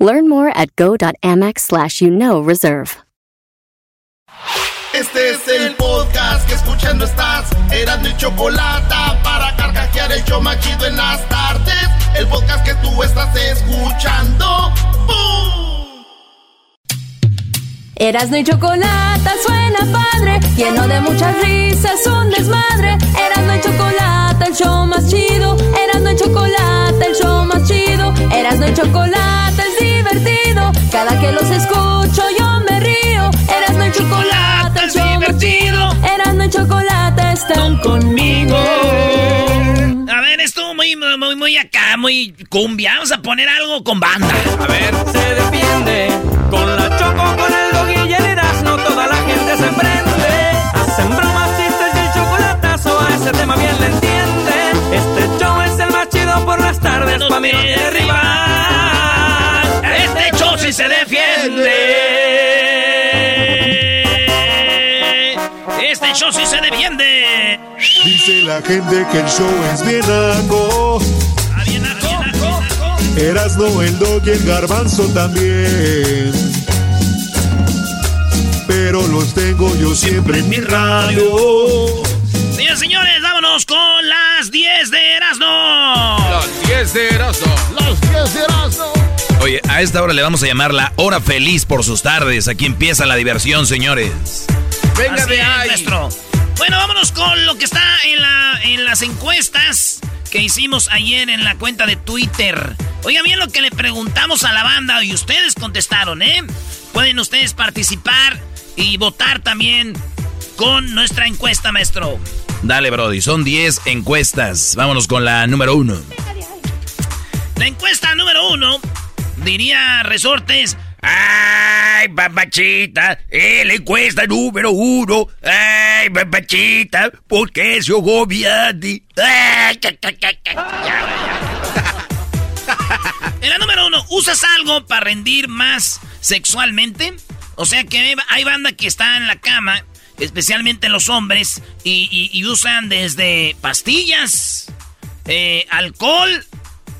Learn more at go.amex slash you know reserve. Este es el podcast que escuchando estás. Eran mi chocolate para carcajear el yo machido en las tardes. El podcast que tú estás escuchando. ¡Bum! Erasmo y chocolate suena padre, lleno de muchas risas, un desmadre. Erasmo y chocolate, el show más chido. Erasmo y chocolate, el show más chido. Erasmo y chocolate es divertido. Cada que los escucho yo me río. Y chocolate, el show más chido. Erasmo y chocolate están conmigo. A ver, estuvo muy, muy, muy acá, muy cumbia. Vamos a poner algo con banda. A ver, se defiende con la choco, con el dog y el toda la gente se prende. Hacen bromas, chistes y el chocolatazo, a ese tema bien le entiende. Este show es el más chido por las tardes, pa' mí no tiene rival. Este show sí se defiende. Este show sí se defiende. Dice la gente que el show es bien naco. Ah, bien. Erasno, el dog y el garbanzo también. Pero los tengo yo siempre en mi radio. Señores, señores, vámonos con las 10 de Erasmo. Las 10 de Erasmo. Los 10 de Erasmo. Oye, a esta hora le vamos a llamar la hora feliz por sus tardes. Aquí empieza la diversión, señores. Venga Así de ahí. maestro. Bueno, vámonos con lo que está en, la, en las encuestas que hicimos ayer en la cuenta de Twitter. Oiga bien lo que le preguntamos a la banda y ustedes contestaron, ¿eh? Pueden ustedes participar y votar también con nuestra encuesta, maestro. Dale, Brody, son 10 encuestas. Vámonos con la número uno. La encuesta número uno diría Resortes. Ay, papachita, eh, la encuesta número uno. Ay, papachita, ¿por qué se de- Ay. En la número uno, ¿usas algo para rendir más sexualmente? O sea que hay banda que está en la cama, especialmente los hombres, y usan desde pastillas, eh, alcohol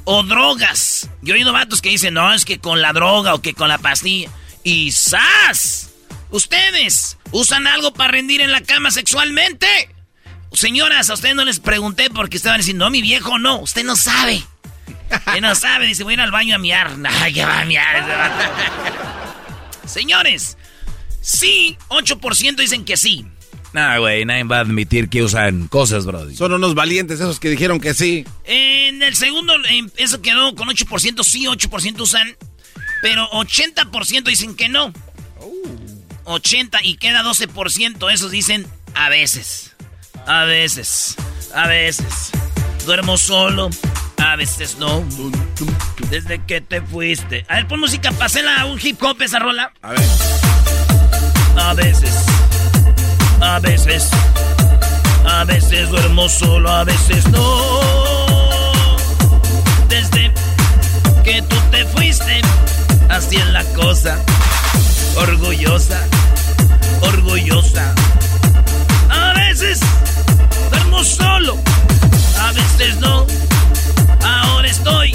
o drogas. Yo he oído vatos que dicen, no, es que con la droga o que con la pastilla. Y ¡zas! ¿Ustedes usan algo para rendir en la cama sexualmente? Señoras, a ustedes no les pregunté porque estaban diciendo, no, mi viejo no, usted no sabe. Usted no sabe, dice, voy a ir al baño a miar. Ay, ya va a miar ese vato. Señores, sí, 8% dicen que sí. Nah, güey, nadie va a admitir que usan cosas, Brody. Son unos valientes esos que dijeron que sí. En el segundo, eso quedó con 8%, sí, 8% usan, pero 80% dicen que no. 80 y queda 12%, esos dicen a veces, a veces, a veces. Duermo solo, a veces no. Desde que te fuiste. A ver, pon música, pasela un hip hop esa rola. A ver. A veces, a veces, a veces duermo solo, a veces no. Desde que tú te fuiste, así es la cosa. Orgullosa, orgullosa. A veces duermo solo, a veces no. Ahora estoy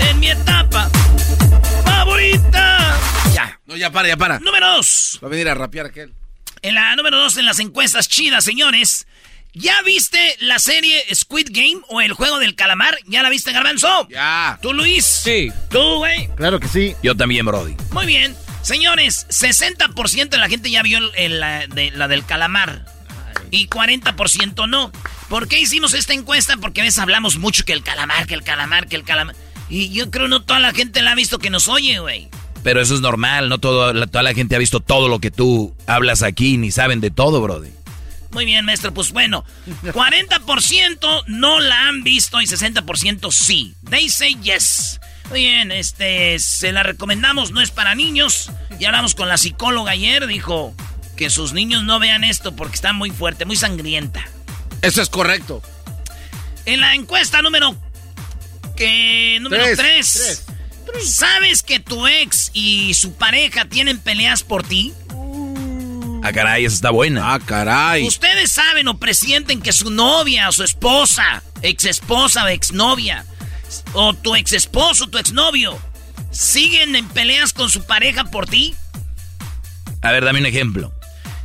en mi etapa favorita. Ya. No, ya para, ya para. Número dos. Va a venir a rapear aquel. En la número dos en las encuestas chidas, señores. ¿Ya viste la serie Squid Game o el juego del calamar? ¿Ya la viste, Garbanzo? Ya. ¿Tú, Luis? Sí. ¿Tú, güey? Claro que sí. Yo también, Brody. Muy bien. Señores, 60% de la gente ya vio el- el- la, de- la del calamar. Y 40% no. ¿Por qué hicimos esta encuesta? Porque a veces hablamos mucho que el calamar, que el calamar, que el calamar. Y yo creo no toda la gente la ha visto que nos oye, güey. Pero eso es normal, no todo, la- toda la gente ha visto todo lo que tú hablas aquí, ni saben de todo, Brody. Muy bien, maestro. Pues bueno, 40% no la han visto y 60% sí. They say yes. Bien, este, se la recomendamos, no es para niños. Ya hablamos con la psicóloga ayer, dijo que sus niños no vean esto porque está muy fuerte, muy sangrienta. Eso es correcto. En la encuesta número que número 3. ¿Sabes que tu ex y su pareja tienen peleas por ti? Ah, caray, esa está buena. Ah, caray. Ustedes saben o presienten que su novia o su esposa, ex esposa o exnovia, o tu ex esposo, tu exnovio, siguen en peleas con su pareja por ti. A ver, dame un ejemplo.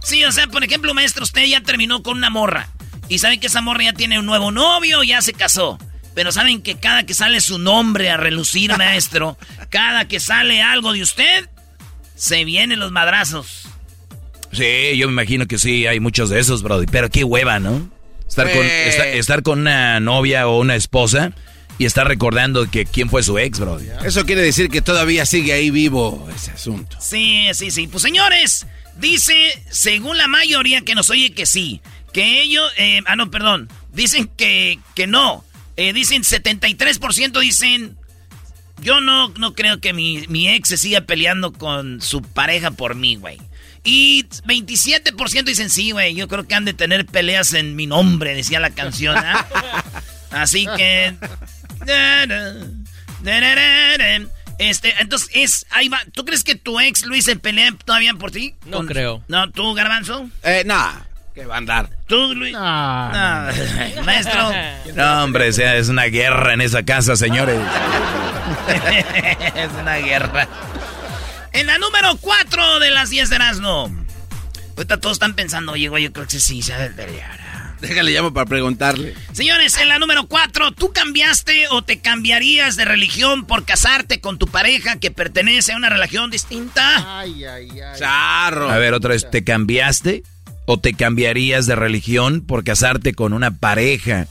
Sí, o sea, por ejemplo, maestro, usted ya terminó con una morra. Y saben que esa morra ya tiene un nuevo novio, ya se casó. Pero saben que cada que sale su nombre a relucir, maestro, cada que sale algo de usted, se vienen los madrazos. Sí, yo me imagino que sí, hay muchos de esos, Brody. Pero qué hueva, ¿no? Estar, con, Eh. estar, con una novia o una esposa y estar recordando que quién fue su ex, Brody. Eso quiere decir que todavía sigue ahí vivo ese asunto. Sí, sí, sí. Pues señores, dice, según la mayoría que nos oye que sí, que ellos, eh, ah, no, perdón, dicen que, que no. Eh, dicen 73% dicen, yo no, no creo que mi, mi ex se siga peleando con su pareja por mí, güey. Y 27% dicen, sí, güey, yo creo que han de tener peleas en mi nombre, decía la canción. ¿ah? Así que... Este, entonces es, ahí va. ¿Tú crees que tu ex Luis se pelea todavía por ti? No creo. No, tú, Garbanzo. Eh, nah, que va a andar. Tú, Luis. No, maestro. No, hombre, sea, es una guerra en esa casa, señores. es una guerra. En la número 4 de las 10 de Erasmo. Ahorita todos están pensando, oye, güey, yo creo que sí se ha de pelear. Déjale llamo para preguntarle. Señores, en la número 4, ¿tú cambiaste o te cambiarías de religión por casarte con tu pareja que pertenece a una religión distinta? Ay, ay, ay. Charro. A ver, otra vez, ¿te cambiaste o te cambiarías de religión por casarte con una pareja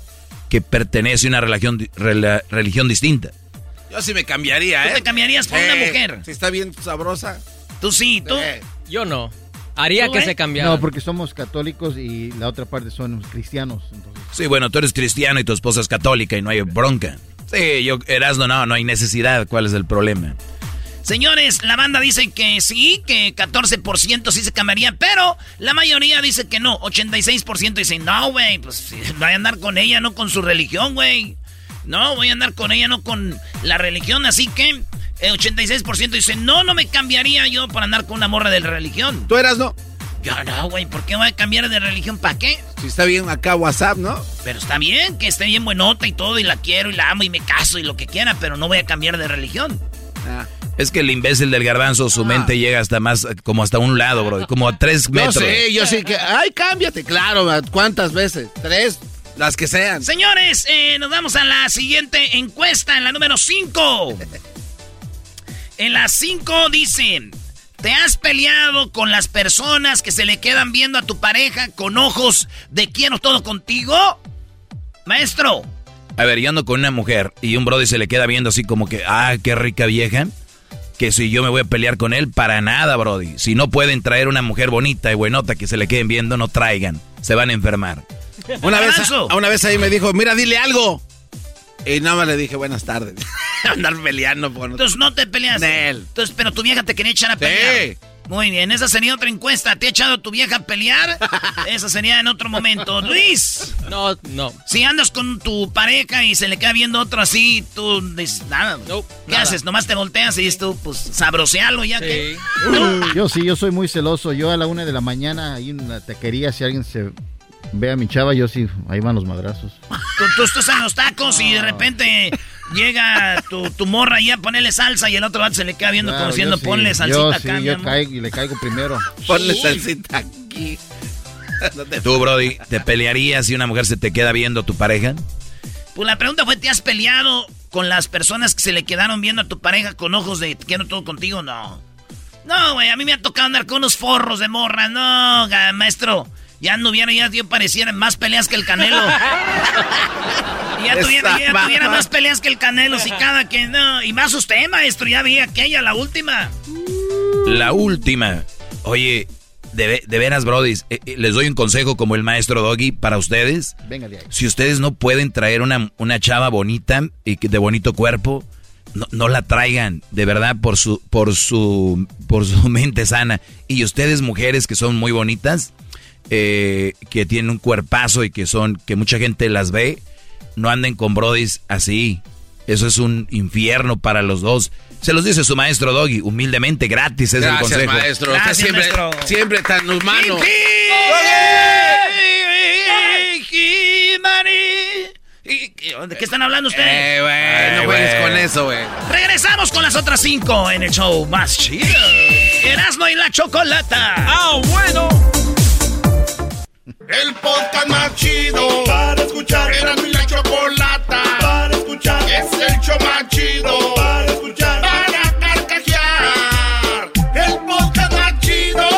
que pertenece a una religión, rela- religión distinta? Yo sí me cambiaría, ¿Tú ¿eh? te cambiarías por una mujer? Si está bien sabrosa. Tú sí, tú. Eh, Yo no. Haría ¿Tú, que eh? se cambiara. No, porque somos católicos y la otra parte son cristianos. Entonces, Sí, bueno, tú eres cristiano y tu esposa es católica y no hay bronca. Sí, yo, Erasmo, no, no hay necesidad. ¿Cuál es el problema? Señores, la banda dice que sí, que 14% sí se cambiaría, pero la mayoría dice que no. 86% dicen, no, güey, pues voy a andar con ella, no con su religión, güey. No, voy a andar con ella, no con la religión. Así que el 86% dicen, no, no me cambiaría yo por andar con una morra de la religión. Tú eras, ¿no? Yo no, güey, ¿por qué voy a cambiar de religión? ¿Para qué? Si está bien acá WhatsApp, ¿no? Pero está bien, que esté bien buenota y todo, y la quiero y la amo y me caso y lo que quiera, pero no voy a cambiar de religión. Ah. Es que el imbécil del garbanzo, su Ah. mente llega hasta más, como hasta un lado, bro, como a tres Yo metros. sí, yo sí que. Ay, cámbiate, claro. ¿Cuántas veces? Tres, las que sean. Señores, eh, nos vamos a la siguiente encuesta, en la número 5. En la 5 dice, ¿te has peleado con las personas que se le quedan viendo a tu pareja con ojos de quiero todo contigo? Maestro, A ver, yo ando con una mujer y un brother se le queda viendo así como que, ah, qué rica vieja. Que si yo me voy a pelear con él, para nada, Brody. Si no pueden traer una mujer bonita y buenota que se le queden viendo, no traigan. Se van a enfermar. Una vez, a una vez ahí me dijo, mira, dile algo. Y nada más le dije, buenas tardes. Andar peleando por... entonces no te peleas. Nel. Entonces, pero tu vieja te quería echar a pelear. Muy bien, esa sería otra encuesta. ¿Te ha echado tu vieja a pelear? Esa sería en otro momento. Luis. No, no. Si andas con tu pareja y se le queda viendo otro así, tú dices nada. No, ¿Qué nada. haces? Nomás te volteas y dices tú, pues sabrosealo ya que. Sí. yo sí, yo soy muy celoso. Yo a la una de la mañana en la taquería, si alguien se ve a mi chava, yo sí, ahí van los madrazos. Tú, tú estás en los tacos y de repente llega tu, tu morra y a ponerle salsa y el otro vato se le queda viendo Claro, como diciendo yo sí, ponle yo salsita sí, acá, mi yo amor". caigo y le caigo primero. Ponle salsita aquí. No ¿Tú, Brody, te pelearías si una mujer se te queda viendo a tu pareja? Pues la pregunta fue, ¿te has peleado con las personas que se le quedaron viendo a tu pareja con ojos de quiero todo contigo? No. No, güey, a mí me ha tocado andar con unos forros de morra. No, maestro. Ya no hubiera, ya yo pareciera más peleas que el Canelo. Y ya tuviera, ya tuviera más peleas que el Canelo, si cada que no. Y más usted, maestro, ya vi aquella, la última. La última. Oye, de, ve- de veras, Brody, eh, eh, les doy un consejo como el maestro Doggy para ustedes. Venga de ahí. Si ustedes no pueden traer una, una chava bonita y que- de bonito cuerpo, no, no, la traigan, de verdad, por su, por su, por su mente sana. Y ustedes, mujeres que son muy bonitas, eh, que tienen un cuerpazo y que son, que mucha gente las ve, no anden con brodis así. Eso es un infierno para los dos. Se los dice su maestro Doggy, humildemente, gratis es Gracias, el consejo. maestro. Usted siempre, siempre tan humano. ¿De qué están hablando ustedes? Eh, güey, no juegues con eso, güey. Regresamos con las otras cinco en el show más chido. Erasmo y la Chocolata. ¡Ah, bueno! El podcast más chido para escuchar. Erasmo y la Chocolata para escuchar. Es el show más chido para escuchar. Para carcajear. El podcast más chido.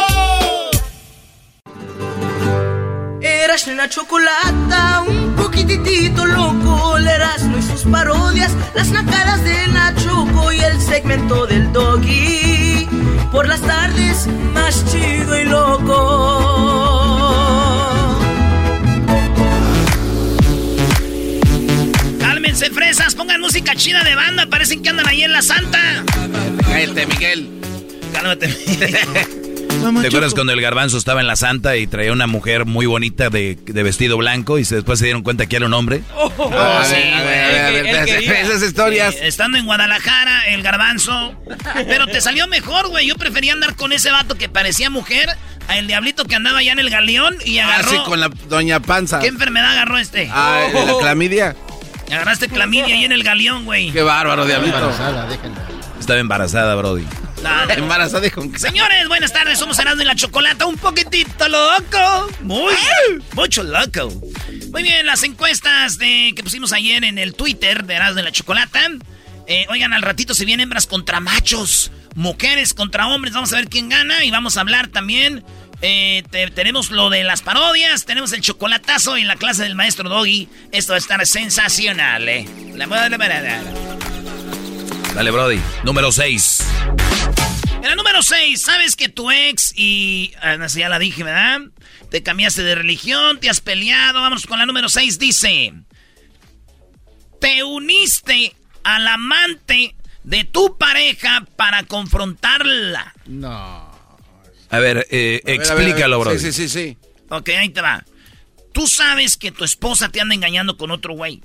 Erasmo y la Chocolata, un poquitito loco. Erasmo y sus parodias, las nacadas de la Choco y el segmento del Doggy. Por las tardes, más chido y loco. Cálmense, fresas, pongan música chida de banda. Parecen que andan ahí en la Santa. Cállate, Miguel. Cálmate. ¿Te acuerdas cuando el garbanzo estaba en la santa y traía una mujer muy bonita de, de vestido blanco y se, después se dieron cuenta que era un hombre? Oh, a sí, ver, a ver, a ver, a ver, Él quería. esas historias. Estando en Guadalajara, el garbanzo. Pero te salió mejor, güey. Yo prefería andar con ese vato que parecía mujer a el diablito que andaba allá en el galeón y agarró. Así con la doña Panza. ¿Qué enfermedad agarró este? Ah, la clamidia. Agarraste clamidia ahí en el galeón, güey. Qué bárbaro, diablito. Embarazada, déjenla. Estaba embarazada, Brody. No, no. Embarazada y con Señores, buenas tardes. Somos Erasmo y la Chocolata. Un poquitito loco. Muy, mucho loco. Muy bien, las encuestas de que pusimos ayer en el Twitter de Erasmo y la Chocolata. Eh, oigan, al ratito se vienen hembras contra machos. Mujeres contra hombres. Vamos a ver quién gana. Y vamos a hablar también. Eh, te- tenemos lo de las parodias. Tenemos el chocolatazo en la clase del maestro Doggy. Esto va a estar sensacional, eh. La moda de la manada. Dale, Brody. Número 6. En el número 6, sabes que tu ex y... ah, no sé, ya la dije, ¿verdad? Te cambiaste de religión, te has peleado. Vamos con la número 6, dice... Te uniste al amante de tu pareja para confrontarla. No. A ver, eh, A ver, explícalo, a ver. Brody. Sí, sí, sí, sí. Ok, ahí te va. Tú sabes que tu esposa te anda engañando con otro güey.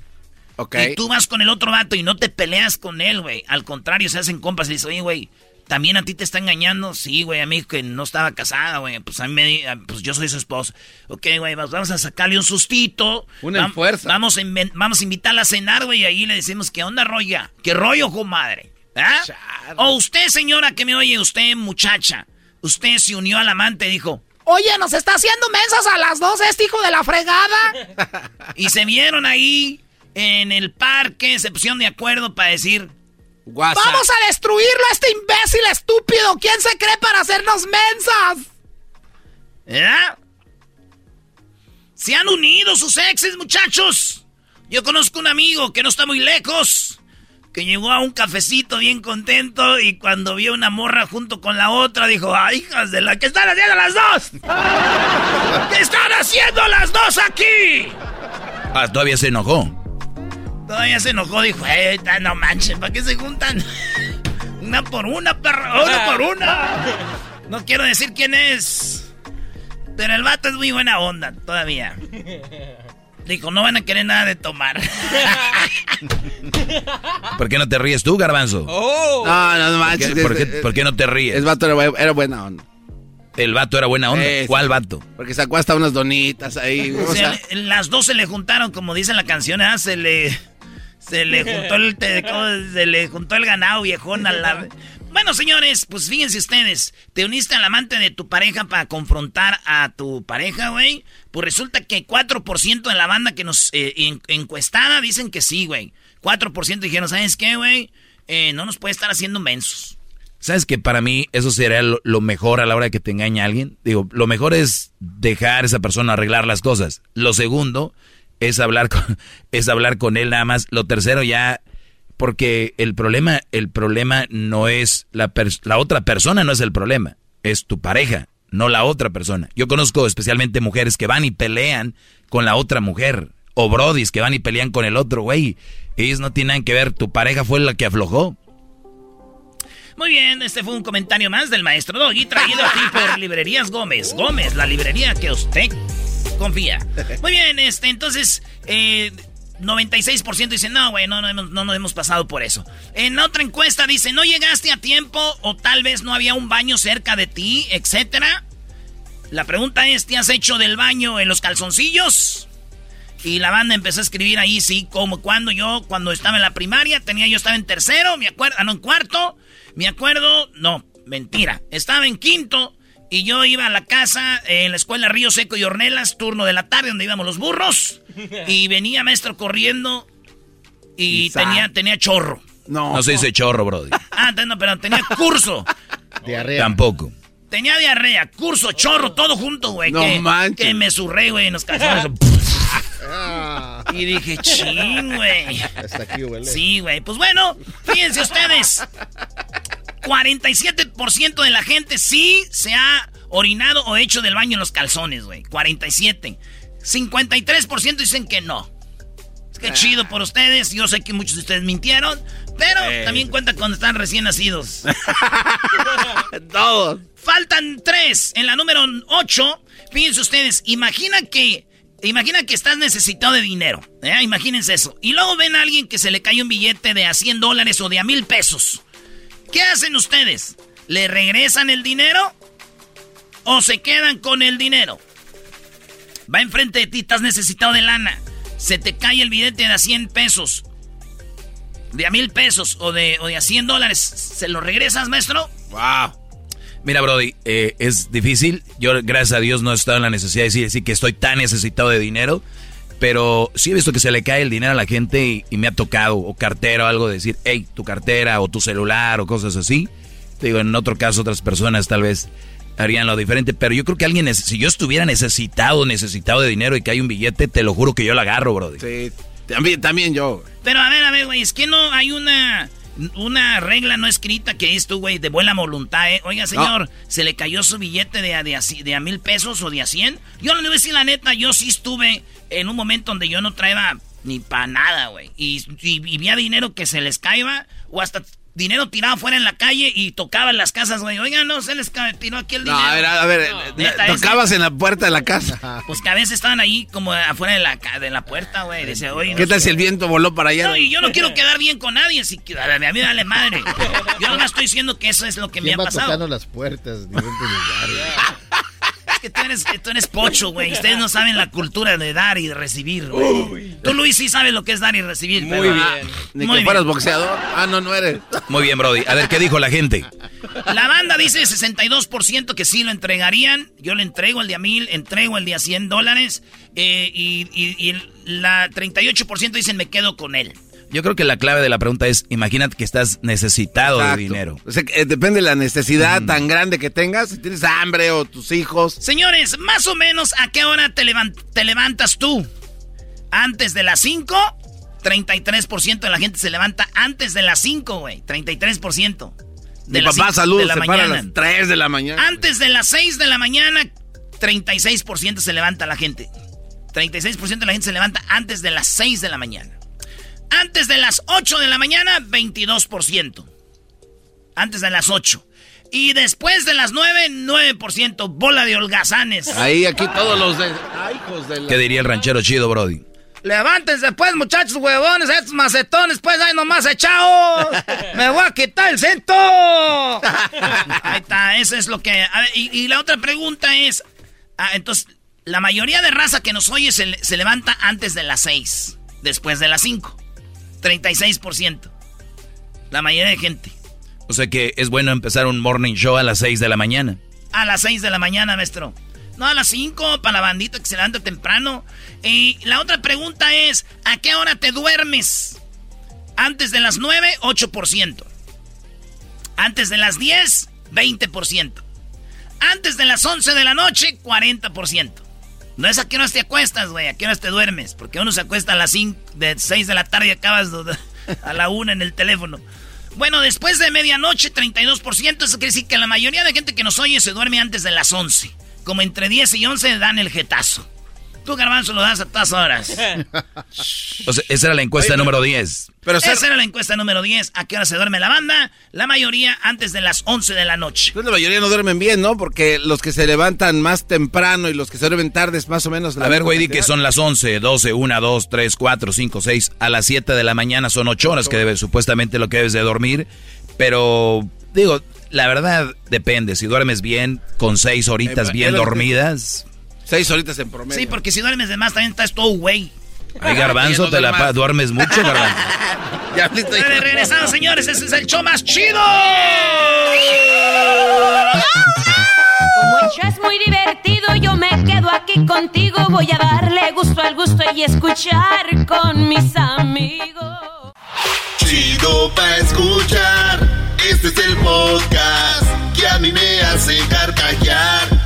Ok. Y tú vas con el otro vato y no te peleas con él, güey. Al contrario, se hacen compas y dices, oye, güey, ¿también a ti te está engañando? Sí, güey, a mí que no estaba casada, güey. Pues a mí me, di- pues yo soy su esposo. Ok, güey, vamos a sacarle un sustito. Una Vam- fuerza. Vamos a, vamos a invitarla a cenar, güey, y ahí le decimos, ¿qué onda, Roya? ¿Qué rollo, comadre? ¿Ah? O usted, señora, que me oye, usted, muchacha, usted se unió al amante y dijo, Oye, nos está haciendo mensas a las dos este hijo de la fregada. y se vieron ahí en el parque, se pusieron de acuerdo para decir, WhatsApp. Vamos a destruirlo a este imbécil estúpido. ¿Quién se cree para hacernos mensas? ¿Verdad? Se han unido sus exes, muchachos. Yo conozco un amigo que no está muy lejos. Que llegó a un cafecito bien contento y cuando vio una morra junto con la otra dijo, ¡ay, hijas de la! ¿Qué están haciendo las dos? ¿Qué están haciendo las dos aquí? Ah, todavía se enojó. Todavía se enojó, dijo, eh, no manches, ¿para qué se juntan? una por una, perra, una por una. No quiero decir quién es. Pero el vato es muy buena onda, todavía. Dijo, no van a querer nada de tomar. ¿Por qué no te ríes tú, garbanzo? ¡Oh! No, no, no ¿Por manches. qué, por qué- es- por qué no te ríes? Es vato, era, bu- era buena onda. El vato era buena onda. ¿Cuál vato? Porque sacó hasta unas donitas ahí. O O sea, sea, le- las dos se le juntaron, como dice la canción, ¿ah? se le se le juntó el te- se le juntó el ganado viejón a la Bueno, señores, pues fíjense ustedes, te uniste al amante de tu pareja para confrontar a tu pareja, güey. Pues resulta que 4% de la banda que nos eh, en- encuestada dicen que sí, güey. 4% dijeron, ¿sabes qué, güey? Eh, no nos puede estar haciendo mensos. ¿Sabes que para mí eso sería lo, mejor a la hora que te engaña alguien? Digo, lo mejor es dejar a esa persona arreglar las cosas. Lo segundo es hablar con, es hablar con él nada más. Lo tercero ya, porque el problema, el problema no es la, la otra persona, no es el problema, es tu pareja, no la otra persona. Yo conozco especialmente mujeres que van y pelean con la otra mujer, o brodis que van y pelean con el otro, güey. Ellos no tienen que ver, tu pareja fue la que aflojó. Muy bien, este fue un comentario más del maestro Doggy traído aquí por Librerías Gómez. Gómez, la librería que usted confía. Muy bien, este, entonces, eh, 96% dicen, no, güey, no, no, no nos hemos pasado por eso. En otra encuesta dice, no llegaste a tiempo o tal vez no había un baño cerca de ti, etcétera. La pregunta es, ¿te has hecho del baño en los calzoncillos? Y la banda empezó a escribir ahí, sí, como cuando yo, cuando estaba en la primaria, tenía, yo estaba en tercero, me acuerdo, ah, no, en cuarto, me acuerdo, no, mentira, estaba en quinto y yo iba a la casa eh, en la escuela Río Seco y Ornelas, turno de la tarde, donde íbamos los burros, y venía maestro corriendo y Quizá. tenía, tenía chorro. No. se dice chorro, Brody. Ah, no, pero tenía curso. Diarrea. Tampoco. Tenía diarrea, curso, chorro, todo junto, güey. No que, manches. que me surré, güey, en los calzones. y dije, ching, güey. Hasta aquí huele. Sí, güey. Pues bueno, fíjense ustedes. 47% de la gente sí se ha orinado o hecho del baño en los calzones, güey. 47. 53% dicen que no. Es que chido por ustedes. Yo sé que muchos de ustedes mintieron. Pero Eh. también cuenta cuando están recién nacidos. Todos. Faltan tres. En la número 8, fíjense ustedes, imagina que. Imagina que estás necesitado de dinero. ¿eh? Imagínense eso. Y luego ven a alguien que se le cae un billete de a 100 dólares o de a mil pesos. ¿Qué hacen ustedes? ¿Le regresan el dinero? ¿O se quedan con el dinero? Va enfrente de ti, estás necesitado de lana. Se te cae el billete de a 100 pesos. De a mil pesos o de, o de a 100 dólares. ¿Se lo regresas, maestro? Wow. Mira, Brody, eh, es difícil. Yo, gracias a Dios, no he estado en la necesidad de decir, decir que estoy tan necesitado de dinero. Pero sí he visto que se le cae el dinero a la gente y, y me ha tocado, o cartera o algo, decir, hey, tu cartera o tu celular o cosas así. Te digo, en otro caso, otras personas tal vez harían lo diferente. Pero yo creo que alguien, si yo estuviera necesitado, necesitado de dinero y que hay un billete, te lo juro que yo lo agarro, Brody. Sí, también, también yo. Pero a ver, a ver, güey, es que no hay una, una regla no escrita que es tú, güey, de buena voluntad, ¿eh? Oiga, señor, ¿se le cayó su billete de a, de, a, ci- de a mil pesos o de a cien? Yo le voy a decir la neta, yo sí estuve en un momento donde yo no traía ni para nada, güey. Y, y, y había dinero que se les caía o hasta dinero tirado fuera en la calle y tocaba en las casas, güey. Oiga, no, se les tiró aquí el No, dinero. a ver, a ver, eh, Neta, es- tocabas en la puerta de la casa. Pues que a veces estaban ahí como afuera de la, ca- de la puerta, güey. Decía, oye, ¿Qué no tal sé". si el viento voló para allá? No, y yo no quiero quedar bien con nadie, así que a mí me vale madre. Yo no estoy diciendo que eso es lo que me ¿Quién ha pasado. tocando las puertas diferentes lugares? Que tú eres, que tú eres pocho, güey. Ustedes no saben la cultura de dar y de recibir, güey. Tú, Luis, sí sabes lo que es dar y recibir. Muy pero- bien. Ah, Ni muy que fueras bien. boxeador. Ah, no, no eres. Muy bien, Brody. A ver, ¿qué dijo la gente? La banda dice 62% que sí lo entregarían. Yo le entrego el día mil, entrego el día 100 dólares. eh, y, y- y la 38% dicen me quedo con él. Yo creo que la clave de la pregunta es, imagínate que estás necesitado Exacto. de dinero. O sea, eh, depende de la necesidad tan grande que tengas. Si tienes hambre o tus hijos. Señores, más o menos, ¿a qué hora te, levan- te levantas tú? ¿Antes de las 5? 33% de la gente se levanta antes de las 5, güey. 33%. De Mi papá saludos, de la se para a mañana. las 3 de la mañana. Antes de las 6 de la mañana, 36% se levanta la gente. 36% de la gente se levanta antes de las 6 de la mañana. Antes de las 8 de la mañana, 22%. Antes de las 8. Y después de las 9, 9%. Bola de holgazanes. Ahí, aquí todos los de. Ay, hijos de la- ¿Qué diría el ranchero chido, Brody? Levántense pues, muchachos huevones, estos macetones, pues ahí nomás echados. Me voy a quitar el centro. Ahí está, eso es lo que... a ver, y, y la otra pregunta es, ah, entonces, la mayoría de raza que nos oye se, se levanta antes de las 6, después de las 5. 36%. La mayoría de gente. O sea que es bueno empezar un morning show a las 6 de la mañana. A las 6 de la mañana, maestro. No, a las 5 para la bandita que se levanta temprano. Y la otra pregunta es, ¿a qué hora te duermes? Antes de las 9, 8%. Antes de las 10, 20%. Antes de las 11 de la noche, 40%. No es a qué horas te acuestas, güey, a qué horas te duermes. Porque uno se acuesta a las 5, de 6 de la tarde y acabas a la 1 en el teléfono. Bueno, después de medianoche, 32%. Eso quiere decir que la mayoría de gente que nos oye se duerme antes de las 11. Como entre 10 y 11 dan el jetazo. Tú, Garbanzo, lo das a todas horas. o sea, esa era la encuesta número 10. Pero esa era la encuesta número 10. ¿A qué hora se duerme la banda? La mayoría antes de las 11 de la noche. Pues la mayoría no duermen bien, ¿no? Porque los que se levantan más temprano y los que se duermen tarde es más o menos la A ver, güey, di que son las 11, 12, 1, 2, 3, 4, 5, 6. A las 7 de la mañana son 8 horas que debes, supuestamente lo que debes de dormir. Pero, digo, la verdad depende. Si duermes bien, con 6 horitas bien dormidas... Seis horitas en promedio. Sí, porque si duermes de más también estás todo güey. Ay, garbanzo, te la duermes mucho, garbanzo. ya, regresamos, señores. Ese es el show más chido. Como el show es muy divertido, yo me quedo aquí contigo. Voy a darle gusto al gusto y escuchar con mis amigos. Chido pa' escuchar. Este es el podcast que a mí me hace carcajear.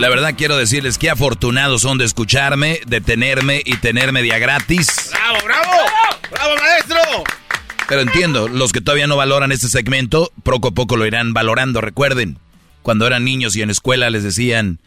La verdad quiero decirles que afortunados son de escucharme, de tenerme y tenerme día gratis. ¡Bravo, bravo! ¡Bravo, maestro! Pero entiendo, los que todavía no valoran este segmento, poco a poco lo irán valorando. Recuerden, cuando eran niños y en escuela les decían,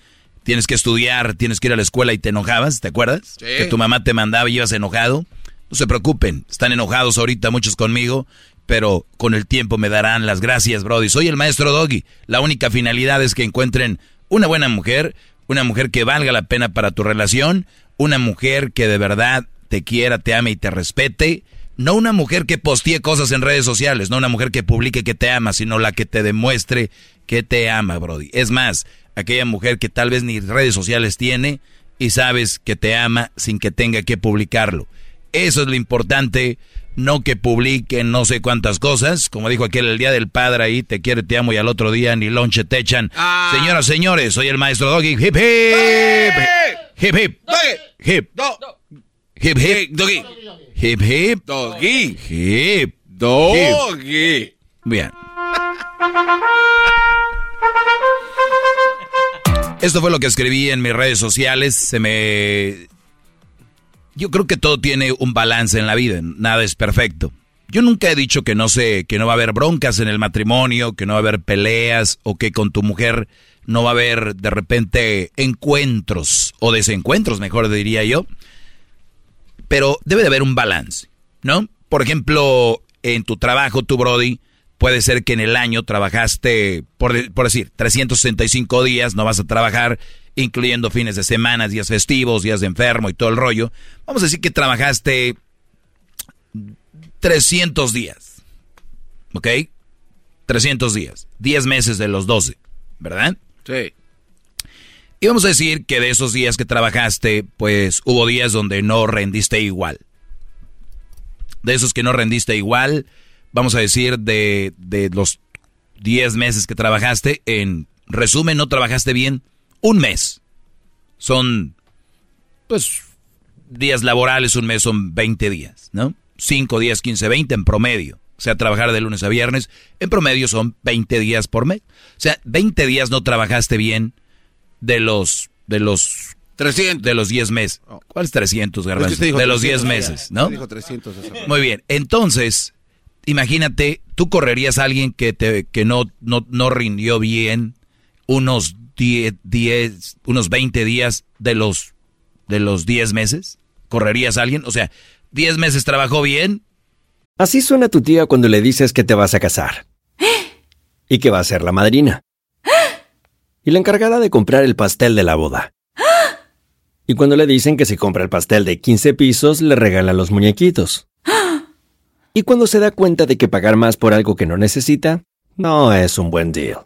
tienes que estudiar, tienes que ir a la escuela y te enojabas, ¿te acuerdas? Que tu mamá te mandaba y ibas enojado. No se preocupen, están enojados ahorita muchos conmigo, pero con el tiempo me darán las gracias, Brody. Soy el maestro Doggy. La única finalidad es que encuentren una buena mujer, una mujer que valga la pena para tu relación, una mujer que de verdad te quiera, te ame y te respete. No una mujer que postee cosas en redes sociales, no una mujer que publique que te ama, sino la que te demuestre que te ama, Brody. Es más, aquella mujer que tal vez ni redes sociales tiene y sabes que te ama sin que tenga que publicarlo. Eso es lo importante no que publiquen no sé cuántas cosas, como dijo aquel el día del padre ahí, te quiere, te amo y al otro día ni lonche te echan. Ah. Señoras, señores, soy el maestro Doggy. Hip hip. Hip hip. Hip. Hip hip. Doggy. Hip hip. Doggy. Hip. Doggy. Bien. Esto fue lo que escribí en mis redes sociales. Se me yo creo que todo tiene un balance en la vida, nada es perfecto. Yo nunca he dicho que no sé, que no va a haber broncas en el matrimonio, que no va a haber peleas o que con tu mujer no va a haber de repente encuentros o desencuentros, mejor diría yo. Pero debe de haber un balance, ¿no? Por ejemplo, en tu trabajo, tu Brody, puede ser que en el año trabajaste, por, por decir, 365 días, no vas a trabajar incluyendo fines de semana, días festivos, días de enfermo y todo el rollo. Vamos a decir que trabajaste 300 días. ¿Ok? 300 días. 10 meses de los 12, ¿verdad? Sí. Y vamos a decir que de esos días que trabajaste, pues hubo días donde no rendiste igual. De esos que no rendiste igual, vamos a decir de, de los 10 meses que trabajaste, en resumen, no trabajaste bien un mes. Son, pues, días laborales, un mes son 20 días, ¿no? 5 días, 15, 20 en promedio. O sea, trabajar de lunes a viernes, en promedio son 20 días por mes. O sea, 20 días no trabajaste bien de los, de los 300. De los 10 meses. ¿Cuáles 300, Garbanzo? de los 10 meses, ¿no? Dijo 300 Muy bien. Entonces, imagínate, tú correrías a alguien que, te, que no, no, no rindió bien unos 10, unos 20 días de los, de los 10 meses? ¿Correrías a alguien? O sea, 10 meses trabajó bien. Así suena tu tía cuando le dices que te vas a casar. Y que va a ser la madrina. Y la encargada de comprar el pastel de la boda. Y cuando le dicen que si compra el pastel de 15 pisos, le regala los muñequitos. Y cuando se da cuenta de que pagar más por algo que no necesita, no es un buen deal.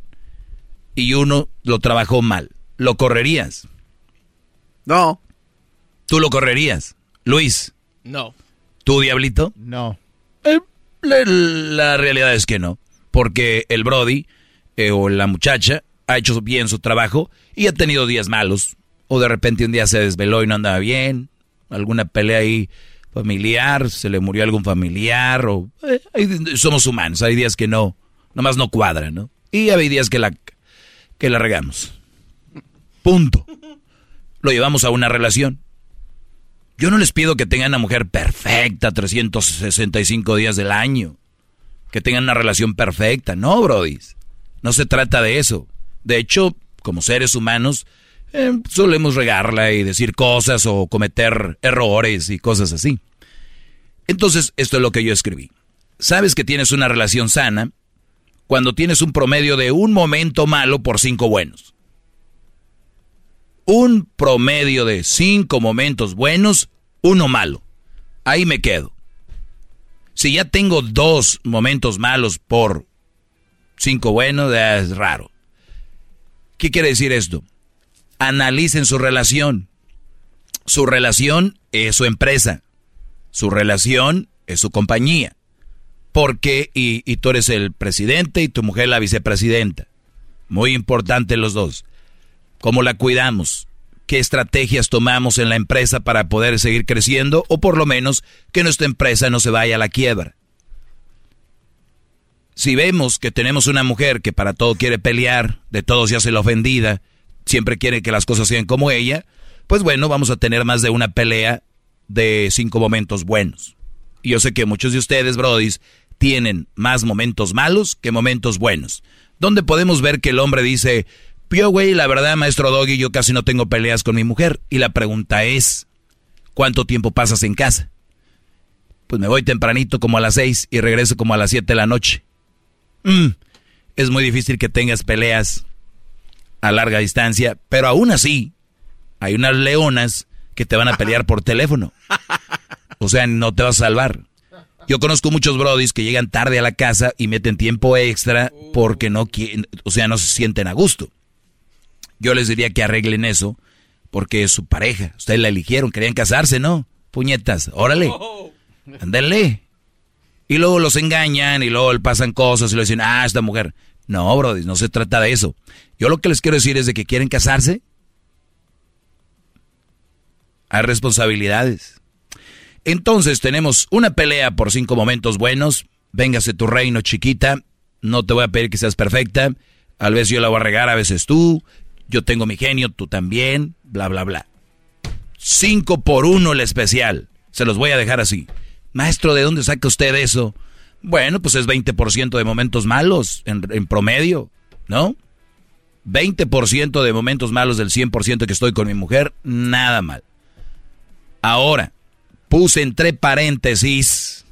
y uno lo trabajó mal. ¿Lo correrías? No. ¿Tú lo correrías? Luis. No. ¿Tú, Diablito? No. Eh, la, la realidad es que no. Porque el Brody eh, o la muchacha ha hecho bien su trabajo y ha tenido días malos. O de repente un día se desveló y no andaba bien. Alguna pelea ahí familiar, se le murió algún familiar. O, eh, hay- somos humanos, hay días que no, nomás no cuadran, ¿no? Y hay días que la, que la regamos. Punto. Lo llevamos a una relación. Yo no les pido que tengan una mujer perfecta 365 días del año. Que tengan una relación perfecta. No, brodis. No se trata de eso. De hecho, como seres humanos, eh, solemos regarla y decir cosas o cometer errores y cosas así. Entonces, esto es lo que yo escribí. Sabes que tienes una relación sana cuando tienes un promedio de un momento malo por cinco buenos. Un promedio de cinco momentos buenos, uno malo. Ahí me quedo. Si ya tengo dos momentos malos por cinco buenos, es raro. ¿Qué quiere decir esto? Analicen su relación. Su relación es su empresa. Su relación es su compañía. Porque, y, y tú eres el presidente y tu mujer la vicepresidenta. Muy importante los dos. ¿Cómo la cuidamos? ¿Qué estrategias tomamos en la empresa para poder seguir creciendo o por lo menos que nuestra empresa no se vaya a la quiebra? Si vemos que tenemos una mujer que para todo quiere pelear, de todo se hace la ofendida, siempre quiere que las cosas sean como ella, pues bueno, vamos a tener más de una pelea de cinco momentos buenos. Y yo sé que muchos de ustedes, brodis, tienen más momentos malos que momentos buenos. Donde podemos ver que el hombre dice, yo, güey, la verdad, maestro Doggy, yo casi no tengo peleas con mi mujer. Y la pregunta es, ¿cuánto tiempo pasas en casa? Pues me voy tempranito como a las seis y regreso como a las siete de la noche. Mm, es muy difícil que tengas peleas a larga distancia, pero aún así, hay unas leonas que te van a pelear por teléfono. O sea, no te vas a salvar. Yo conozco muchos brodis que llegan tarde a la casa y meten tiempo extra porque no quieren, o sea, no se sienten a gusto. Yo les diría que arreglen eso porque es su pareja. Ustedes la eligieron, querían casarse, ¿no? Puñetas, órale. Ándale. Y luego los engañan y luego le pasan cosas y le dicen, ah, esta mujer. No, brodis, no se trata de eso. Yo lo que les quiero decir es de que quieren casarse. Hay responsabilidades. Entonces tenemos una pelea por cinco momentos buenos. Véngase tu reino, chiquita. No te voy a pedir que seas perfecta. A veces yo la voy a regar, a veces tú. Yo tengo mi genio, tú también. Bla, bla, bla. Cinco por uno el especial. Se los voy a dejar así. Maestro, ¿de dónde saca usted eso? Bueno, pues es 20% de momentos malos en, en promedio, ¿no? 20% de momentos malos del 100% que estoy con mi mujer, nada mal. Ahora, puse entre paréntesis,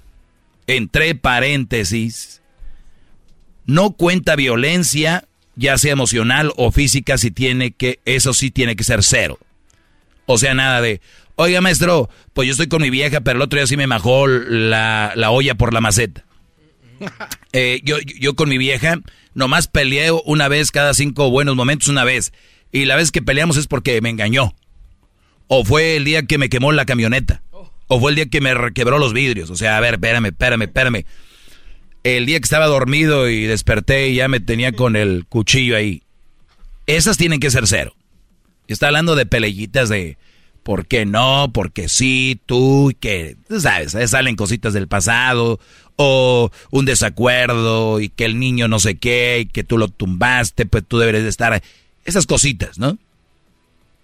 entre paréntesis, no cuenta violencia, ya sea emocional o física, si tiene que, eso sí tiene que ser cero. O sea, nada de, Oiga, maestro, pues yo estoy con mi vieja, pero el otro día sí me majó la, la olla por la maceta. Eh, yo, yo con mi vieja nomás peleé una vez cada cinco buenos momentos, una vez. Y la vez que peleamos es porque me engañó. O fue el día que me quemó la camioneta. O fue el día que me quebró los vidrios. O sea, a ver, espérame, espérame, espérame. El día que estaba dormido y desperté y ya me tenía con el cuchillo ahí. Esas tienen que ser cero. Está hablando de peleyitas de por qué no, porque sí, tú, que, sabes, salen cositas del pasado, o un desacuerdo, y que el niño no sé qué, y que tú lo tumbaste, pues tú deberes de estar. Esas cositas, ¿no?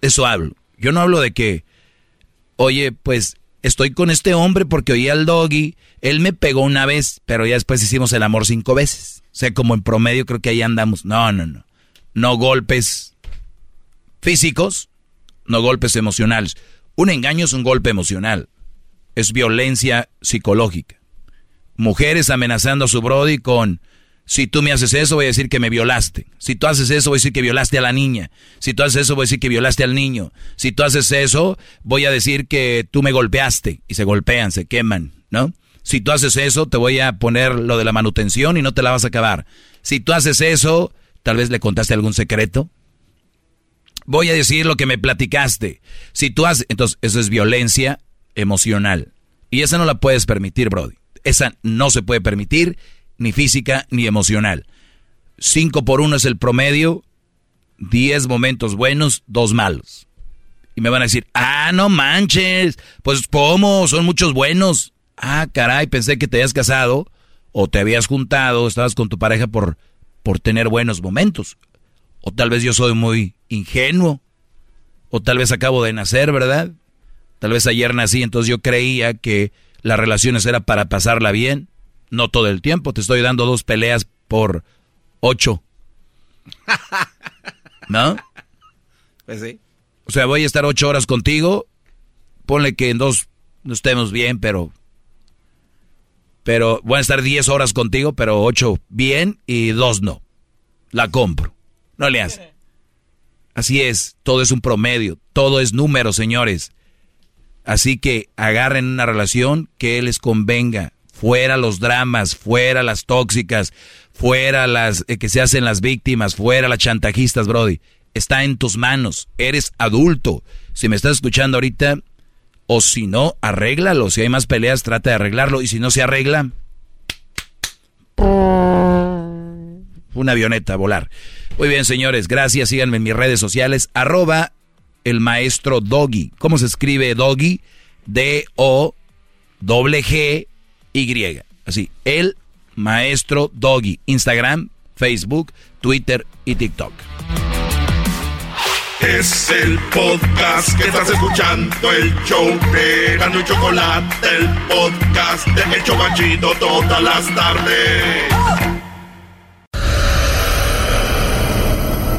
Eso hablo. Yo no hablo de que, oye, pues estoy con este hombre porque oí al doggy, él me pegó una vez, pero ya después hicimos el amor cinco veces. O sea, como en promedio creo que ahí andamos. No, no, no. No golpes físicos, no golpes emocionales. Un engaño es un golpe emocional. Es violencia psicológica. Mujeres amenazando a su brody con, si tú me haces eso, voy a decir que me violaste. Si tú haces eso, voy a decir que violaste a la niña. Si tú haces eso, voy a decir que violaste al niño. Si tú haces eso, voy a decir que tú me golpeaste. Y se golpean, se queman, ¿no? Si tú haces eso, te voy a poner lo de la manutención y no te la vas a acabar. Si tú haces eso, tal vez le contaste algún secreto voy a decir lo que me platicaste. Si tú haces, entonces eso es violencia emocional. Y esa no la puedes permitir, Brody. Esa no se puede permitir, ni física ni emocional. Cinco por uno es el promedio, diez momentos buenos, dos malos. Y me van a decir, ah, no manches, pues ¿cómo? Son muchos buenos. Ah, caray, pensé que te habías casado o te habías juntado, estabas con tu pareja por, por tener buenos momentos. O tal vez yo soy muy ingenuo. O tal vez acabo de nacer, ¿verdad? Tal vez ayer nací, entonces yo creía que las relaciones era para pasarla bien. No todo el tiempo, te estoy dando dos peleas por ocho. ¿No? Pues sí. O sea, voy a estar ocho horas contigo. Ponle que en dos no estemos bien, pero... Pero voy a estar diez horas contigo, pero ocho bien y dos no. La compro. No le hace. Así es, todo es un promedio, todo es número, señores. Así que agarren una relación que les convenga. Fuera los dramas, fuera las tóxicas, fuera las eh, que se hacen las víctimas, fuera las chantajistas, Brody. Está en tus manos. Eres adulto. Si me estás escuchando ahorita, o si no, arréglalo. Si hay más peleas, trata de arreglarlo. Y si no se arregla, una avioneta a volar. Muy bien, señores, gracias. Síganme en mis redes sociales. Arroba el maestro Doggy. ¿Cómo se escribe Doggy? D-O-G-G-Y. Así, el maestro Doggy. Instagram, Facebook, Twitter y TikTok. Es el podcast que estás escuchando, el show de Gano y Chocolate, el podcast de El Chocachito todas las tardes.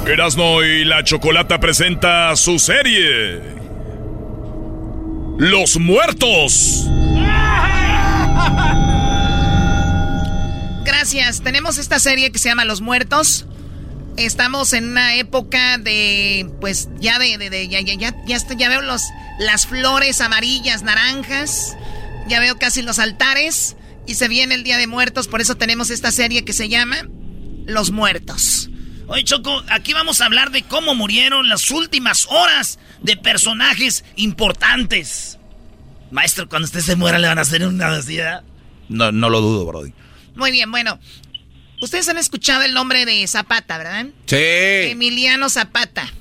Erasno y la Chocolata presenta su serie. Los muertos. Gracias. Tenemos esta serie que se llama Los Muertos. Estamos en una época de, pues ya de, de, ya, ya, ya, ya, ya veo los, las flores amarillas, naranjas. Ya veo casi los altares. Y se viene el Día de Muertos, por eso tenemos esta serie que se llama Los Muertos. Oye, Choco, aquí vamos a hablar de cómo murieron las últimas horas de personajes importantes. Maestro, cuando usted se muera, ¿le van a hacer una ansiedad? No, no lo dudo, Brody. Muy bien, bueno. Ustedes han escuchado el nombre de Zapata, ¿verdad? Sí. Emiliano Zapata.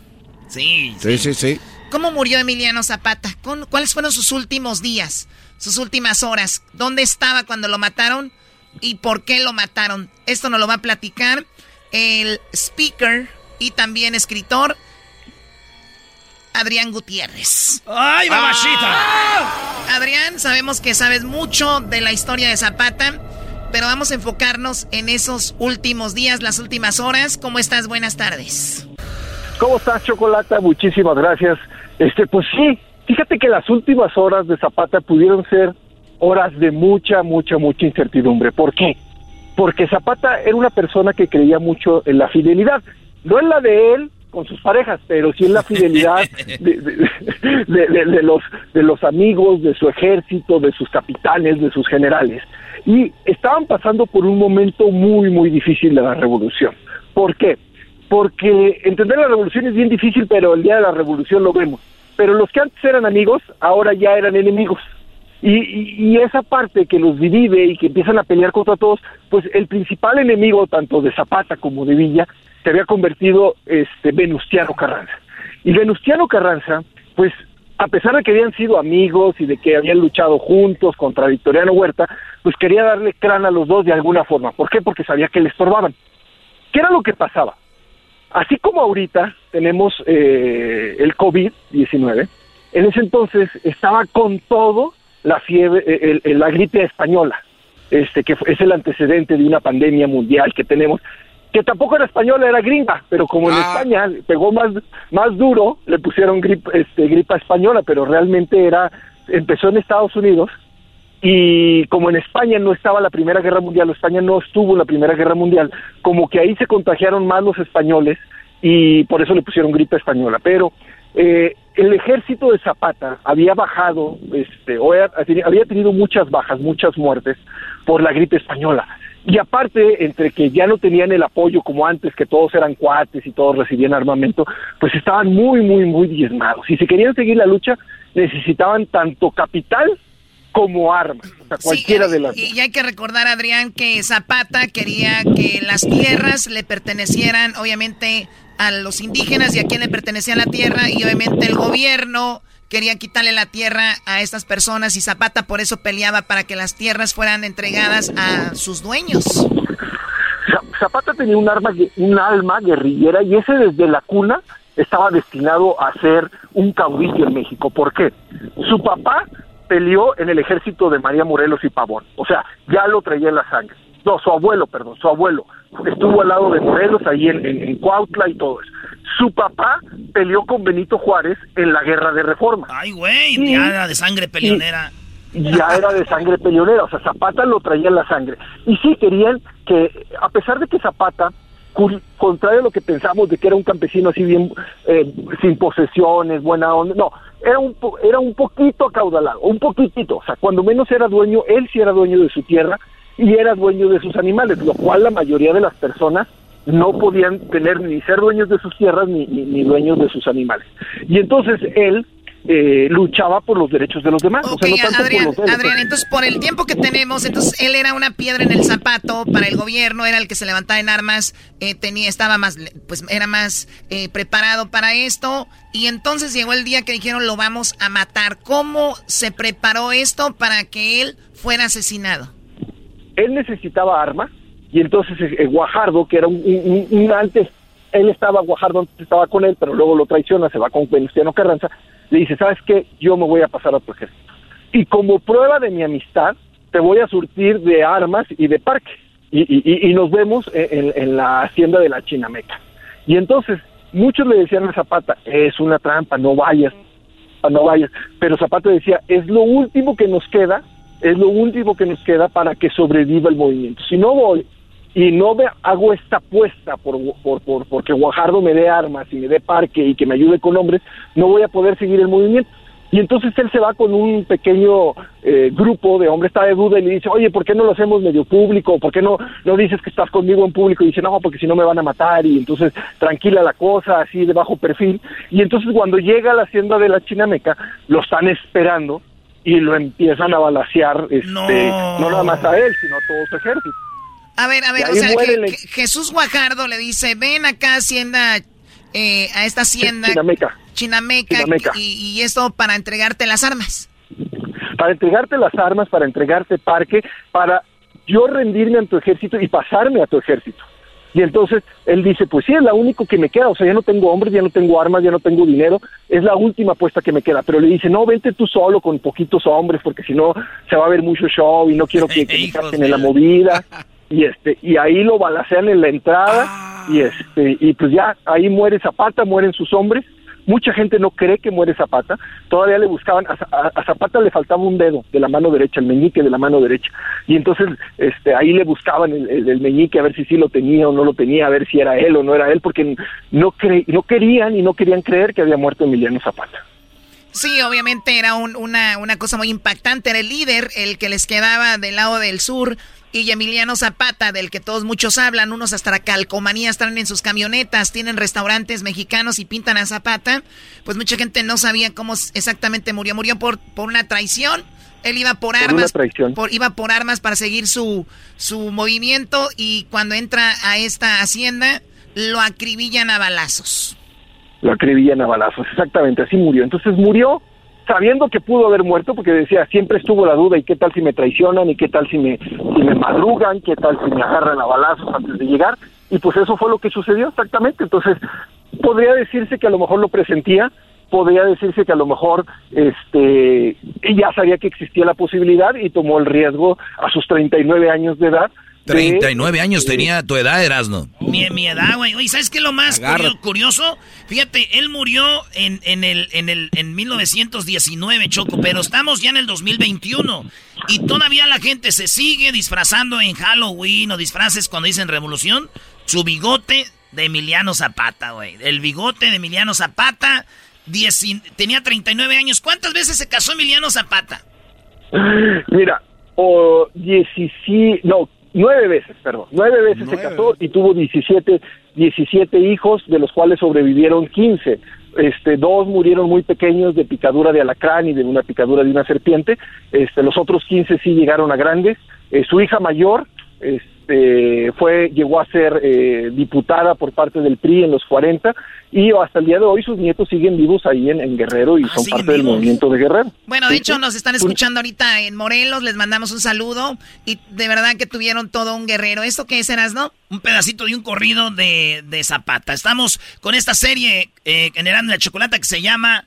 Sí. Sí, sí, sí. ¿Cómo murió Emiliano Zapata? ¿Cuáles fueron sus últimos días? Sus últimas horas? ¿Dónde estaba cuando lo mataron? ¿Y por qué lo mataron? Esto nos lo va a platicar el speaker y también escritor Adrián Gutiérrez. ¡Ay, mamachita! Ah. Adrián, sabemos que sabes mucho de la historia de Zapata, pero vamos a enfocarnos en esos últimos días, las últimas horas. ¿Cómo estás? Buenas tardes. ¿Cómo estás, Chocolata? Muchísimas gracias. Este, pues sí, fíjate que las últimas horas de Zapata pudieron ser horas de mucha, mucha, mucha incertidumbre. ¿Por qué? porque Zapata era una persona que creía mucho en la fidelidad, no en la de él, con sus parejas, pero sí en la fidelidad de, de- de- de los, de los amigos, de su ejército, de sus capitanes, de sus generales. Y estaban pasando por un momento muy, muy difícil de la revolución. ¿Por qué? Porque entender la revolución es bien difícil, pero el día de la revolución lo vemos. Pero los que antes eran amigos, ahora ya eran enemigos. Y, y- y esa parte que los divide y que empiezan a pelear contra todos, pues el principal enemigo tanto de Zapata como de Villa se había convertido este Venustiano Carranza. Y Venustiano Carranza, pues a pesar de que habían sido amigos y de que habían luchado juntos contra Victoriano Huerta, pues quería darle crán a los dos de alguna forma. ¿Por qué? Porque sabía que le estorbaban. ¿Qué era lo que pasaba? Así como ahorita tenemos eh, el COVID-19, en ese entonces estaba con todo la fiebre, eh, el- el- la gripe española, este que es el antecedente de una pandemia mundial que tenemos, que tampoco era española, era gringa, pero como en España pegó más, más duro, le pusieron grip- este, gripa española, pero realmente era, empezó en Estados Unidos y como en España no estaba la Primera Guerra Mundial, o España no estuvo en la Primera Guerra Mundial, como que ahí se contagiaron más los españoles y por eso le pusieron gripe española. Pero eh, el ejército de Zapata había bajado, este, o era- había tenido muchas bajas, muchas muertes por la gripe española. Y aparte, entre que ya no tenían el apoyo como antes, que todos eran cuates y todos recibían armamento, pues estaban muy, muy, muy diezmados. Y si querían seguir la lucha, necesitaban tanto capital como armas, o sea, cualquiera de las dos. Y hay que recordar, Adrián, que Zapata quería que las tierras le pertenecieran, obviamente, a los indígenas y a quién le pertenecía la tierra, y obviamente el gobierno quería quitarle la tierra a estas personas, y Zapata por eso peleaba para que las tierras fueran entregadas a sus dueños. Za- Zapata tenía un arma, un alma guerrillera y ese desde la cuna estaba destinado a ser un caudillo en México. ¿Por qué? Su papá peleó en el ejército de María Morelos y Pavón, o sea, ya lo traía en la sangre. No, su abuelo, perdón, su abuelo estuvo al lado de Morelos ahí en, en, en Cuautla y todo eso. Su papá peleó con Benito Juárez en la guerra de reforma. Ay, güey, ya era de sangre peleonera. ya era de sangre peleonera, o sea, Zapata lo traía en la sangre. Y sí querían que, a pesar de que Zapata, contrario a lo que pensamos de que era un campesino así bien, eh, sin posesiones, buena onda, no, era un, po- era un poquito acaudalado, un poquitito, o sea, cuando menos era dueño, él sí era dueño de su tierra y era dueño de sus animales, lo cual la mayoría de las personas no podían tener ni ser dueños de sus tierras ni, ni, ni dueños de sus animales. Y entonces él eh, luchaba por los derechos de los demás. o sea, no tanto Adrián, por los Adrián, entonces por el tiempo que tenemos, entonces él era una piedra en el zapato para el gobierno, era el que se levantaba en armas, eh, tenía, estaba más, pues era más eh, preparado para esto, y entonces llegó el día que dijeron lo vamos a matar. ¿Cómo se preparó esto para que él fuera asesinado? él necesitaba armas y entonces eh, eh, Guajardo, que era un, antes, él estaba, Guajardo antes estaba con él, pero luego lo traiciona, se va con Venustiano Carranza, le dice, ¿sabes qué? Yo me voy a pasar a tu ejército. Y como prueba de mi amistad, te voy a surtir de armas y de parque. Y, y- y- nos vemos en- en la hacienda de la Chinameca. Y entonces, muchos le decían a Zapata, es una trampa, no vayas, no vayas. Pero Zapata decía, es lo último que nos queda, es lo último que nos queda para que sobreviva el movimiento. Si no voy y no me hago esta apuesta por, por, por, porque Guajardo me dé armas y me dé parque y que me ayude con hombres, no voy a poder seguir el movimiento. Y entonces él se va con un pequeño eh, grupo de hombres, está de duda y le dice, oye, ¿por qué no lo hacemos medio público? ¿Por qué no, no dices que estás conmigo en público? Y dice, no, porque si no me van a matar. Y entonces tranquila la cosa, así de bajo perfil. Y entonces cuando llega a la hacienda de la Chinameca, lo están esperando y lo empiezan a balasear, este, no. nada más a él, sino a todo su ejército. A ver, a ver, o sea, que- Jesús Guajardo le dice, ven acá, hacienda, eh, a esta hacienda Chinameca. Chinameca, Chinameca. Y, y esto para entregarte las armas. para entregarte las armas, para entregarte parque, para yo rendirme a tu ejército y pasarme a tu ejército. Y entonces él dice, pues sí, es la único que me queda, o sea, ya no tengo hombres, ya no tengo armas, ya no tengo dinero, es la última apuesta que me queda. Pero le dice, no, vente tú solo con poquitos hombres, porque si no se va a ver mucho show y no quiero que, que me en la movida. Y este, y ahí lo balacean en la entrada, y este, y pues ya, ahí muere Zapata, mueren sus hombres, mucha gente no cree que muere Zapata, todavía le buscaban, a, a- a Zapata le faltaba un dedo de la mano derecha, el meñique de la mano derecha, y entonces este, ahí le buscaban el, el- el meñique a ver si sí lo tenía o no lo tenía, a ver si era él o no era él, porque no, cre- no querían y no querían creer que había muerto Emiliano Zapata. Sí, obviamente era un- una, una cosa muy impactante. Era el líder, el que les quedaba del lado del sur. Y Emiliano Zapata, del que todos muchos hablan, unos hasta la calcomanía están en sus camionetas, tienen restaurantes mexicanos y pintan a Zapata. Pues mucha gente no sabía cómo exactamente murió. Murió por, por una traición. Él iba por, armas. por- iba por armas para seguir su, su movimiento. Y cuando entra a esta hacienda, lo acribillan a balazos. lo acribillan a balazos, exactamente, así murió. Entonces murió sabiendo que pudo haber muerto, porque decía, siempre estuvo la duda, ¿y qué tal si me traicionan? ¿Y qué tal si me, si me madrugan? ¿Qué tal si me agarran a balazos antes de llegar? Y pues eso fue lo que sucedió exactamente. Entonces, podría decirse que a lo mejor lo presentía, podría decirse que a lo mejor este ya sabía que existía la posibilidad y tomó el riesgo a sus 39 años de edad. De- 39 años tenía tu edad, Erasno. Mi, mi edad, güey. Oye, ¿sabes qué es lo más Agárrate. curioso? Fíjate, él murió en, en, el, en, el, en 1919, Choco, pero estamos ya en el 2021. Y todavía la gente se sigue disfrazando en Halloween o disfraces cuando dicen revolución. Su bigote de Emiliano Zapata, güey. El bigote de Emiliano Zapata. dieci- tenía 39 años. ¿Cuántas veces se casó Emiliano Zapata? Mira, o 17, no, nueve veces, perdón, nueve veces se casó y tuvo 17, 17 hijos, de los cuales sobrevivieron 15. Este, dos murieron muy pequeños de picadura de alacrán y de una picadura de una serpiente. Este, los otros 15 sí llegaron a grandes. Eh, su hija mayor, este, fue, llegó a ser eh, diputada por parte del PRI en los 40 y hasta el día de hoy sus nietos siguen vivos ahí en, en Guerrero y son parte del movimiento de Guerrero. Bueno, de Sí, hecho sí. nos están escuchando ahorita en Morelos, les mandamos un saludo y de verdad que tuvieron todo un guerrero. ¿Esto qué serás, no? un pedacito de un corrido de, de Zapata. Estamos con esta serie eh, generando la chocolate que se llama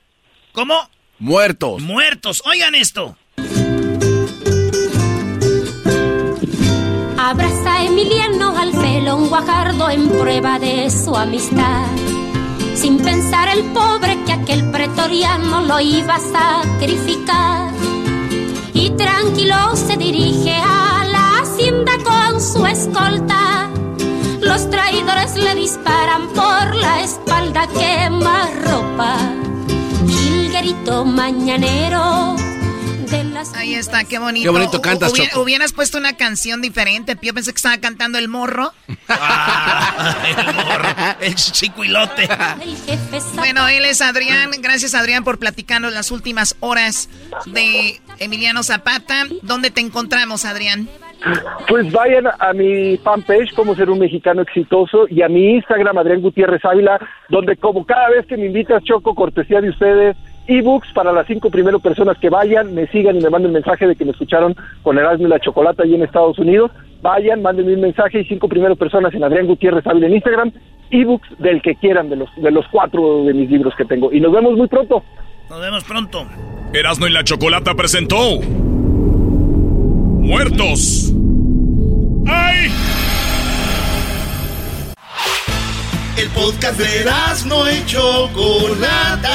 ¿Cómo? Muertos. Muertos. Oigan esto. Abraza a Emiliano al felón Guajardo en prueba de su amistad. Sin pensar el pobre que aquel pretoriano lo iba a sacrificar. Y tranquilo se dirige a la hacienda con su escolta. Los traidores le disparan por la espalda, quema ropa. Gilguerito mañanero de las Ahí está, qué bonito. Qué bonito cantas, Choco. Hubieras puesto una canción diferente. Yo pensé que estaba cantando el morro. el morro, el chicuilote. Bueno, él es Adrián. Gracias, Adrián, por platicarnos las últimas horas de Emiliano Zapata. ¿Dónde te encontramos, Adrián? Pues vayan a mi fanpage, como ser un mexicano exitoso, y a mi Instagram, Adrián Gutiérrez Ávila, donde como cada vez que me invitas, Choco, cortesía de ustedes, ebooks para las cinco primeras personas que vayan, me sigan y me manden mensaje de que me escucharon con Erasmo y la Chocolata ahí en Estados Unidos. Vayan, mándenme un mensaje y cinco primeras personas en Adrián Gutiérrez Ávila en Instagram, ebooks del que quieran, de los, de los cuatro de mis libros que tengo. Y nos vemos muy pronto. Nos vemos pronto. Erasmo y la Chocolata presentó Muertos. ¡Ay! El podcast de no y Chocolata.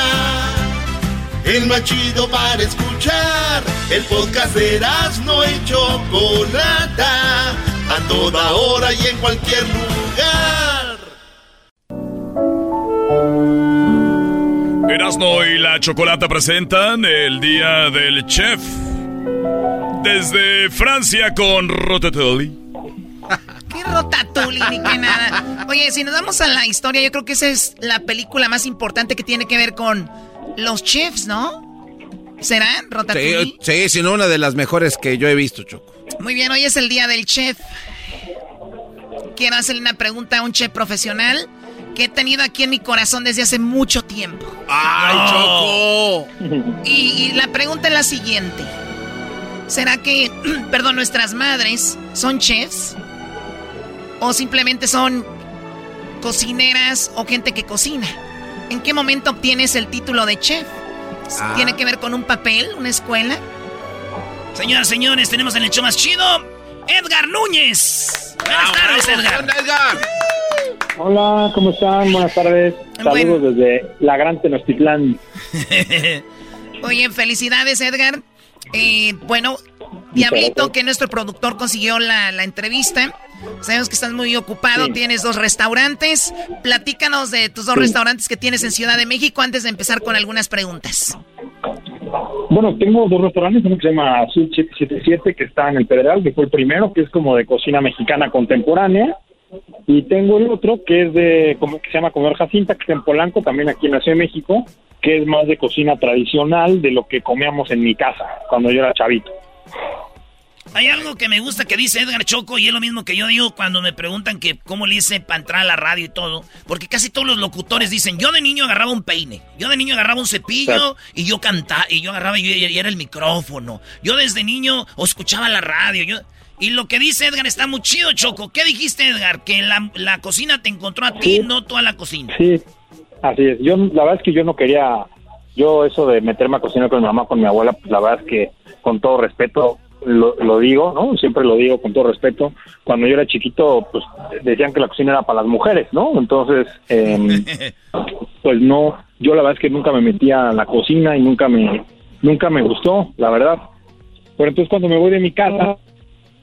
El más chido para escuchar. El podcast de no y Chocolata. A toda hora y en cualquier lugar. Erasmo y la Chocolata presentan el Día del Chef. Desde Francia con Rotetoli. Qué rotatuli, ni qué nada. Oye, si nos vamos a la historia, yo creo que esa es la película más importante que tiene que ver con los chefs, ¿no? ¿Será Rotatuli? Sí, sí, sino una de las mejores que yo he visto, Choco. Muy bien, hoy es el día del chef. Quiero hacerle una pregunta a un chef profesional que he tenido aquí en mi corazón desde hace mucho tiempo. ¡Ay, Choco! Y, y la pregunta es la siguiente. ¿Será que, perdón, nuestras madres son chefs? ¿O simplemente son cocineras o gente que cocina? ¿En qué momento obtienes el título de chef? Ah. ¿Tiene que ver con un papel, una escuela? Señoras, señores, tenemos en el hecho más chido Edgar Núñez. Buenas tardes, Edgar. Hola, ¿cómo están? Buenas tardes. Saludos desde la Gran Tenochtitlán. Oye, felicidades, Edgar. Eh, bueno, Diablito, que nuestro productor consiguió la, entrevista. Sabemos que estás muy ocupado, tienes dos restaurantes. Platícanos de tus dos restaurantes que tienes en Ciudad de México antes de empezar con algunas preguntas. Bueno, tengo dos restaurantes, uno que se llama Sud 777, que está en el Federal, que fue el primero, que es como de cocina mexicana contemporánea. Y tengo el otro que es de, como que se llama Comer Jacinta, que está en Polanco, también aquí en la Ciudad de México, que es más de cocina tradicional de lo que comíamos en mi casa cuando yo era chavito. Hay algo que me gusta que dice Edgar Choco y es lo mismo que yo digo cuando me preguntan que cómo le hice para entrar a la radio y todo. Porque casi todos los locutores dicen, yo de niño agarraba un peine, yo de niño agarraba un cepillo y yo cantaba, y yo agarraba y, era el micrófono. Yo desde niño escuchaba la radio. Yo... Y lo que dice Edgar está muy chido, Choco. ¿Qué dijiste, Edgar? Que la, cocina te encontró a ti, no tú a la cocina. Sí, así es. Yo, la verdad es que yo no quería, yo eso de meterme a cocinar con mi mamá, con mi abuela, pues la verdad es que con todo respeto lo, digo, ¿no? Siempre lo digo con todo respeto. Cuando yo era chiquito, pues decían que la cocina era para las mujeres, ¿no? Entonces, em, pues no, yo la verdad es que nunca me metía a la cocina y nunca me, nunca me gustó, la verdad. Pero entonces cuando me voy de mi casa,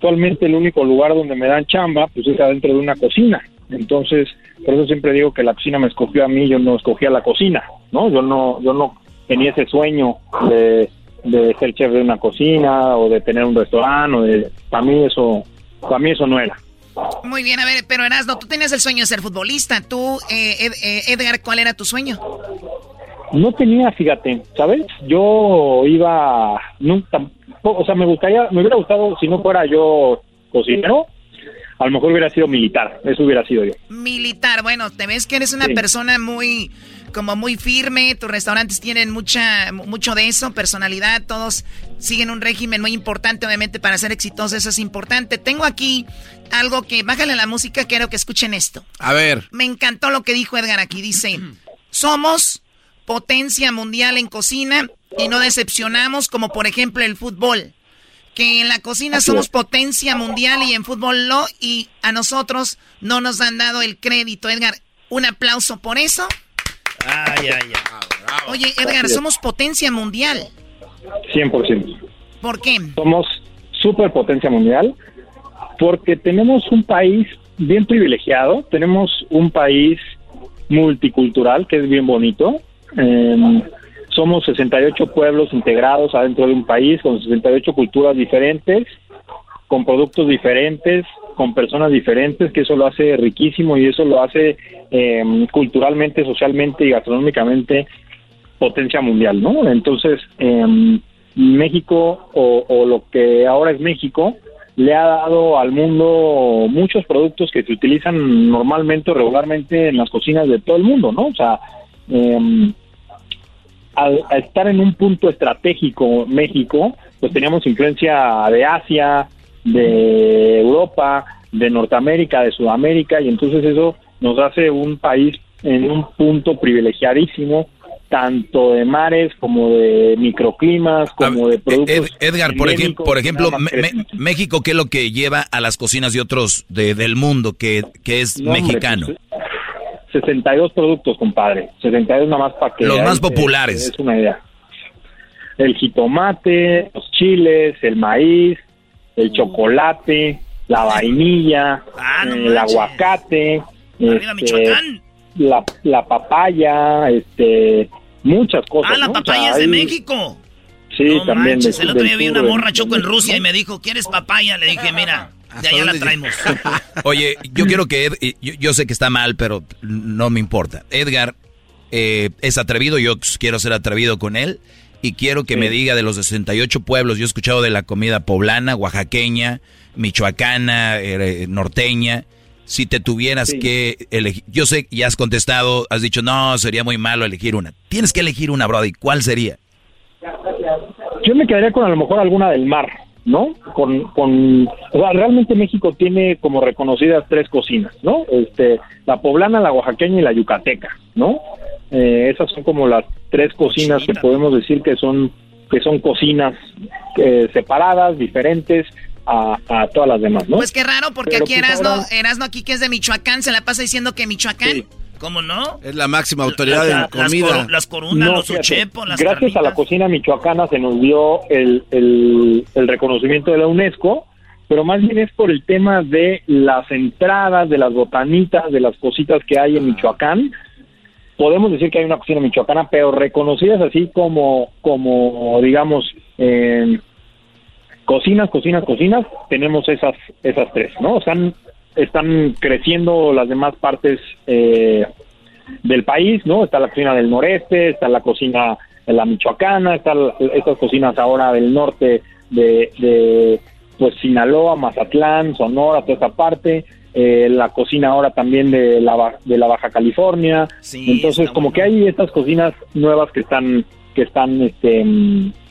actualmente el único lugar donde me dan chamba, pues es adentro de una cocina. Entonces, por eso siempre digo que la cocina me escogió a mí, yo no escogí a la cocina, ¿no? Yo no, yo no tenía ese sueño de de ser chef de una cocina o de tener un restaurante o de para mí eso para mí eso no era muy bien a ver pero Erasno tú tenías el sueño de ser futbolista tú eh, eh, Edgar cuál era tu sueño no tenía fíjate sabes yo iba nunca o sea me gustaría me hubiera gustado si no fuera yo cocinero a lo mejor hubiera sido militar eso hubiera sido yo militar bueno te ves que eres una persona muy como muy firme, tus restaurantes tienen mucha, mucho de eso, personalidad, todos siguen un régimen muy importante, obviamente para ser exitosos eso es importante. Tengo aquí algo que, bájale la música, quiero que escuchen esto. A ver. Me encantó lo que dijo Edgar aquí, dice, somos potencia mundial en cocina y no decepcionamos como por ejemplo el fútbol. Que en la cocina somos potencia mundial y en fútbol no, y a nosotros no nos han dado el crédito. Edgar, un aplauso por eso. Ay, ay, ay. Oye, Edgar, somos potencia mundial. 100%. ¿Por qué? Somos superpotencia mundial porque tenemos un país bien privilegiado, tenemos un país multicultural que es bien bonito. Em, somos 68 pueblos integrados adentro de un país con 68 culturas diferentes, con productos diferentes, con personas diferentes, que eso lo hace riquísimo y eso lo hace eh, culturalmente, socialmente y gastronómicamente potencia mundial, ¿no? Entonces, eh, México o, lo que ahora es México le ha dado al mundo muchos productos que se utilizan normalmente o regularmente en las cocinas de todo el mundo, ¿no? O sea, eh, al, al, estar en un punto estratégico México, pues teníamos influencia de Asia, de Europa, de Norteamérica, de Sudamérica, y entonces eso nos hace un país en un punto privilegiadísimo tanto de mares como de microclimas, como de productos. Edgar, por ejemplo, por ejemplo México, ¿qué es lo que lleva a las cocinas de otros de, del mundo que, que es mexicano? 62 productos, compadre. 62 nada más para que... Los más populares. Es una idea. El jitomate, los chiles, el maíz, el chocolate, la vainilla, ah, el aguacate, este, la, la, papaya, este, muchas cosas. Ah, la papaya es de México. Sí, también. el otro día vi una morra choco en Rusia y me dijo, ¿quieres papaya? Le dije, mira, de allá la traemos. Oye, yo quiero que, yo, sé que está mal, pero no me importa. Edgar eh, es atrevido, yo quiero ser atrevido con él y quiero que me diga de los 68 pueblos, yo he escuchado de la comida poblana, oaxaqueña, michoacana, eh, norteña. Si te tuvieras que elegir, yo sé, ya has contestado, has dicho, no, sería muy malo elegir una. Tienes que elegir una, Brody. ¿Cuál sería? Yo me quedaría con a lo mejor alguna del mar, ¿no? Con, con, o sea, realmente México tiene como reconocidas tres cocinas, ¿no? Este, la poblana, la oaxaqueña y la yucateca, ¿no? Eh, esas son como las tres cocinas que podemos decir que son que son cocinas eh, separadas, diferentes, a, a todas las demás, ¿no? Pues qué raro, porque Pero, aquí pues, Erasno, ahora- Erasno aquí que es de Michoacán, se la pasa diciendo que Michoacán. ¿Cómo no? Es la máxima autoridad La- en las comida. las corunas, No, los fíjate, uchepos, las Gracias a la cocina michoacana se nos dio el, el, el reconocimiento de la UNESCO, pero más bien es por el tema de las entradas, de las botanitas, de las cositas que hay en Michoacán. Podemos decir que hay una cocina michoacana, pero reconocidas así como, como digamos, eh, cocinas, cocinas, cocinas, tenemos esas, esas tres, ¿no? Están, están creciendo las demás partes eh, del país, ¿no? Está la cocina del noreste, está la cocina de la michoacana, están estas cocinas ahora del norte de, de pues Sinaloa, Mazatlán, Sonora, toda esa parte, eh, la cocina ahora también de la, de la Baja California, entonces como que hay estas cocinas nuevas que están que están este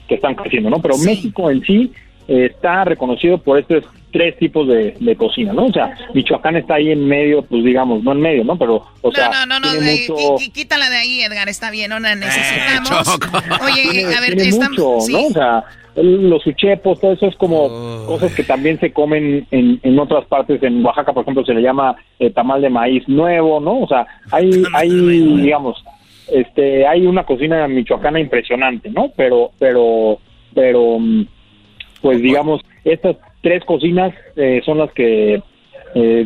que están creciendo, ¿no? Pero México en sí eh, está reconocido por estos tres tipos de, de cocina, ¿no? O sea, Michoacán está ahí en medio, pues digamos, no en medio, ¿no? Pero, o sea, No, no, no, tiene de- mucho... quítala de ahí, Edgar, está bien, no la necesitamos. Oye, tiene, a ver, tiene estamos... mucho, sí. ¿no? O sea, los uchepos, todo eso es como cosas que también se comen en, en otras partes. En Oaxaca, por ejemplo, se le llama eh, tamal de maíz nuevo, ¿no? O sea, hay, hay digamos, este, hay una cocina michoacana impresionante, ¿no? Pero, pero, pero, mm, pues digamos, estas tres cocinas eh, son las que eh,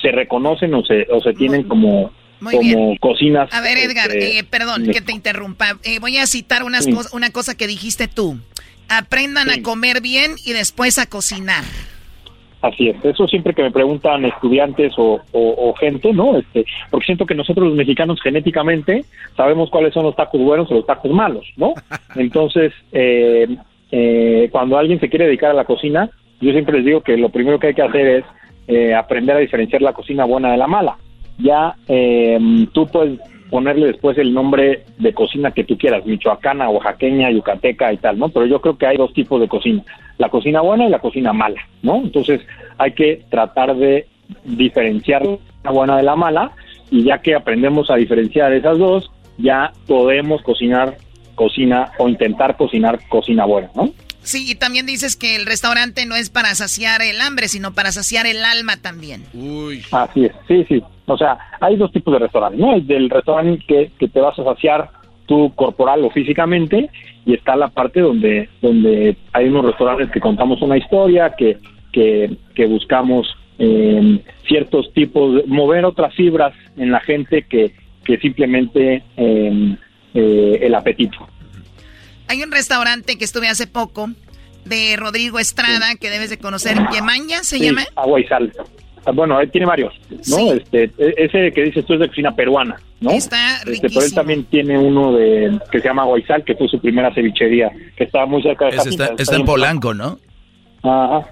se reconocen o se, o se tienen como, Muy como bien. cocinas. A ver, Edgar, este, eh, perdón que te interrumpa. Eh, voy a citar unas Sí. cos- una cosa que dijiste tú. Aprendan a comer bien y después a cocinar. Así es, eso siempre que me preguntan estudiantes o, o- o gente, ¿no? Este, porque siento que nosotros los mexicanos genéticamente sabemos cuáles son los tacos buenos o los tacos malos, ¿no? Entonces, eh, eh, cuando alguien se quiere dedicar a la cocina, yo siempre les digo que lo primero que hay que hacer es eh, aprender a diferenciar la cocina buena de la mala. Ya eh, tú puedes ponerle después el nombre de cocina que tú quieras, michoacana, oaxaqueña, yucateca y tal, ¿no? Pero yo creo que hay dos tipos de cocina, la cocina buena y la cocina mala, ¿no? Entonces hay que tratar de diferenciar la buena de la mala y ya que aprendemos a diferenciar esas dos, ya podemos cocinar cocina o intentar cocinar cocina buena, ¿no? Sí, y también dices que el restaurante no es para saciar el hambre, sino para saciar el alma también. Así es, sí, sí. O sea, hay dos tipos de restaurantes, ¿no? Hay del restaurante que, que te vas a saciar tú corporal o físicamente y está la parte donde donde hay unos restaurantes que contamos una historia, que, que, que buscamos eh, ciertos tipos, de, mover otras fibras en la gente que, que simplemente eh, eh, el apetito. Hay un restaurante que estuve hace poco de Rodrigo Estrada que debes de conocer, Yemanya se Sí, llama. agua y sal. Ah, Bueno, él tiene varios, ¿no? Sí. Este, e- ese que dices tú es de cocina peruana, ¿no? Está Este, pero él también tiene uno de que se llama Sal, que fue su primera cevichería, que estaba muy cerca de Ese está, Jacinta, está en Polanco, ¿no? Ajá.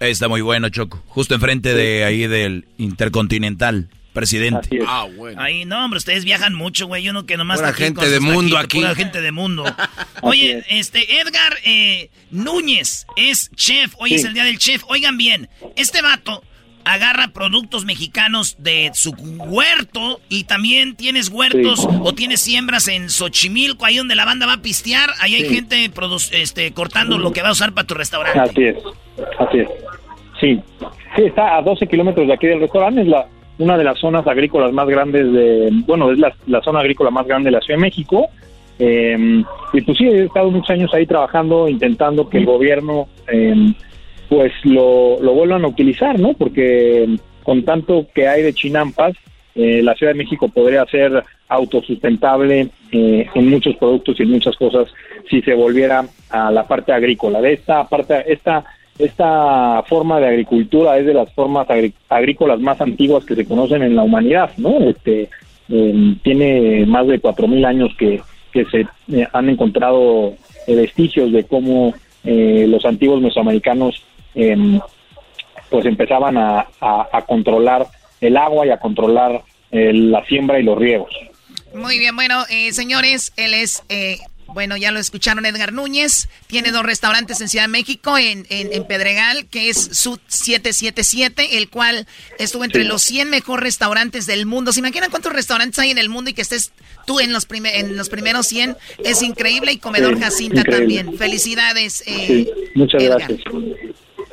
Está muy bueno, Choco. Justo enfrente de ahí del Intercontinental, presidente. Ah, bueno. Ahí, no, hombre, ustedes viajan mucho, güey. Uno que nomás Pura gente de mundo aquí. Pura gente de mundo. Oye, este, Edgar eh, Núñez es chef. Hoy Sí. es el día del chef. Oigan bien, este vato agarra productos mexicanos de su huerto y también tienes huertos Sí. o tienes siembras en Xochimilco, ahí donde la banda va a pistear. Ahí hay gente este, cortando lo que va a usar para tu restaurante. Así es, así es. Sí, sí, está a 12 kilómetros de aquí del restaurante, es la una de las zonas agrícolas más grandes de, bueno, es la, la zona agrícola más grande de la Ciudad de México. Eh, y pues sí, he estado muchos años ahí trabajando, intentando que el gobierno, eh, pues lo, lo vuelvan a utilizar, ¿no? Porque con tanto que hay de chinampas, eh, la Ciudad de México podría ser autosustentable eh, en muchos productos y en muchas cosas si se volviera a la parte agrícola. De esta parte, esta esta forma de agricultura es de las formas agrícolas más antiguas que se conocen en la humanidad, ¿no? Este eh, tiene más de cuatro mil años que, que se eh, han encontrado vestigios de cómo eh, los antiguos mesoamericanos em, pues empezaban a, a- a controlar el agua y a controlar eh, la siembra y los riegos. Muy bien, bueno, señores, él es, bueno, ya lo escucharon, Edgar Núñez. Tiene dos restaurantes en Ciudad de México, en, en, en Pedregal, que es Sud 777, el cual estuvo entre Sí. los 100 mejores restaurantes del mundo. ¿Se imaginan cuántos restaurantes hay en el mundo y que estés tú en los, prime- en los primeros 100? Es increíble y Comedor Sí, Jacinta increíble. también. Felicidades, eh, Sí, muchas Edgar. gracias.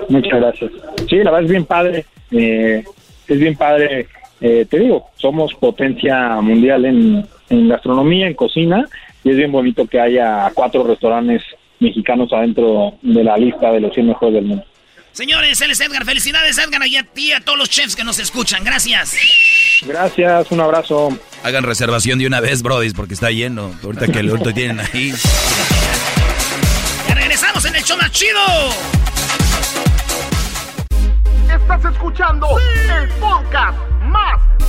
Muchas gracias. Sí, la verdad es bien padre. Eh, es bien padre. Eh, te digo, somos potencia mundial en, en gastronomía, en cocina, y es bien bonito que haya cuatro restaurantes mexicanos adentro de la lista de los 100 mejores del mundo. Señores, él es Edgar. Felicidades, Edgar, y a ti, a todos los chefs que nos escuchan. Gracias. Gracias, un abrazo. Hagan reservación de una vez, Brody, porque está lleno. Ahorita que el orto tienen ahí. Ya regresamos en el show más chido. Estás escuchando el podcast más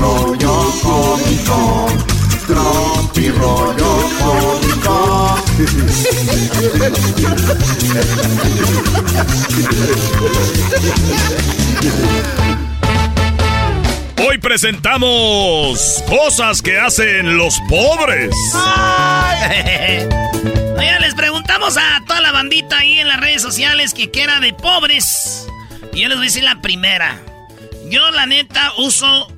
Rollo cómico. Tropi rollo cómico. Hoy presentamos cosas que hacen los pobres. Oigan, les preguntamos a toda la bandita ahí en las redes sociales que qué era de pobres. Y yo les voy a decir la primera. Yo, la neta, uso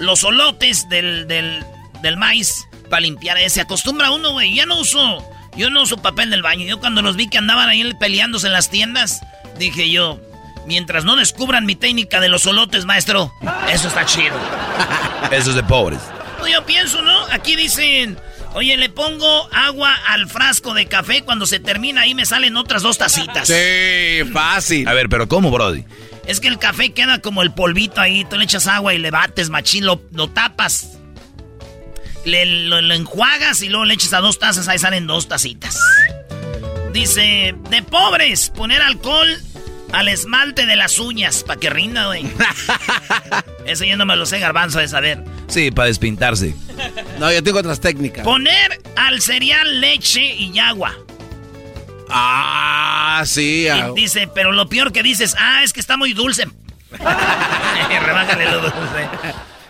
los olotes del, del, del maíz para limpiar. Se acostumbra uno, güey. Ya no uso. Yo no uso papel del baño. Yo cuando los vi que andaban ahí peleándose en las tiendas, dije yo, mientras no descubran mi técnica de los olotes, maestro, eso está chido. Eso es de pobres. No, Yo pienso, ¿no? Aquí dicen, oye, le pongo agua al frasco de café, cuando se termina ahí me salen otras dos tacitas. Sí, fácil. A ver, pero ¿cómo, Brody? Es que el café queda como el polvito ahí, tú le echas agua y le bates, machín, lo, lo tapas. Le, lo, lo enjuagas y luego le echas a dos tazas, ahí salen dos tacitas. Dice, de pobres, poner alcohol al esmalte de las uñas, para que rinda, güey. Eso yo no me lo sé, garbanzo, de saber. Sí, para despintarse. No, yo tengo otras técnicas. Poner al cereal leche y agua. Ah, sí. ah. Dice, pero lo peor que dices, ah, es que está muy dulce. Rebájale lo dulce.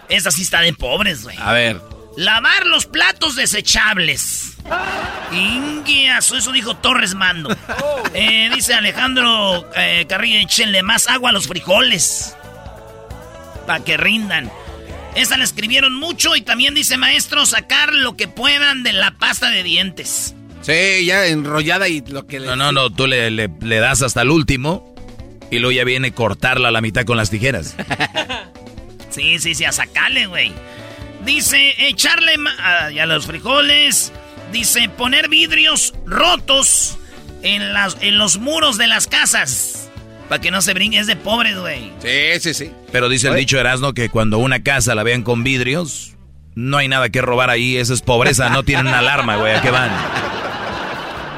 Esa sí está de pobres, güey. A ver. Lavar los platos desechables. Inguiazo, eso dijo Torres Mando. Eh, dice Alejandro eh, Carrillo, échenle más agua a los frijoles. Para que rindan. Esa la escribieron mucho y también dice maestro, sacar lo que puedan de la pasta de dientes. Sí, ya enrollada y lo que le... No, no, no, tú le, le- le das hasta el último y luego ya viene cortarla a la mitad con las tijeras. Sí, sí, sí, a sacarle, güey. Dice echarle ma- ah, ya los frijoles. Dice poner vidrios rotos en, las, en los muros de las casas. Para que no se brinque, es de pobres, güey. Sí, sí, sí. Pero dice el dicho Erasmo que cuando una casa la vean con vidrios, no hay nada que robar ahí, eso es pobreza, no tienen alarma, güey, ¿a qué van?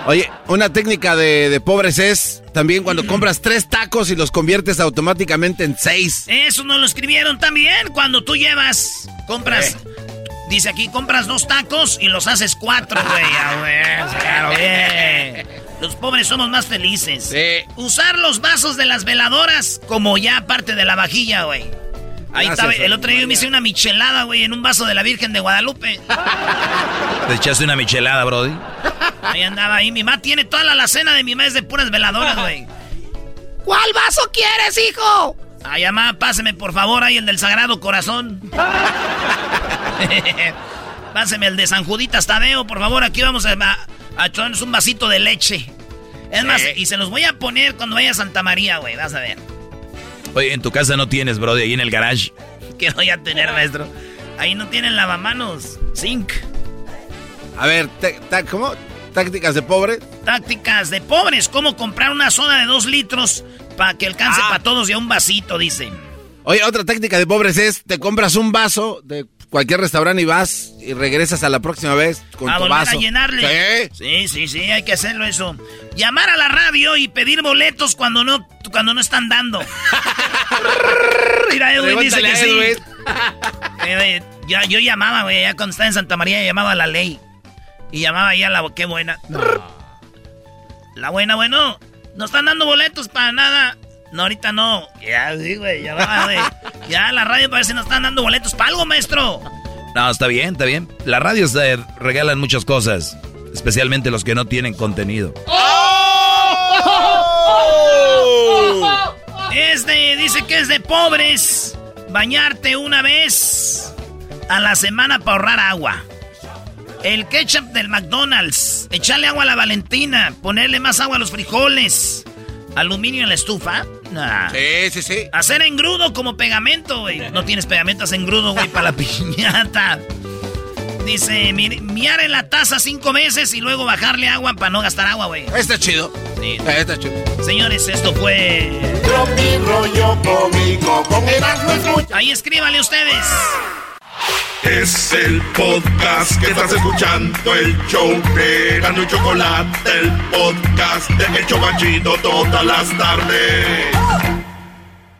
Oye, una técnica de, de pobres es también cuando compras tres tacos y los conviertes automáticamente en seis. Eso nos lo escribieron también. Cuando tú llevas, compras. Dice aquí, compras dos tacos y los haces cuatro, güey. Los pobres somos más felices. Usar los vasos de las veladoras como ya parte de la vajilla, güey. Ahí Gracias, está, el otro día yo me hice una michelada, güey, en un vaso de la Virgen de Guadalupe. Te echaste una michelada, Brody. Ahí andaba ahí. Mi mamá tiene toda la alacena de mi mamá es de puras veladoras, güey. ¿Cuál vaso quieres, hijo? Ay, mamá, páseme por favor ahí el del Sagrado Corazón. páseme el de San Juditas Tadeo, por favor. Aquí vamos a, a, a echarnos un vasito de leche. Es más, y se los voy a poner cuando vaya a Santa María, güey. Vas a ver. Oye, en tu casa no tienes, Brody, ahí en el garage. ¿Qué voy a tener, maestro? Ahí no tienen lavamanos. Zinc. A ver, ¿cómo? ¿Tácticas de pobre? Tácticas de pobres. ¿Cómo comprar una soda de dos litros para que alcance para todos y a un vasito, dicen? Oye, otra táctica de pobres es te compras un vaso de cualquier restaurante y vas y regresas a la próxima vez con a tu volver vaso. a llenarle. Sí. sí, sí, sí, hay que hacerlo eso. Llamar a la radio y pedir boletos cuando no cuando no están dando. Mira, Edwin dice que sí. Eh, yo, yo, llamaba, güey, ya cuando estaba en Santa María, llamaba a la ley. Y llamaba ya a la... ¡Qué buena! La buena, bueno. No están dando boletos para nada. No, ahorita no. Ya, sí, güey, ya va, güey. Ya la radio parece que nos están dando boletos para algo, maestro. No, está bien, está bien. Las radios regalan muchas cosas, especialmente los que no tienen contenido. Es de, dice que es de pobres bañarte una vez a la semana para ahorrar agua. El ketchup del McDonald's, echarle agua a la Valentina, ponerle más agua a los frijoles, aluminio en la estufa. Sí, sí, sí. Hacer engrudo como pegamento, güey. No tienes pegamento, haz engrudo, güey, para la piñata. Dice, miar en la taza cinco meses y luego bajarle agua para no gastar agua, güey. Está chido. Sí. Está chido. Señores, esto fue... rollo cómico con Ahí escríbanle ustedes. Es el podcast que estás escuchando, el show de Gano y Chocolate, el podcast de Hecho Banchito todas las tardes.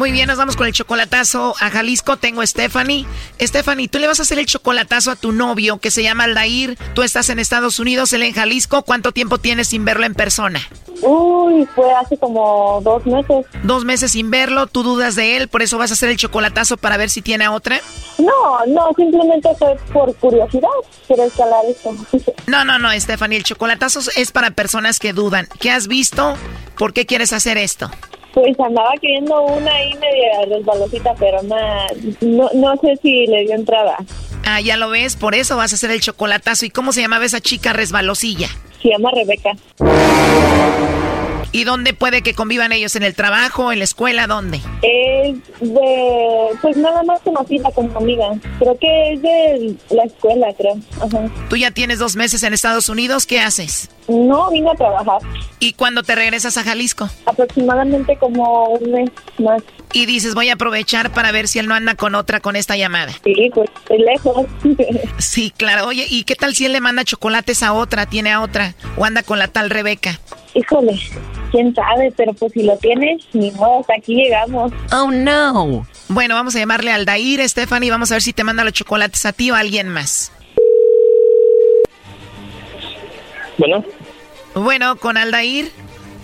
Muy bien, nos vamos con el chocolatazo a Jalisco. Tengo a Stephanie. Stephanie, tú le vas a hacer el chocolatazo a tu novio que se llama Aldair. Tú estás en Estados Unidos, él en Jalisco. ¿Cuánto tiempo tienes sin verlo en persona? Uy, fue hace como dos meses. Dos meses sin verlo, tú dudas de él, por eso vas a hacer el chocolatazo para ver si tiene otra. No, no, simplemente fue por curiosidad, quiero escalar esto. No, no, no, Stephanie, el chocolatazo es para personas que dudan. ¿Qué has visto? ¿Por qué quieres hacer esto? Pues andaba queriendo una ahí media resbalosita, pero nada, no, no sé si le dio entrada. Ah, ya lo ves, por eso vas a hacer el chocolatazo. ¿Y cómo se llamaba esa chica resbalosilla? Se llama Rebeca. ¿Y dónde puede que convivan ellos? ¿En el trabajo? ¿En la escuela? ¿Dónde? Es de... Pues nada más conocida como amiga. Creo que es de la escuela, creo. Ajá. ¿Tú ya tienes dos meses en Estados Unidos? ¿Qué haces? No, vine a trabajar. ¿Y cuándo te regresas a Jalisco? Aproximadamente como un mes más. Y dices, voy a aprovechar para ver si él no anda con otra con esta llamada. Sí, pues es lejos. sí, claro. Oye, ¿y qué tal si él le manda chocolates a otra, tiene a otra? ¿O anda con la tal Rebeca? Híjole, quién sabe, pero pues si lo tienes, ni modo, hasta aquí llegamos. Oh no. Bueno, vamos a llamarle al Dair, Stephanie, vamos a ver si te manda los chocolates a ti o a alguien más. Bueno. Bueno, con Aldair.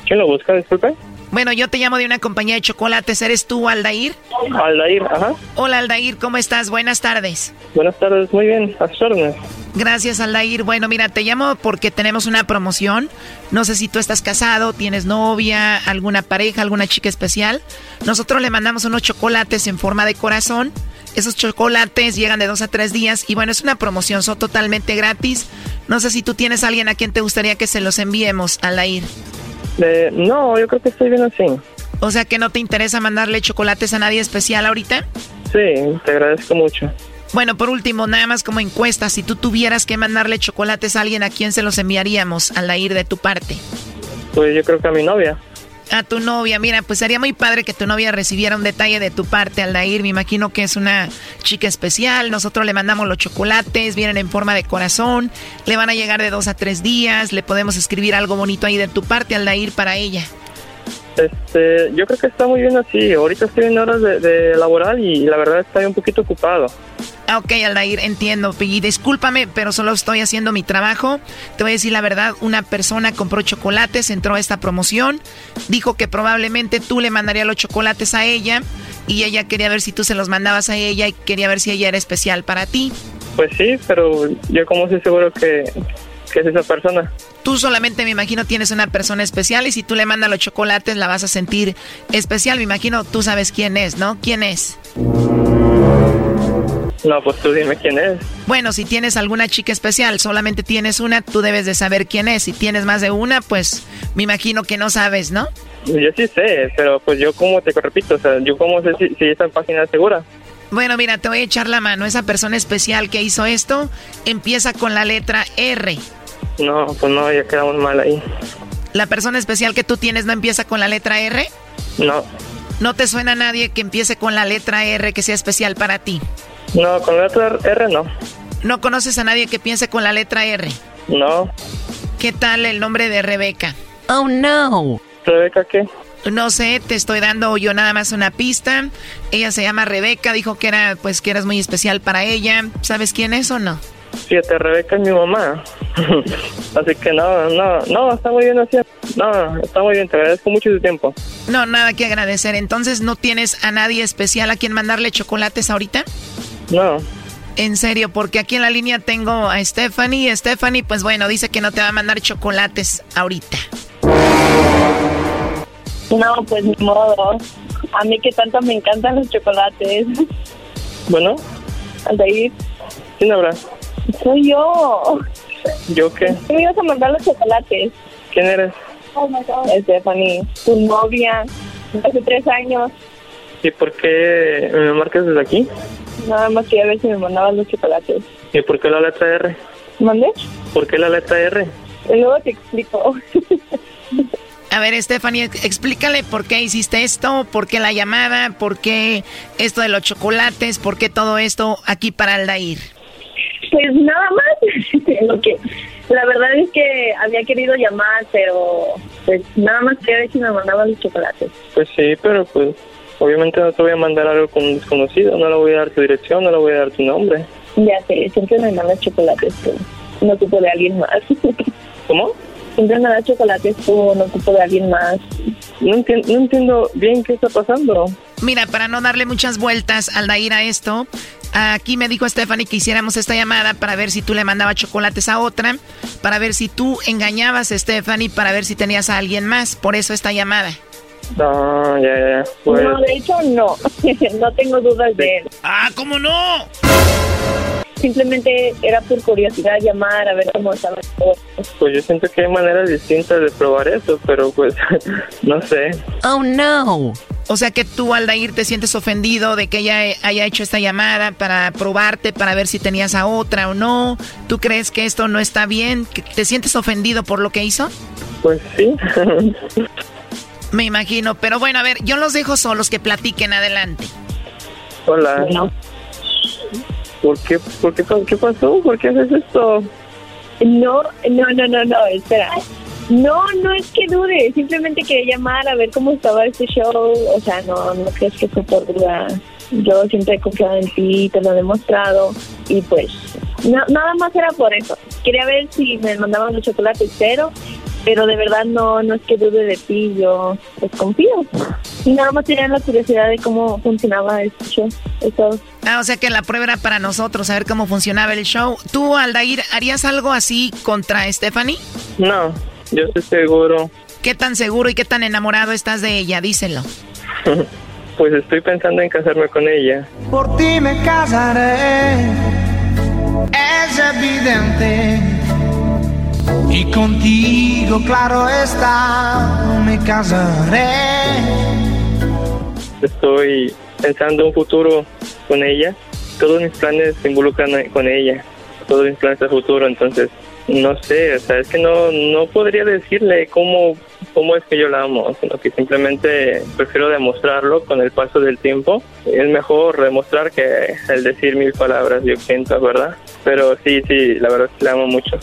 ¿Quién lo busca, disculpe? Bueno, yo te llamo de una compañía de chocolates. ¿Eres tú, Aldair? Aldair, ajá. Hola, Aldair, ¿cómo estás? Buenas tardes. Buenas tardes, muy bien, a. Gracias, Aldair. Bueno, mira, te llamo porque tenemos una promoción. No sé si tú estás casado, tienes novia, alguna pareja, alguna chica especial. Nosotros le mandamos unos chocolates en forma de corazón. Esos chocolates llegan de dos a tres días y bueno, es una promoción, son totalmente gratis. No sé si tú tienes a alguien a quien te gustaría que se los enviemos, Aldair. Eh, no, yo creo que estoy bien así. O sea que no te interesa mandarle chocolates a nadie especial ahorita. Sí, te agradezco mucho. Bueno, por último, nada más como encuesta, si tú tuvieras que mandarle chocolates a alguien, ¿a quién se los enviaríamos al ir de tu parte? Pues yo creo que a mi novia. A tu novia, mira, pues sería muy padre que tu novia recibiera un detalle de tu parte, Aldair. Me imagino que es una chica especial. Nosotros le mandamos los chocolates, vienen en forma de corazón. Le van a llegar de dos a tres días. Le podemos escribir algo bonito ahí de tu parte, Aldair, para ella. Este, yo creo que está muy bien así. Ahorita estoy en horas de, de laboral y la verdad estoy un poquito ocupado. Ok, Aldair, entiendo. Y discúlpame, pero solo estoy haciendo mi trabajo. Te voy a decir la verdad, una persona compró chocolates, entró a esta promoción, dijo que probablemente tú le mandarías los chocolates a ella y ella quería ver si tú se los mandabas a ella y quería ver si ella era especial para ti. Pues sí, pero yo como estoy seguro que, que es esa persona. Tú solamente me imagino tienes una persona especial y si tú le mandas los chocolates la vas a sentir especial. Me imagino tú sabes quién es, ¿no? ¿Quién es? No, pues tú dime quién es. Bueno, si tienes alguna chica especial, solamente tienes una, tú debes de saber quién es. Si tienes más de una, pues me imagino que no sabes, ¿no? Yo sí sé, pero pues yo como te repito, o sea, yo como sé si, si esta página es segura. Bueno, mira, te voy a echar la mano. Esa persona especial que hizo esto empieza con la letra R. No, pues no, ya quedamos mal ahí. ¿La persona especial que tú tienes no empieza con la letra R? No. ¿No te suena a nadie que empiece con la letra R que sea especial para ti? No, con la letra R no. ¿No conoces a nadie que piense con la letra R? No. ¿Qué tal el nombre de Rebeca? Oh, no. ¿Rebeca qué? No sé, te estoy dando yo nada más una pista. Ella se llama Rebeca, dijo que era pues que eras muy especial para ella. ¿Sabes quién es o no? Fíjate, Rebeca es mi mamá. así que no, no, no, está muy bien así. No, está muy bien, te agradezco mucho tu tiempo. No, nada que agradecer. Entonces, ¿no tienes a nadie especial a quien mandarle chocolates ahorita? No. En serio, porque aquí en la línea tengo a Stephanie. Stephanie, pues bueno, dice que no te va a mandar chocolates ahorita. No, pues ni modo. A mí que tanto me encantan los chocolates. Bueno, Aldair, ¿quién habla? Soy yo. ¿Yo qué? ¿Qué me ibas a mandar los chocolates? ¿Quién eres? Stephanie, tu novia, hace tres años. ¿Y por qué me marcas desde aquí? Nada más quería ver si me mandaban los chocolates. ¿Y por qué la letra R? ¿Mandé? ¿Por qué la letra R? Y luego te explico. A ver, Stephanie, explícale por qué hiciste esto, por qué la llamada, por qué esto de los chocolates, por qué todo esto aquí para Aldair. Pues nada más. Lo que, la verdad es que había querido llamar, pero pues nada más quería ver si me mandaban los chocolates. Pues sí, pero pues obviamente no te voy a mandar algo con un desconocido, no le voy a dar tu dirección, no le voy a dar tu nombre. Ya sé, siempre me mandas chocolates tú. No ocupo de alguien más. ¿Cómo? Siempre me das chocolates tú, no ocupo de alguien más. No, entiendo, no entiendo bien qué está pasando. Mira, para no darle muchas vueltas al Dair a esto, aquí me dijo Stephanie que hiciéramos esta llamada para ver si tú le mandabas chocolates a otra, para ver si tú engañabas a Stephanie, para ver si tenías a alguien más. Por eso esta llamada. No, ya, ya. Pues, No, de hecho no. no tengo dudas de él. ¡Ah, cómo no! Simplemente era por curiosidad llamar a ver cómo estaba todo. pues yo siento que hay maneras distintas de probar eso, pero pues no sé. Oh, no. O sea que tú, Aldair, te sientes ofendido de que ella haya hecho esta llamada para probarte, para ver si tenías a otra o no. ¿Tú crees que esto no está bien? ¿Que ¿Te sientes ofendido por lo que hizo? Pues sí. Me imagino. Pero bueno, a ver, yo los dejo solos que platiquen adelante. Hola. ¿Por qué, qué, pasó? ¿Por qué haces esto? No, no, no, no, no, espera. No, no es que dude, simplemente quería llamar a ver cómo estaba este show. O sea, no, no crees que fue por duda. Yo siempre he confiado en ti, te lo he demostrado. Y pues, na- nada más era por eso. Quería ver si me mandaban los chocolates, pero, pero de verdad no, no es que dude de ti, yo pues confío. Y nada más tenía la curiosidad de cómo funcionaba este show. Eso. Ah, o sea que la prueba era para nosotros, saber cómo funcionaba el show. ¿Tú, Aldair, harías algo así contra Stephanie? No, yo estoy seguro. ¿Qué tan seguro y qué tan enamorado estás de ella? Díselo. Pues estoy pensando en casarme con ella. Por ti me casaré, es evidente. Y contigo, claro está, me casaré. Estoy pensando un futuro con ella. Todos mis planes se involucran con ella. Todos mis planes a futuro, entonces no sé, o sea, es que no no podría decirle cómo cómo es que yo la amo, sino que simplemente prefiero demostrarlo con el paso del tiempo. Es mejor demostrar que el decir mil palabras, yo siento, ¿verdad? Pero sí, sí, la verdad es que la amo mucho.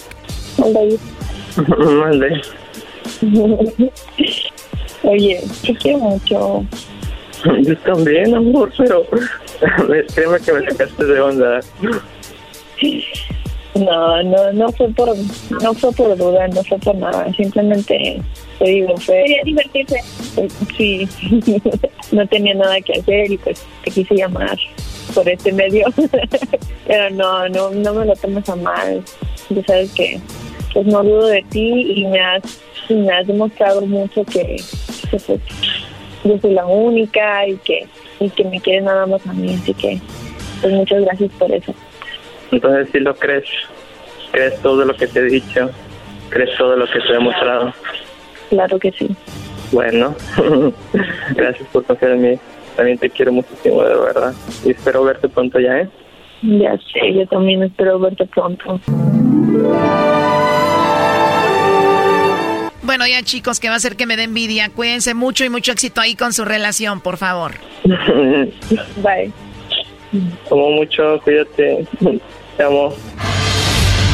Mande. Oye, te quiero mucho. Yo también, amor, pero créeme que me sacaste de onda. No, no, no fue por, no fue por duda, no fue por nada. Simplemente, te digo, fue. Quería divertirse. Sí, no tenía nada que hacer y pues te quise llamar por este medio. Pero no, no, no me lo tomes a mal. Ya sabes que, pues no dudo de ti y me has, y me has demostrado mucho que, que, pues, yo soy la única y que, y que me quieres nada más a mí. Así que, pues muchas gracias por eso. Entonces sí lo crees. Crees todo lo que te he dicho. Crees todo lo que te he demostrado. Claro que sí. Bueno, gracias por confiar en mí. También te quiero muchísimo, de verdad. Y espero verte pronto ya, ¿eh? Ya sé, yo también espero verte pronto. Bueno, ya chicos, que va a ser que me dé envidia. Cuídense mucho y mucho éxito ahí con su relación, por favor. Bye. Como mucho, cuídate. Te amo.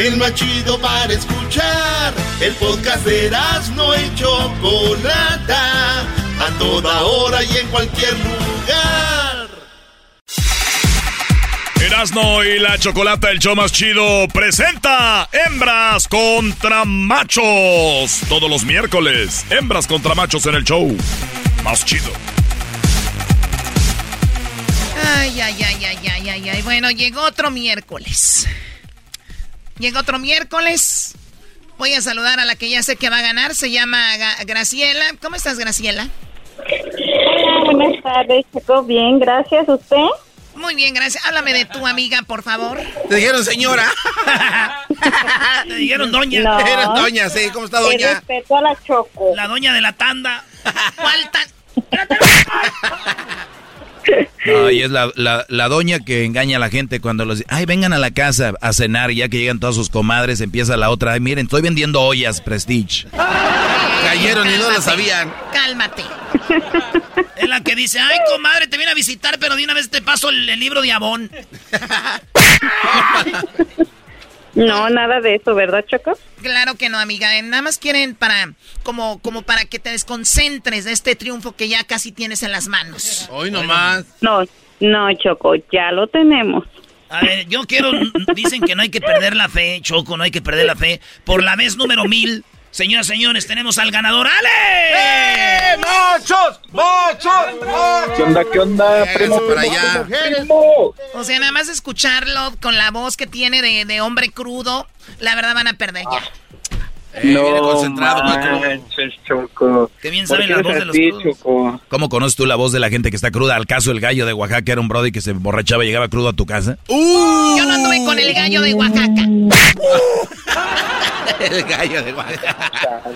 El más chido para escuchar. El podcast de Erasno y Chocolata. A toda hora y en cualquier lugar. Erasno y la chocolata, el show más chido, presenta Hembras contra Machos. Todos los miércoles, Hembras contra Machos en el show más chido. Ay, ay, ay, ay, ay, ay, ay. Bueno, llegó otro miércoles. Llegó otro miércoles. Voy a saludar a la que ya sé que va a ganar. Se llama Ga- Graciela. ¿Cómo estás, Graciela? Hola, buenas tardes, Choco. Bien, gracias. ¿Usted? Muy bien, gracias. Háblame de tu amiga, por favor. Te dijeron señora. Te dijeron doña. No. Te dijeron doña, sí. ¿Cómo está doña? respeto a la Choco. La doña de la tanda. ¿Cuál tan? Ay, es la, la, la doña que engaña a la gente cuando los... Ay, vengan a la casa a cenar y ya que llegan todas sus comadres, empieza la otra. Ay, miren, estoy vendiendo ollas, Prestige. Cayeron y no lo sabían. Cálmate. Es la que dice, ay, comadre, te viene a visitar, pero de una vez te paso el, el libro de Avon. No, nada de eso, ¿verdad, Choco? Claro que no, amiga. Eh, Nada más quieren para, como, como para que te desconcentres de este triunfo que ya casi tienes en las manos. Hoy nomás. No, no, Choco, ya lo tenemos. A ver, yo quiero. Dicen que no hay que perder la fe, Choco, no hay que perder la fe. Por la vez número mil, señoras y señores, tenemos al ganador, ¡Ale! ¡Eh, machos! ¡Machos! ¡Machos! ¿Qué onda, qué onda, primo? para allá. Primo. O sea, nada más escucharlo con la voz que tiene de, de hombre crudo, la verdad van a perder ya. Eh, viene concentrado, Paco. manches, Choco. Qué bien ¿Por saben la voz de los. Choco? ¿Cómo conoces tú la voz de la gente que está cruda? ¿Al caso el gallo de Oaxaca era un brody que se emborrachaba y llegaba crudo a tu casa? ¡Uh! Yo no anduve con el gallo de Oaxaca. El gallo de Oaxaca.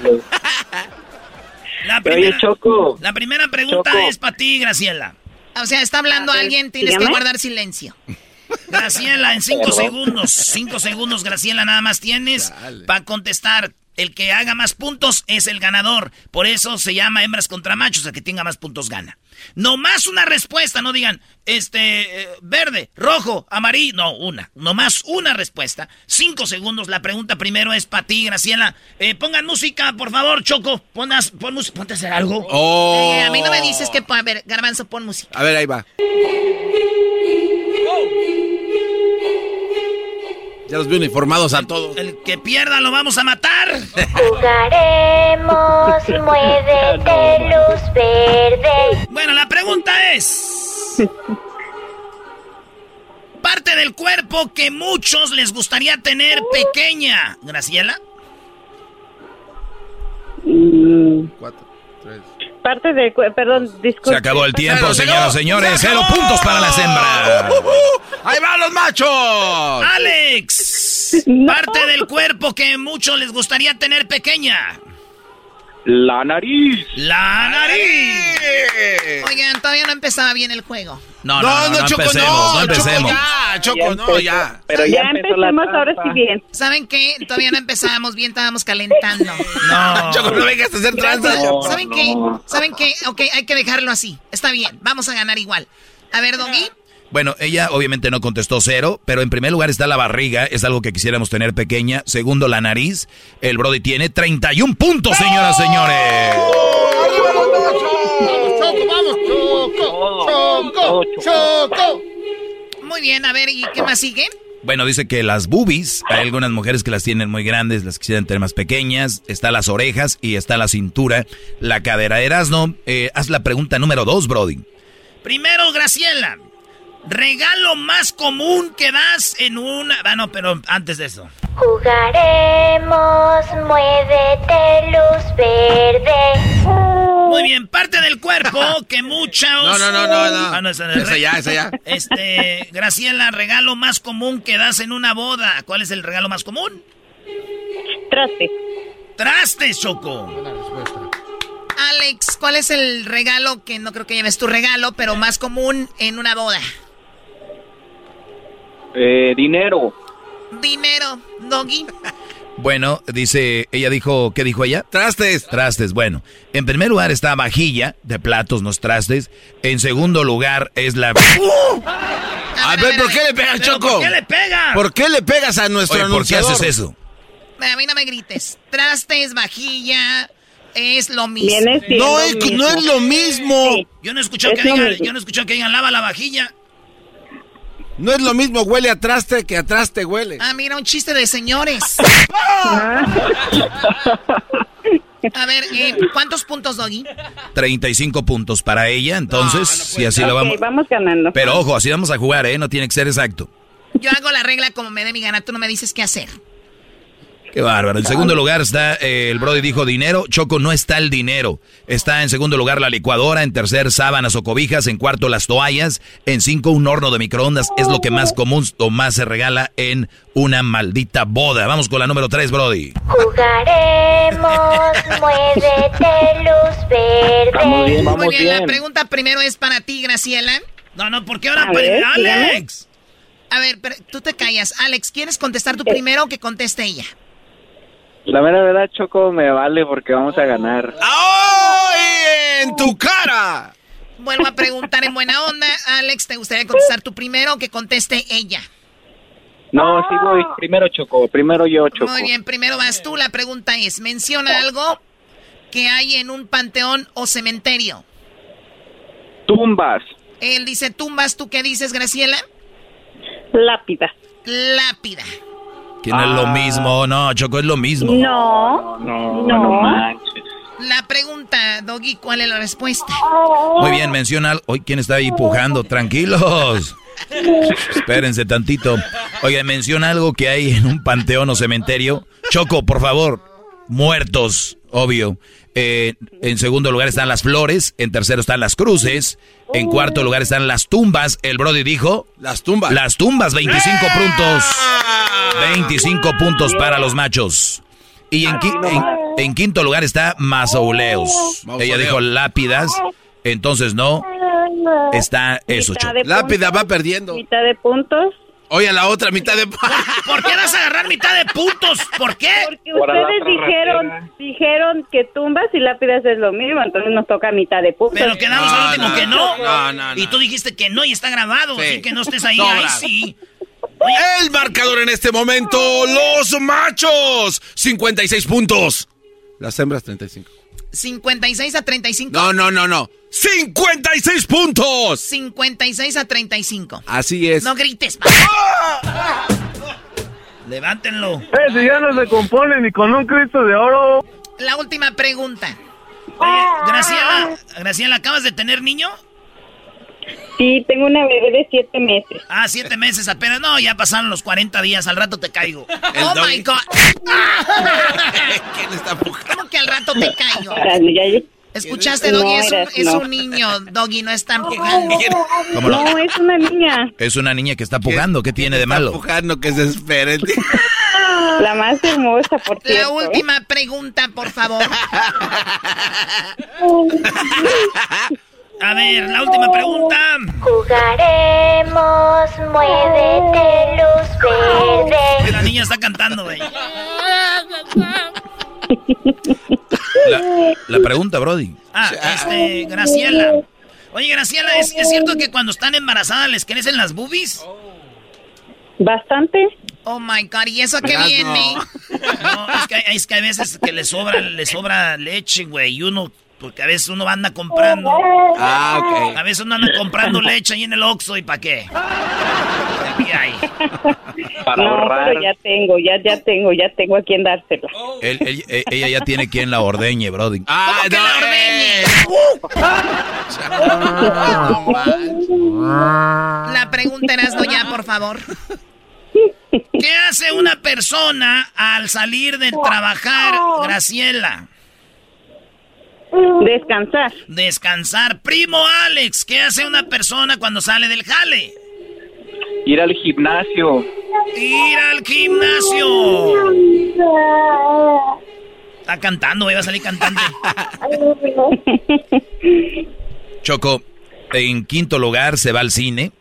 La Oye, primera, Choco. la primera pregunta Choco. es para ti, Graciela. O sea, está hablando A ver, alguien, tienes que guardar silencio. Graciela, en cinco segundos. Cinco segundos, Graciela, nada más tienes para contestar. El que haga más puntos es el ganador. Por eso se llama hembras contra machos. El que tenga más puntos gana. No más una respuesta, no digan, este, eh, verde, rojo, amarillo. No, una. No más una respuesta. Cinco segundos. La pregunta primero es para ti, Graciela. Eh, pongan música, por favor, Choco. Ponas, pon música. Ponte a hacer algo. Oh. Eh, a mí no me dices que... A ver, Garbanzo, pon música. A ver, ahí va. Ya los vi uniformados a todos. El que pierda lo vamos a matar. Jugaremos, muévete luz verde. Bueno, la pregunta es... Parte del cuerpo que muchos les gustaría tener pequeña. Graciela. Mm, Cuatro. Parte de... cu- Perdón, disculpe. Se acabó el tiempo, Se señoras y señores. Se Cero puntos para las hembras. ¡Ahí van los machos! Alex. Parte del cuerpo que muchos les gustaría tener pequeña. La nariz. La nariz. Oigan, todavía no empezaba bien el juego. No, no, no, no, Choco, empecemos, no, empecemos. Choco, ya, Choco, Ya no, ya. Pero Ya ya, empecemos ahora sí bien. ¿Saben qué? Todavía no empezábamos bien, estábamos calentando. No. Choco, no vengas a hacer tranzas. No, ¿Saben qué? no. ¿Saben qué? Ok, hay que dejarlo así. Está bien, vamos a ganar igual. A ver, Doggy. Bueno, ella obviamente no contestó cero, pero en primer lugar está la barriga, es algo que quisiéramos tener pequeña. Segundo, la nariz. El Brody tiene 31 puntos, señoras y señores. ¡Arriba los machos! ¡Choco, vamos! ¡Choco! ¡Choco! ¡Choco! Muy bien, a ver, ¿y qué más sigue? Bueno, dice que las boobies, hay algunas mujeres que las tienen muy grandes, las quisieran tener más pequeñas, está las orejas y está la cintura, la cadera. Erasno, eh, haz la pregunta número dos, Brody. Primero, Graciela. Regalo más común que das en una... Ah, no, pero antes de eso. Jugaremos, muévete, luz verde. Muy bien, parte del cuerpo que muchos... No, no, no, no, no. Ah, no, esa, Esa ya, esa ya. Este, Graciela, regalo más común que das en una boda. ¿Cuál es el regalo más común? Traste. Traste, Choco. Alex, ¿cuál es el regalo que no creo que lleves tu regalo, pero más común en una boda? Eh, dinero. Dinero, Doggy. Bueno, dice, ella dijo, ¿qué dijo ella? Trastes. Trastes, bueno. En primer lugar está vajilla de platos, no trastes. En segundo lugar es la... A ver, ¿por qué le pegas, ¿Pero Choco? ¿Por qué le pega? ¿Por qué le pegas a nuestro Oye, ¿por qué haces eso? A mí no me grites. Trastes, vajilla, es lo mismo. No es, mismo. no es lo mismo. Sí. Yo no he escuchado Es que digan, yo no he escuchado que digan lava la vajilla. No es lo mismo huele a traste que a traste huele. Ah, mira, un chiste de señores. A ver, eh, ¿cuántos puntos, Doggy? 35 puntos para ella, entonces, si así lo Ok, vamos... vamos ganando. Pero ojo, así vamos a jugar, ¿eh? No tiene que ser exacto. Yo hago la regla como me dé mi gana, tú no me dices qué hacer. Qué bárbaro. En segundo lugar está, eh, el Brody dijo dinero. Choco, no está el dinero. Está en segundo lugar la licuadora. En tercer, sábanas o cobijas. En cuarto, las toallas. En cinco, un horno de microondas. Es lo que más común o más se regala en una maldita boda. Vamos con la número tres, Brody. Jugaremos, muévete, luz verde. Vamos bien, vamos Muy bien, la pregunta primero es para ti, Graciela. No, no, ¿por qué ahora? Alex. A ver, pero tú te callas. Alex, ¿quieres contestar tú primero o que conteste ella? La mera verdad, Choco, me vale porque vamos a ganar. ¡Ay, en tu cara! Vuelvo a preguntar en buena onda. Alex, ¿te gustaría contestar tú primero o que conteste ella? No, sí voy. Primero Choco, primero yo, Choco. Muy bien, primero vas tú. La pregunta es, menciona algo que hay en un panteón o cementerio. Tumbas. Él dice tumbas, ¿tú qué dices, Graciela? Lápida. Lápida. Que no es lo mismo. No, Choco, es lo mismo. No. No, No. no manches. La pregunta, Doggy, ¿cuál es la respuesta? Muy bien, menciona... Hoy, ¿quién está ahí pujando? Tranquilos. Espérense tantito. Oye, menciona algo que hay en un panteón o cementerio. Choco, por favor. Muertos, obvio. Eh, en segundo lugar están las flores. En tercero están las cruces. En cuarto lugar están las tumbas. El Brody dijo... Las tumbas. Las tumbas, 25 puntos. 25 puntos para los machos. Y en, qui- en- en quinto lugar está mausoleos. Ella dijo lápidas. Entonces no. Está eso, Lápida va perdiendo. Mitad de puntos. Oye, la otra mitad de... ¿Por qué vas a agarrar mitad de puntos? ¿Por qué? Porque Por ustedes dijeron, ratera. dijeron que tumbas y lápidas es lo mismo, entonces nos toca mitad de puntos. Pero quedamos No, al último no, que no. no, no, no. Y tú dijiste que no y está grabado. Sí. Así que no estés ahí. Ahí sí. El marcador en este momento, los machos, 56 puntos. Las hembras, 35. 56 a 35. No, no, no, no. 56 puntos. 56 a 35. Así es. No grites. Levántenlo. Eh, si ya no se compone ni con un Cristo de oro. La última pregunta. Oye, Graciela, Graciela, ¿acabas de tener niño? Sí, tengo una bebé de siete meses. Ah, siete meses apenas. No, ya pasaron los 40 días. Al rato te caigo. Oh my God. ¿Quién está pujando? ¿Cómo que al rato te caigo? ¿Escuchaste, No, Doggy? Es, un, es un niño, Doggy, no están pujando. ¿Cómo no? No, es una niña. Es una niña que está pujando. ¿Qué tiene de Está malo? pujando que se esperen. La más hermosa, por La cierto. ¿eh? última pregunta, por favor. A ver, la última pregunta. Jugaremos, muévete, luz verde. La niña está cantando, güey. La, la pregunta, Brody. Ah, este, Graciela. Oye, Graciela, ¿es, es cierto que cuando están embarazadas les crecen las boobies? Bastante. Oh my God, ¿y eso qué Erasmo. viene? No, es que, hay- es que a veces que le sobra, le sobra leche, güey, y uno, porque a veces uno anda comprando. Ah, ok. A veces uno anda comprando leche ahí en el Oxxo, ¿y para qué? ¿Qué hay? Para no, ahorrar. pero ya tengo, ya, ya tengo, ya tengo a quien dársela. Él- él- eh, ella ya tiene quien la ordeñe, Brody. ¡Ah, no, La pregunta eras no ya, por favor. ¿Qué hace una persona al salir de trabajar, Graciela? Descansar. Descansar. Primo Alex, ¿qué hace una persona cuando sale del jale? Ir al gimnasio. Ir al gimnasio. Está cantando, iba a salir cantante. Choco, en quinto lugar se va al cine.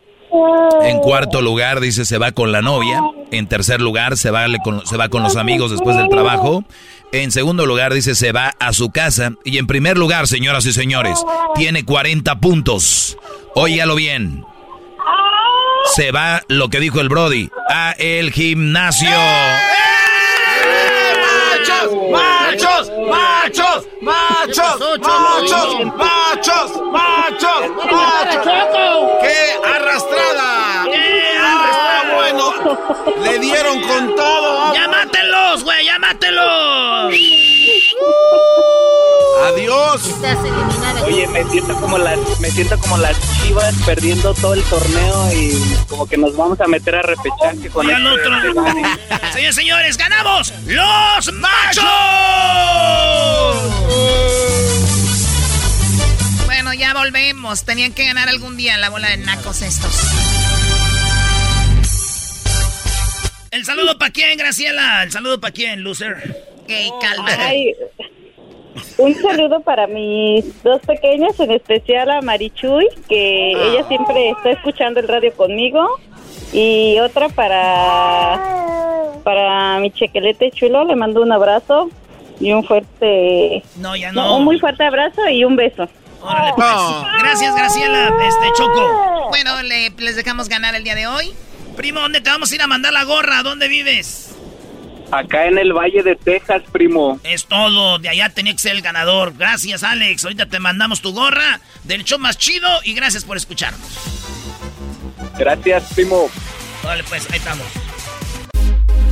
En cuarto lugar dice se va con la novia. En tercer lugar se va, con, se va con los amigos después del trabajo. En segundo lugar dice se va a su casa. Y en primer lugar, señoras y señores, tiene 40 puntos. Óigalo bien. Se va lo que dijo el Brody, a el gimnasio. ¡Machos! ¡Machos! ¡Machos! ¡Machos! ¡Machos! ¡Machos! ¡Machos! ¡Qué Le dieron con todo. ¡Ya mátenlos, güey! ¡Ya mátenlos! ¡Adiós! Oye, me siento como las, me siento como las chivas perdiendo todo el torneo y como que nos vamos a meter a repechaje con al este- otro. Señores, señores, ganamos los machos. Bueno, ya volvemos. Tenían que ganar algún día la bola de nacos estos. El saludo para quién, Graciela. El saludo para quién, loser. Gay, calma. Ay, un saludo para mis dos pequeños, en especial a Marichuy, que ella siempre está escuchando el radio conmigo. Y otra para, para mi chequelete chulo, le mando un abrazo y un fuerte... No, ya no. un muy fuerte abrazo y un beso. Órale, pues. Gracias, Graciela. Este, Choco. Bueno, le- les dejamos ganar el día de hoy. Primo, ¿dónde te vamos a ir a mandar la gorra? ¿Dónde vives? Acá en el Valle de Texas, primo. Es todo, de allá tenía que ser el ganador. Gracias, Alex. Ahorita te mandamos tu gorra del show más chido y gracias por escucharnos. Gracias, primo. Vale, pues, ahí estamos.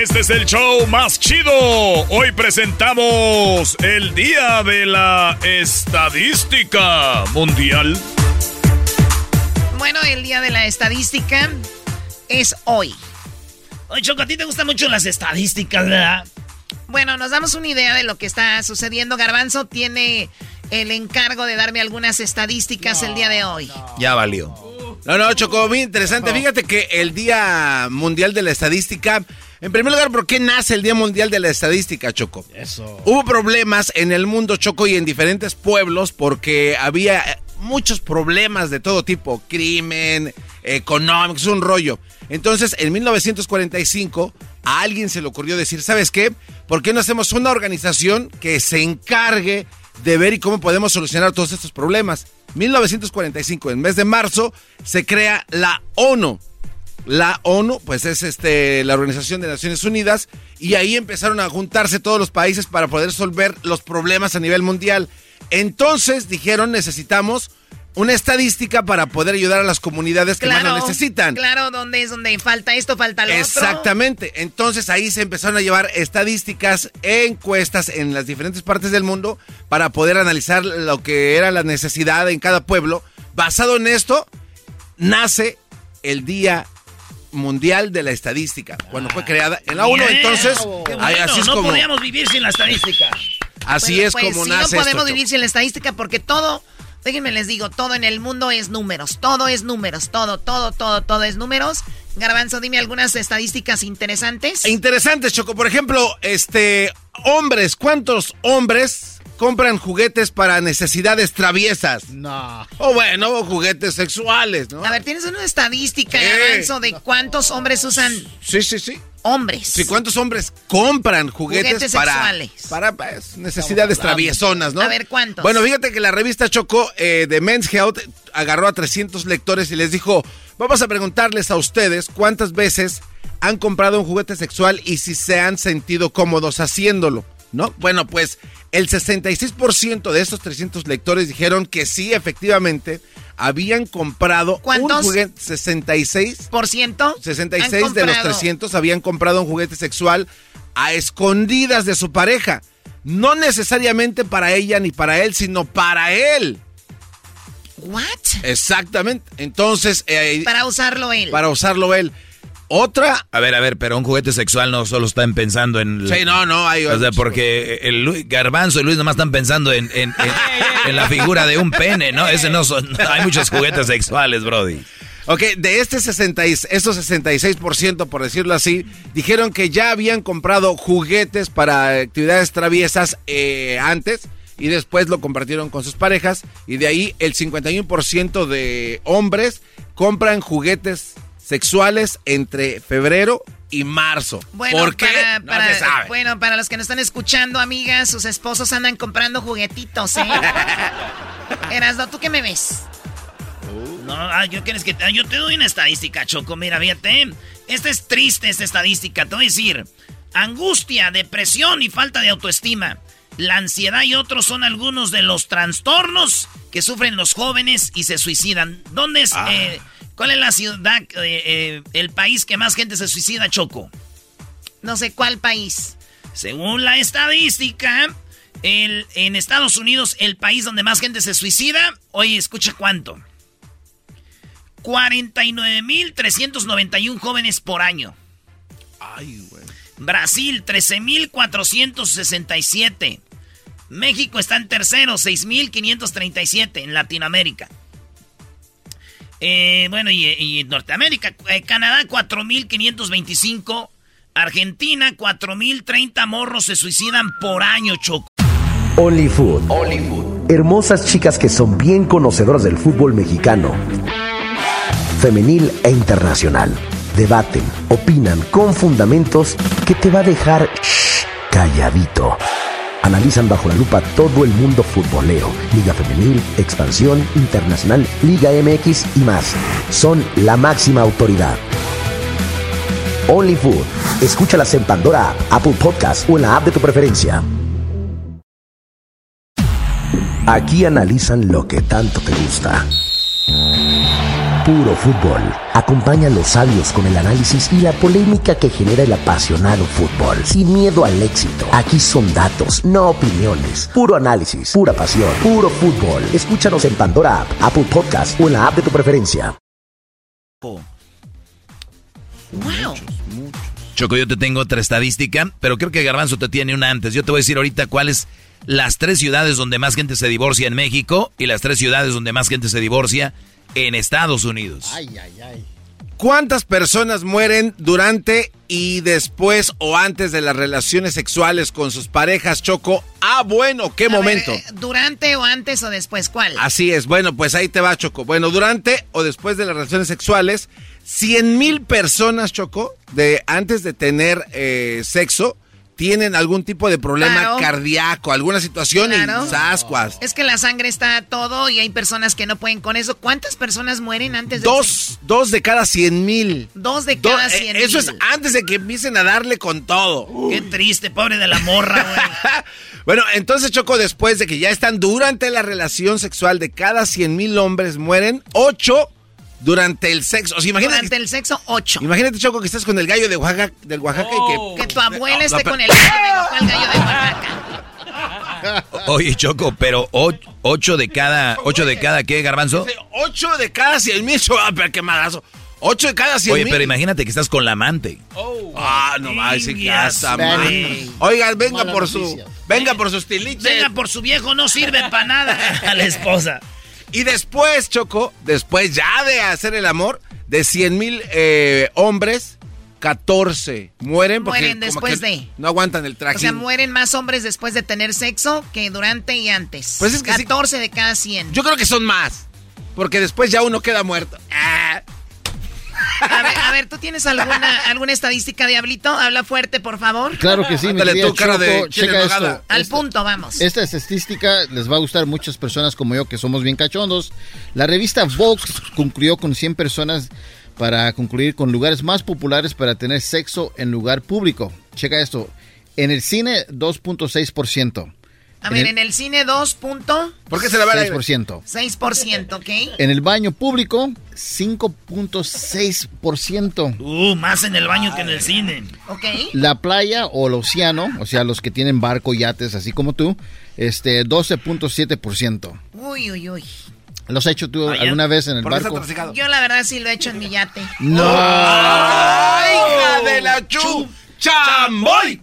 Este es el show más chido. Hoy presentamos el Día de la Estadística Mundial. Bueno, el día de la estadística es hoy. Oye, Choco, a ti te gustan mucho las estadísticas, ¿verdad? Bueno, nos damos una idea de lo que está sucediendo. Garbanzo tiene el encargo de darme algunas estadísticas el día de hoy. Ya valió. No, no, Choco, muy interesante. Fíjate que el Día Mundial de la Estadística, en primer lugar, ¿por qué nace el Día Mundial de la Estadística, Choco? Eso. Hubo problemas en el mundo, Choco, y en diferentes pueblos porque había muchos problemas de todo tipo, crimen, económicos, un rollo. Entonces, en 1945, a alguien se le ocurrió decir, ¿sabes qué? ¿Por qué no hacemos una organización que se encargue de ver y cómo podemos solucionar todos estos problemas? 1945, en mes de marzo, se crea la ONU. La ONU, pues es este la Organización de Naciones Unidas, y ahí empezaron a juntarse todos los países para poder resolver los problemas a nivel mundial. Entonces dijeron, necesitamos una estadística para poder ayudar a las comunidades que más lo necesitan. Claro, donde es donde falta esto, falta lo otro. Exactamente. Entonces ahí se empezaron a llevar estadísticas, encuestas en las diferentes partes del mundo para poder analizar lo que era la necesidad en cada pueblo. Basado en esto, nace el Día Mundial de la Estadística, cuando fue creada en la ONU. Entonces, ahí así es no como podíamos vivir sin la estadística. así Bueno, es pues como sí, nace no podemos esto. vivir sin la estadística porque todo, Déjenme les digo, todo en el mundo es números, todo es números, todo, todo, todo, todo es números. Garbanzo, dime algunas estadísticas interesantes. Interesantes, Choco. Por ejemplo, este, hombres, ¿cuántos hombres compran juguetes para necesidades traviesas? No. O bueno, juguetes sexuales, ¿no? A ver, ¿tienes una estadística. Garbanzo, de cuántos hombres usan Sí, sí, sí. hombres? Sí, ¿cuántos hombres compran juguetes, Juguetes para, sexuales. para pues, necesidades traviesonas, no? A ver, ¿cuántos? Bueno, fíjate que la revista Choco eh, de Men's Health agarró a 300 lectores y les dijo, vamos a preguntarles a ustedes cuántas veces han comprado un juguete sexual y si se han sentido cómodos haciéndolo, ¿no? Bueno, pues el 66% de estos 300 lectores dijeron que sí, efectivamente, habían comprado ¿Cuántos? un juguete 66 ¿Por ciento? 66 han de los comprado. 300 habían comprado un juguete sexual a escondidas de su pareja. No necesariamente para ella ni para él, sino para él. ¿What? Exactamente. Entonces, eh, Para usarlo él. para usarlo él. Otra. A ver, a ver, pero un juguete sexual no solo están pensando en... Sí, no, no, hay... O sea, porque el Lu- Garbanzo y Luis nomás están pensando en, en- en- en la figura de un pene, ¿no? Ese no son... Hay muchos juguetes sexuales, Brody. Ok, de este 60, y- esos 66%, por decirlo así, dijeron que ya habían comprado juguetes para actividades traviesas eh, antes y después lo compartieron con sus parejas y de ahí el 51% de hombres compran juguetes sexuales entre febrero y marzo. Bueno, ¿Por qué? Para, No para- se sabe. bueno, para los que nos están escuchando, amigas, sus esposos andan comprando juguetitos, ¿eh? Erasno, ¿tú qué me ves? No, ah, yo quieres que ah, yo te doy una estadística, Choco. Mira, fíjate. Esta es triste, esta estadística. Te voy a decir. Angustia, depresión y falta de autoestima. La ansiedad y otros son algunos de los trastornos que sufren los jóvenes y se suicidan. ¿Dónde es? Ah. eh, ¿Cuál es la ciudad, eh, eh, el país que más gente se suicida, Choco? No sé cuál país. Según la estadística, el- en Estados Unidos, el país donde más gente se suicida, oye, escucha cuánto. 49.391 jóvenes por año. Ay, güey. Brasil, 13.467. México está en tercero, 6.537 en Latinoamérica. Eh, bueno, y, y Norteamérica, eh, Canadá, 4.525. Argentina, 4.030 morros se suicidan por año, Choco. Only Food. Hermosas chicas que son bien conocedoras del fútbol mexicano. Femenil e internacional. Debaten, opinan con fundamentos que te va a dejar shh, calladito. Analizan bajo la lupa todo el mundo futbolero, Liga Femenil, Expansión, Internacional, Liga MX y más. Son la máxima autoridad. Only Food. Escúchalas en Pandora, Apple Podcast o en la app de tu preferencia. Aquí analizan lo que tanto te gusta. Puro fútbol. Acompaña a los sabios con el análisis y la polémica que genera el apasionado fútbol. Sin miedo al éxito. Aquí son datos, no opiniones. Puro análisis, pura pasión, puro fútbol. Escúchanos en Pandora App, Apple Podcast o en la app de tu preferencia. Wow. Choco, yo te tengo otra estadística, pero creo que Garbanzo te tiene una antes. Yo te voy a decir ahorita cuáles las tres ciudades donde más gente se divorcia en México y las tres ciudades donde más gente se divorcia en Estados Unidos. Ay, ay, ay. ¿Cuántas personas mueren durante y después o antes de las relaciones sexuales con sus parejas, Choco? Ah, bueno, qué A momento. eh, ¿Durante o antes o después? ¿Cuál? Así es, bueno, pues ahí te va, Choco. Bueno, durante o después de las relaciones sexuales, 100 mil personas, Choco, de antes de tener eh, sexo, tienen algún tipo de problema Claro. cardíaco, alguna situación Claro. y sascuas. Es que la sangre está todo y hay personas que no pueden con eso. ¿Cuántas personas mueren antes de Dos, dos de cada 100 mil. Dos de Do- cada eh, cien Eso es mil. antes de que empiecen a darle con todo. Qué triste, pobre de la morra, güey. Bueno, entonces Choco, después de que ya están durante la relación sexual de cada 100 mil hombres, mueren 8 durante el sexo. O sea, imagínate, Durante el sexo, ocho. imagínate Choco, que estás con el gallo de Oaxaca, del Oaxaca y que... Que tu abuela No, esté con el gallo de, ¿cuál gallo de Oaxaca? Oye, Choco, pero ocho de cada, ocho de cada, ¿qué, Garbanzo? 8 de cada 100 mil, ah, pero qué malazo. 8 de cada 100 Oye, mil. pero imagínate que estás con la amante. Ah, no más, sí ya está güey. mal. Oiga, venga por su... Venga por sus tiliches. Venga, por su viejo no sirve para nada a la esposa. Y después, Choco, después ya de hacer el amor, de 100 mil eh, hombres, 14 mueren porque Mueren después de. no aguantan el traje. O sea, mueren más hombres después de tener sexo que durante y antes. Pues es que sí. 14 de cada 100. Yo creo que son más, porque después ya uno queda muerto. Ah. A ver, a ver, ¿tú tienes alguna, alguna estadística, Diablito? Habla fuerte, por favor. Claro que sí, mi querida tú, cara de checa esto. Al Esta- punto, vamos. Esta estadística les va a gustar a muchas personas como yo que somos bien cachondos. La revista Vogue concluyó con 100 personas para concluir con lugares más populares para tener sexo en lugar público. Checa esto. En el cine, 2.6%. A ver, en el cine 2 punto ¿Por qué se la va a 6%. 6%, ¿ok? En el baño público, 5.6%. Uh, más en el baño que en el cine. Ok. La playa o el océano, o sea, los que tienen barco, yates, así como tú, este, 12.7%. Uy, uy, uy. ¿Los has hecho tú alguna vez en el ¿Por qué está barco? Yo la verdad sí lo he hecho en mi yate. No. ¡Ay, hija de la chu! ¡Chamboy!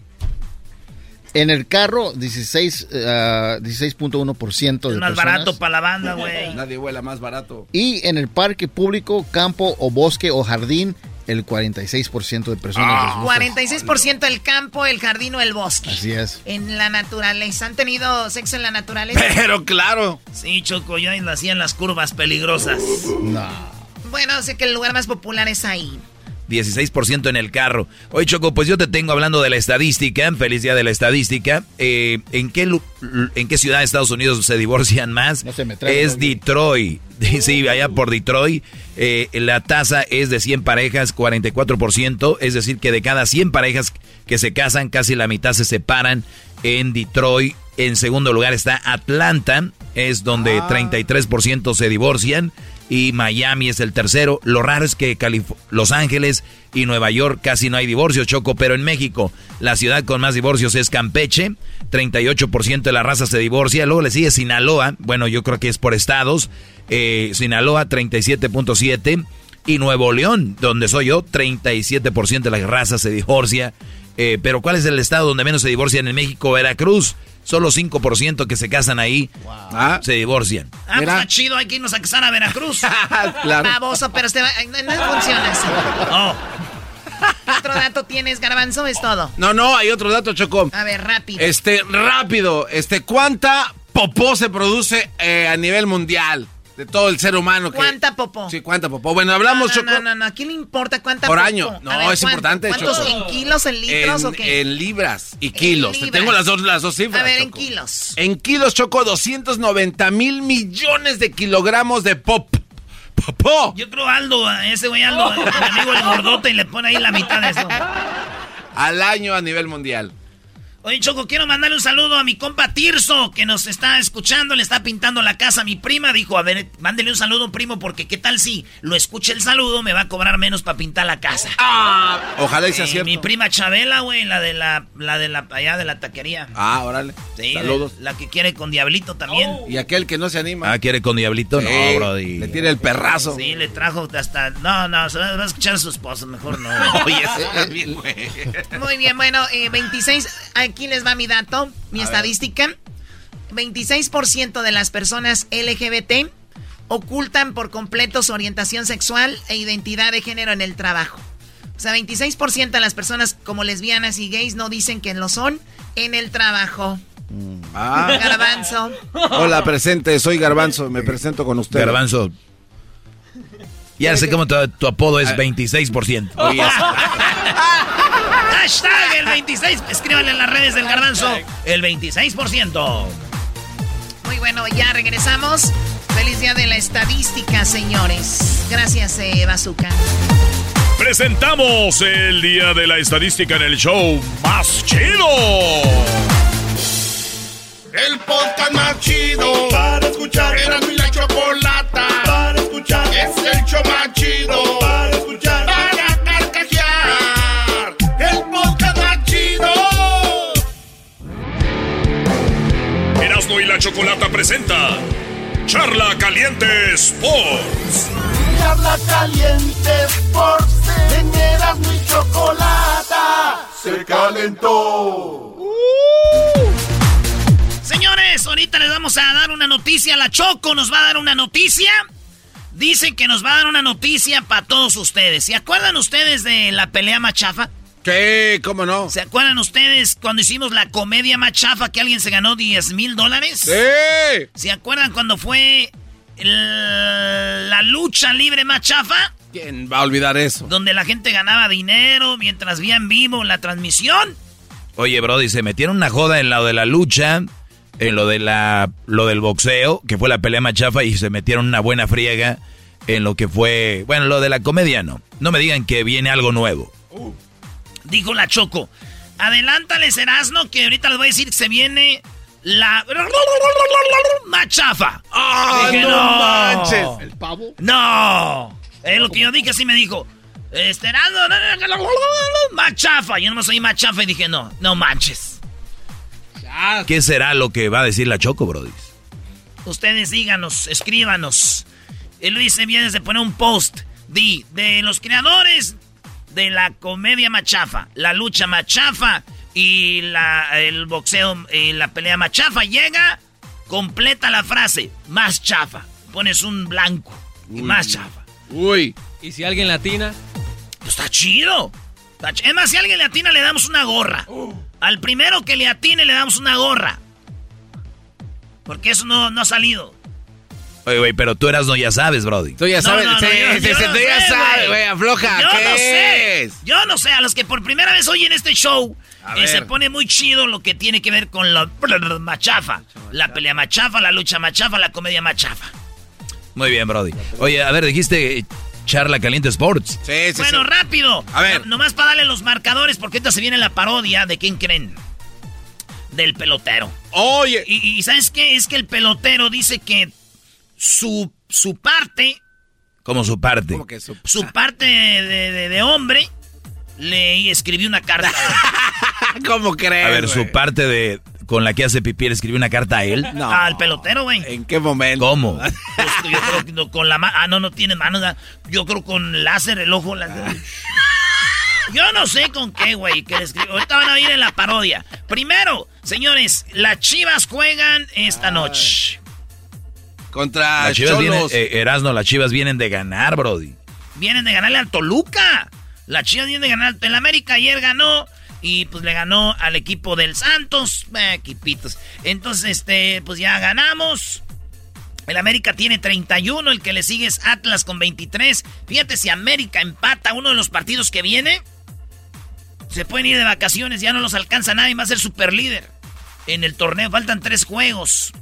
En el carro, 16, ah, 16.1% de Es más personas. barato para la banda, güey. Nadie vuela más barato. Y en el parque público, campo o bosque o jardín, el 46% de personas. gusta. 46% el campo, el jardín o el bosque. Así es. En la naturaleza. ¿Han tenido sexo en la naturaleza? Pero claro. Sí, Choco, yo ahí lo hacía en las curvas peligrosas. No. Bueno, sé que el lugar más popular es ahí. 16% en el carro. Oye, Choco, pues yo te tengo hablando de la estadística. Feliz día de la estadística. Eh, ¿en, qué, ¿En qué ciudad de Estados Unidos se divorcian más? No se me trae, es no, Detroit. Sí, allá por Detroit. eh, la tasa es de 100 parejas, 44%. Es decir, que de cada 100 parejas que se casan, casi la mitad se separan en Detroit. En segundo lugar está Atlanta, es donde 33% se divorcian. Y Miami es el tercero. Lo raro es que Calif- Los Ángeles y Nueva York casi no hay divorcios, Choco. Pero en México, la ciudad con más divorcios es Campeche. 38% de la raza se divorcia. Luego le sigue Sinaloa. Bueno, yo creo que es por estados. Eh, Sinaloa, 37.7%. Y Nuevo León, donde soy yo, 37% de la raza se divorcia. Eh, pero ¿cuál es el estado donde menos se divorcian en México? Veracruz. Solo 5% que se casan ahí se divorcian. Ah, pues está chido, hay que irnos a casar a Veracruz. Baboso, pero este va- no, no funciona así. Oh. ¿Qué otro dato tienes, Garbanzo? Es todo. No, no, hay otro dato, Choco. A ver, rápido. Este, rápido. Este, ¿cuánta popó se produce eh, a nivel mundial? De todo el ser humano. Que... ¿Cuánta popó? Sí, ¿cuánta popó? Bueno, hablamos, no, Choco. no, no, no, ¿a quién le importa cuánta Por popó? año. No, ver, es importante, ¿Cuántos Choco. en kilos, en litros en, o qué? en libras y kilos. Te tengo las dos, las dos cifras. A ver, en kilos. En kilos, Choco, 290 mil millones de kilogramos de pop. Popó. Yo creo Aldo, ese güey Aldo, mi amigo el gordote, y le pone ahí la mitad de eso. Al año a nivel mundial. Oye, Choco, quiero mandarle un saludo a mi compa Tirso, que nos está escuchando, le está pintando la casa a mi prima. Dijo, a ver, mándele un saludo, primo, porque qué tal si lo escucha el saludo, me va a cobrar menos para pintar la casa. Ah, ojalá y sea Eh, cierto. Mi prima Chabela, güey, la de la, la de la, allá de la taquería. Ah, órale. Sí, Saludos. de- la que quiere con Diablito también. Y aquel que no se anima. Ah, ¿quiere con Diablito? Sí, No, Brody. Le tira el perrazo. Sí, le trajo hasta... No, no, se va a escuchar a su esposo, mejor no. Oye. Muy bien, bueno, eh, 26, aquí les va mi dato, mi A estadística. 26% de las personas LGBT ocultan por completo su orientación sexual e identidad de género en el trabajo. O sea, 26% de las personas como lesbianas y gays no dicen que lo son en el trabajo. Ah. Garbanzo. Hola, presente, soy Garbanzo, me presento con usted. Garbanzo. Ya sé cómo tu, tu apodo es 26%. Oye, Hashtag el 26. Escríbanle en las redes del garbanzo. El 26%. Muy bueno, ya regresamos. Feliz día de la estadística, señores. Gracias, eh, Bazooka. Presentamos el día de la estadística en el show más chido. El podcast más chido para escuchar. Era mi la chocolata Chocolata presenta Charla Caliente Sports. Charla caliente Sports. En Erasmo y chocolata. Se calentó. Señores, ahorita ahorita les vamos a dar una noticia. La Choco nos va a dar una noticia. Dicen que nos va a dar una noticia para todos ustedes. ¿Se acuerdan ustedes de la pelea machafa? ¿Qué? ¿Cómo no? ¿Se acuerdan ustedes cuando hicimos la comedia machafa que alguien se ganó 10 mil dólares? ¡Sí! ¿Se acuerdan cuando fue el- la lucha libre machafa? ¿Quién va a olvidar eso? Donde la gente ganaba dinero mientras veía en vivo la transmisión. Oye, Brody, se metieron una joda en lo de la lucha, en lo de la lo del boxeo, que fue la pelea machafa, y se metieron una buena friega en lo que fue, bueno, lo de la comedia no. No me digan que viene algo nuevo. Dijo la Choco. Adelántales, Erasno, que ahorita les voy a decir que se viene la machafa. ¡Ah, Dije, no manches! ¿El pavo? No. Es lo que yo dije, así me dijo. Este, Erasno, machafa. Yo no soy machafa y dije, no, no manches. ¿Qué será lo que va a decir la Choco, Brody? Ustedes díganos, escríbanos. Luis se viene de poner un post de, de los creadores de la comedia machafa, la lucha machafa y la, el boxeo y la pelea machafa. Llega, completa la frase, más chafa. Pones un blanco y más chafa. Uy. ¿Y si alguien latina? Pues está chido. Está ch- Es más, si alguien le atina, le damos una gorra. Al primero que le atine, le damos una gorra. Porque eso no, no ha salido. Oye, güey, pero tú eras no ya sabes, Brody. Tú ya sabes, no, no, sí, yo- sí, yo sí, no tú ya sé, sabes, güey, afloja. Yo ¿qué no sé. es? Yo no sé. A los que por primera vez oyen este show, eh, se pone muy chido lo que tiene que ver con la machafa. La pelea machafa, la lucha machafa, la comedia machafa. Muy bien, Brody. Oye, a ver, dijiste Charla Caliente Sports. Sí, bueno, rápido. A ver. No- Nomás para darle los marcadores, porque ahorita se viene la parodia de quién creen. Del pelotero. Oye. Y, y ¿sabes qué? Es que el pelotero dice que su, su parte, Como su parte. su parte de, de- de hombre, le escribió una carta. ¿Cómo crees? A ver, su parte de con la que hace pipí le escribió una carta a él. Al pelotero, güey. ¿En qué momento? ¿Cómo? Pues, yo creo que no- con la mano. Ah, no, no tiene manos. Yo creo con láser, el ojo. la- Yo no sé con qué, güey, que le escribió. Ahorita van a ir en la parodia. Primero, señores, las chivas juegan esta noche. Contra Las chivas vienen, eh, Erasno, las chivas vienen de ganar, Brody. Vienen de ganarle al Toluca. Las chivas vienen de ganar. El América ayer ganó. Y pues le ganó al equipo del Santos. Eh, equipitos. Entonces, este, pues ya ganamos. El América tiene 31, el que le sigue es Atlas con 23. Fíjate si América empata uno de los partidos que viene. Se pueden ir de vacaciones, ya no los alcanza nadie, va a ser super líder. En el torneo faltan tres juegos.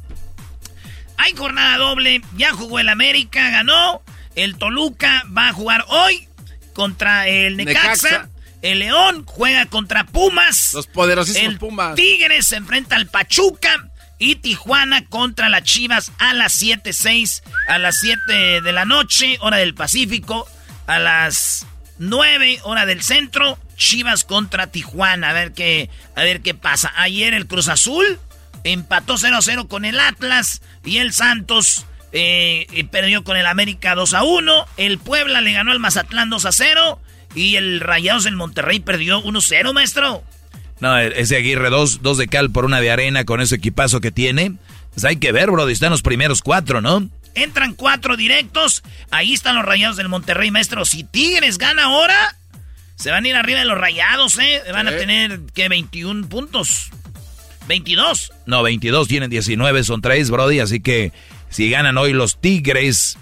Hay jornada doble, ya jugó el América, ganó. El Toluca va a jugar hoy contra el Necaxa. Necaxa. El León juega contra Pumas. Los poderosísimos el Pumas. Tigres se enfrenta al Pachuca. Y Tijuana contra las Chivas a las 7.6, a las 7 de la noche, hora del Pacífico. A las 9, hora del centro, Chivas contra Tijuana. A ver qué, a ver qué pasa. Ayer el Cruz Azul empató 0-0 con el Atlas. Y el Santos eh, perdió con el América 2-1. El Puebla le ganó al Mazatlán 2-0. Y el Rayados del Monterrey perdió 1-0, maestro. No, ese Aguirre, dos, dos de cal por una de arena con ese equipazo que tiene. Pues hay que ver, Brody, están los primeros cuatro, ¿no? Entran cuatro directos. Ahí están los rayados del Monterrey, maestro. Si Tigres gana ahora, se van a ir arriba de los rayados, ¿eh? Van a tener, ¿qué? 21 puntos. 22. No, 22 tienen 19, son tres, Brody, así que si ganan hoy los Tigres,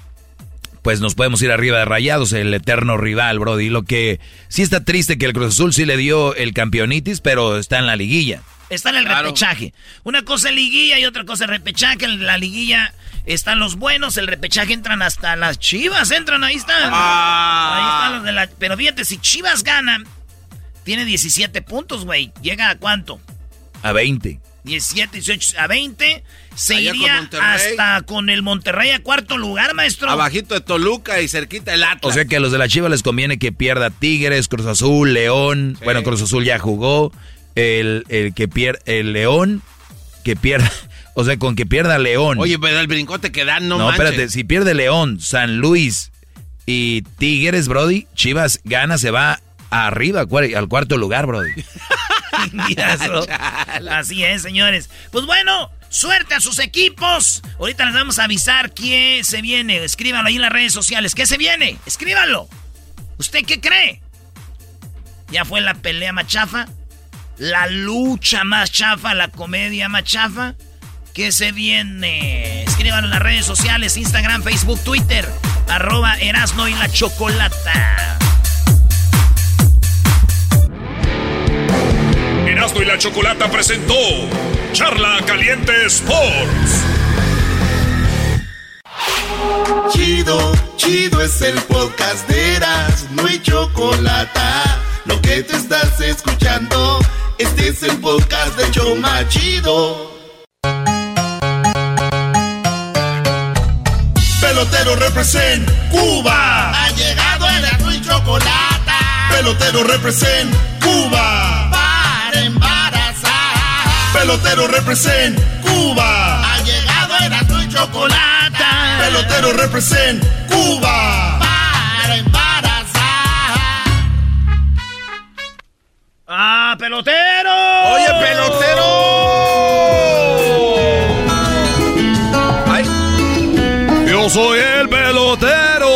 pues nos podemos ir arriba de Rayados, el eterno rival, Brody. Lo que sí está triste que el Cruz Azul sí le dio el campeonitis, pero está en la liguilla. Está en el Claro. repechaje. Una cosa es liguilla y otra cosa es repechaje. En la liguilla están los buenos, el repechaje entran hasta las chivas, entran, ahí están. Ah. Ahí están los de la... Pero fíjate, si chivas ganan, tiene 17 puntos, güey. ¿Llega a cuánto? A 20. 17, 18, a 20. Se Allá iría hasta con el Monterrey a cuarto lugar, maestro. Abajito de Toluca y cerquita el Atlas. O sea que a los de la Chiva les conviene que pierda Tigres, Cruz Azul, León. Bueno, Cruz Azul ya jugó. El, el que pierde, el León, que pierda. O sea, con que pierda León. Oye, pero el brincote que dan, no, No, manches. espérate, si pierde León, San Luis y Tigres, Brody, Chivas gana, se va arriba, al cuarto lugar, Brody. Así es, señores. Pues bueno, suerte a sus equipos. Ahorita les vamos a avisar quién se viene. Escríbanlo ahí en las redes sociales. ¿Qué se viene? Escríbanlo. ¿Usted qué cree? ¿Ya fue la pelea más chafa? ¿La lucha más chafa? ¿La comedia más chafa? ¿Qué se viene? Escríbanlo en las redes sociales, Instagram, Facebook, Twitter, arroba Erasno y la Chocolata. Erasmo y la Chocolata presentó Charla Caliente Sports. Chido, chido es el podcast de Erasmo y Chocolata. Lo que te estás escuchando, este es el podcast de Choma Chido. Pelotero represent Cuba. Ha llegado Erasmo y Chocolata. Pelotero represent Cuba. Pelotero represent Cuba. Ha llegado Erasmo y Chocolata. Pelotero represent Cuba. Para embarazar. ¡Ah, pelotero! ¡Oye, pelotero! Yo soy el pelotero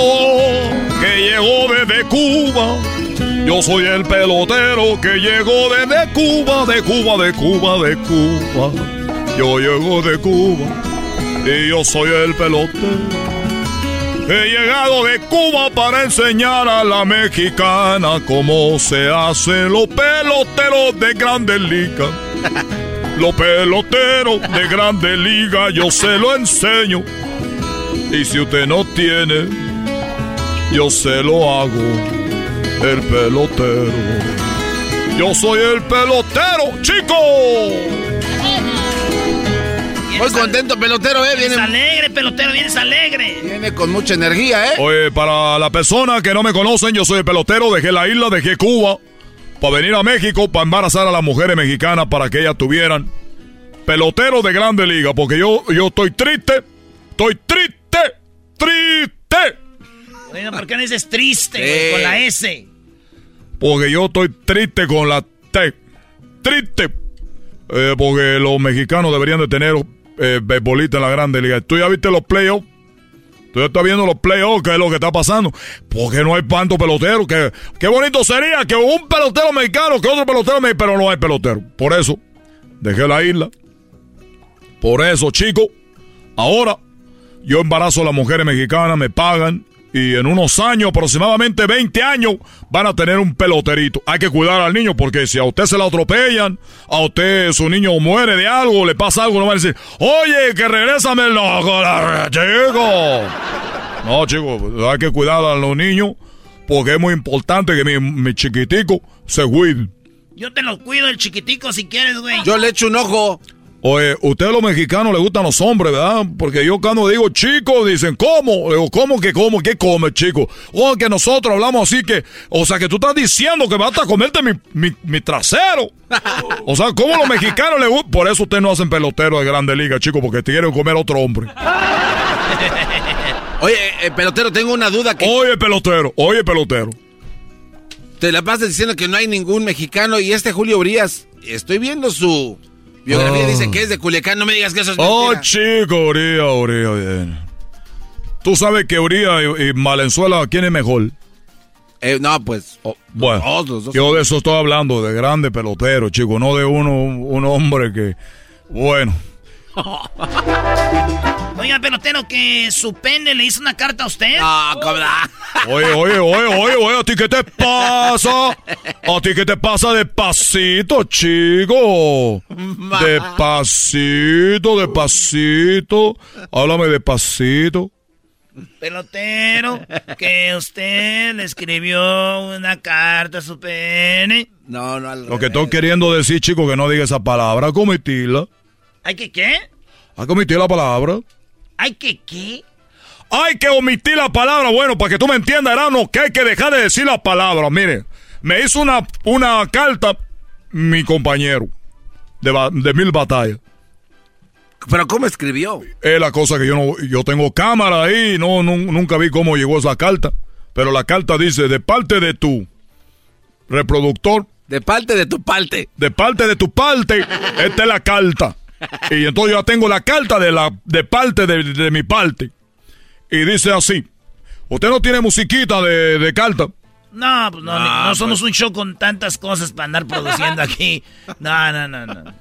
que llegó desde Cuba. Yo soy el pelotero que llegó desde Cuba, de Cuba, de Cuba, de Cuba. Yo llego de Cuba y yo soy el pelotero. He llegado de Cuba para enseñar a la mexicana cómo se hacen los peloteros de grandes ligas. Los peloteros de grandes ligas yo se lo enseño. Y si usted no tiene, yo se lo hago. El pelotero. Yo soy el pelotero, chico. Muy contento, pelotero, ¿eh? Vienes Viene, alegre, pelotero, vienes alegre. viene con mucha energía, ¿eh? Oye, para la persona que no me conocen, yo soy el pelotero, dejé la isla, dejé Cuba, para venir a México, para embarazar a las mujeres mexicanas, para que ellas tuvieran pelotero de grande liga, porque yo, yo estoy triste, estoy triste, triste, Bueno, ¿por qué no dices triste, Sí. güey, con la S? Porque yo estoy triste con la T, triste, Eh, porque los mexicanos deberían de tener eh, en la grande liga. ¿Tú ya viste los playoffs? Tú ya estás viendo los playoffs, ¿qué es lo que está pasando? Porque no hay tanto pelotero. Que, qué bonito sería que un pelotero mexicano, que otro pelotero mexicano, pero no hay pelotero. Por eso, dejé la isla. Por eso, chicos, ahora yo embarazo a las mujeres mexicanas, me pagan. Y en unos años, aproximadamente 20 años, van a tener un peloterito. Hay que cuidar al niño porque si a usted se la atropellan, a usted su niño muere de algo, le pasa algo, no va a decir, oye, que regrésame el loco, chico. No, chicos, hay que cuidar a los niños porque es muy importante que mi, mi chiquitico se cuide. Yo te lo cuido el chiquitico si quieres, güey. Yo le echo un ojo. Oye, ustedes los mexicanos les gustan los hombres, ¿verdad? Porque yo cuando digo chico, dicen, ¿cómo? Le digo, ¿cómo que cómo? ¿Qué come, chico? O que nosotros hablamos así que, o sea, que tú estás diciendo que vas a comerte mi, mi, mi trasero. O sea, ¿cómo los mexicanos les gustan? Por eso ustedes no hacen pelotero de grande liga, chico, porque te quieren comer otro hombre. Oye, eh, pelotero, tengo una duda que Oye, pelotero, oye, pelotero. te la pasas diciendo que no hay ningún mexicano y este Julio Urias, estoy viendo su biografía, Oh. dice que es de Culiacán, no me digas que eso es Oh, mentira. chico, Uría, Uría, bien. Tú sabes que Uría y, y Valenzuela, ¿quién es mejor? Eh, no, pues, Bueno, los dos. yo de eso estoy hablando, de grande pelotero, chico, no de uno, un hombre que, bueno, Oiga, pelotero, que su pene le hizo una carta a usted. No, cobra. oye, oye, oye, oye, oye, ¿a ti qué te pasa? ¿A ti qué te pasa? Despacito, chico. Despacito, despacito. Háblame despacito. Pelotero, que usted le escribió una carta a su pene. No, no, al Lo que estoy queriendo decir, chico, que no diga esa palabra, comitirla. ¿Hay que qué? ¿Has cometido la palabra? ¿Hay que qué? Hay que omitir la palabra. Bueno, para que tú me entiendas, Erano, que hay que dejar de decir la palabra. Mire, me hizo una, una carta mi compañero de, de mil batallas. Pero ¿cómo escribió? Es la cosa que yo no, yo tengo cámara ahí, no, nun- nunca vi cómo llegó esa carta. Pero la carta dice, de parte de tu reproductor, De parte de tu parte. De parte de tu parte. Esta es la carta. Y entonces yo tengo la carta de la de parte de, de mi parte. Y dice así. Usted no tiene musiquita de, de carta. No, pues no, Ah, no somos pues. un show con tantas cosas para andar produciendo aquí. No, no, no, no.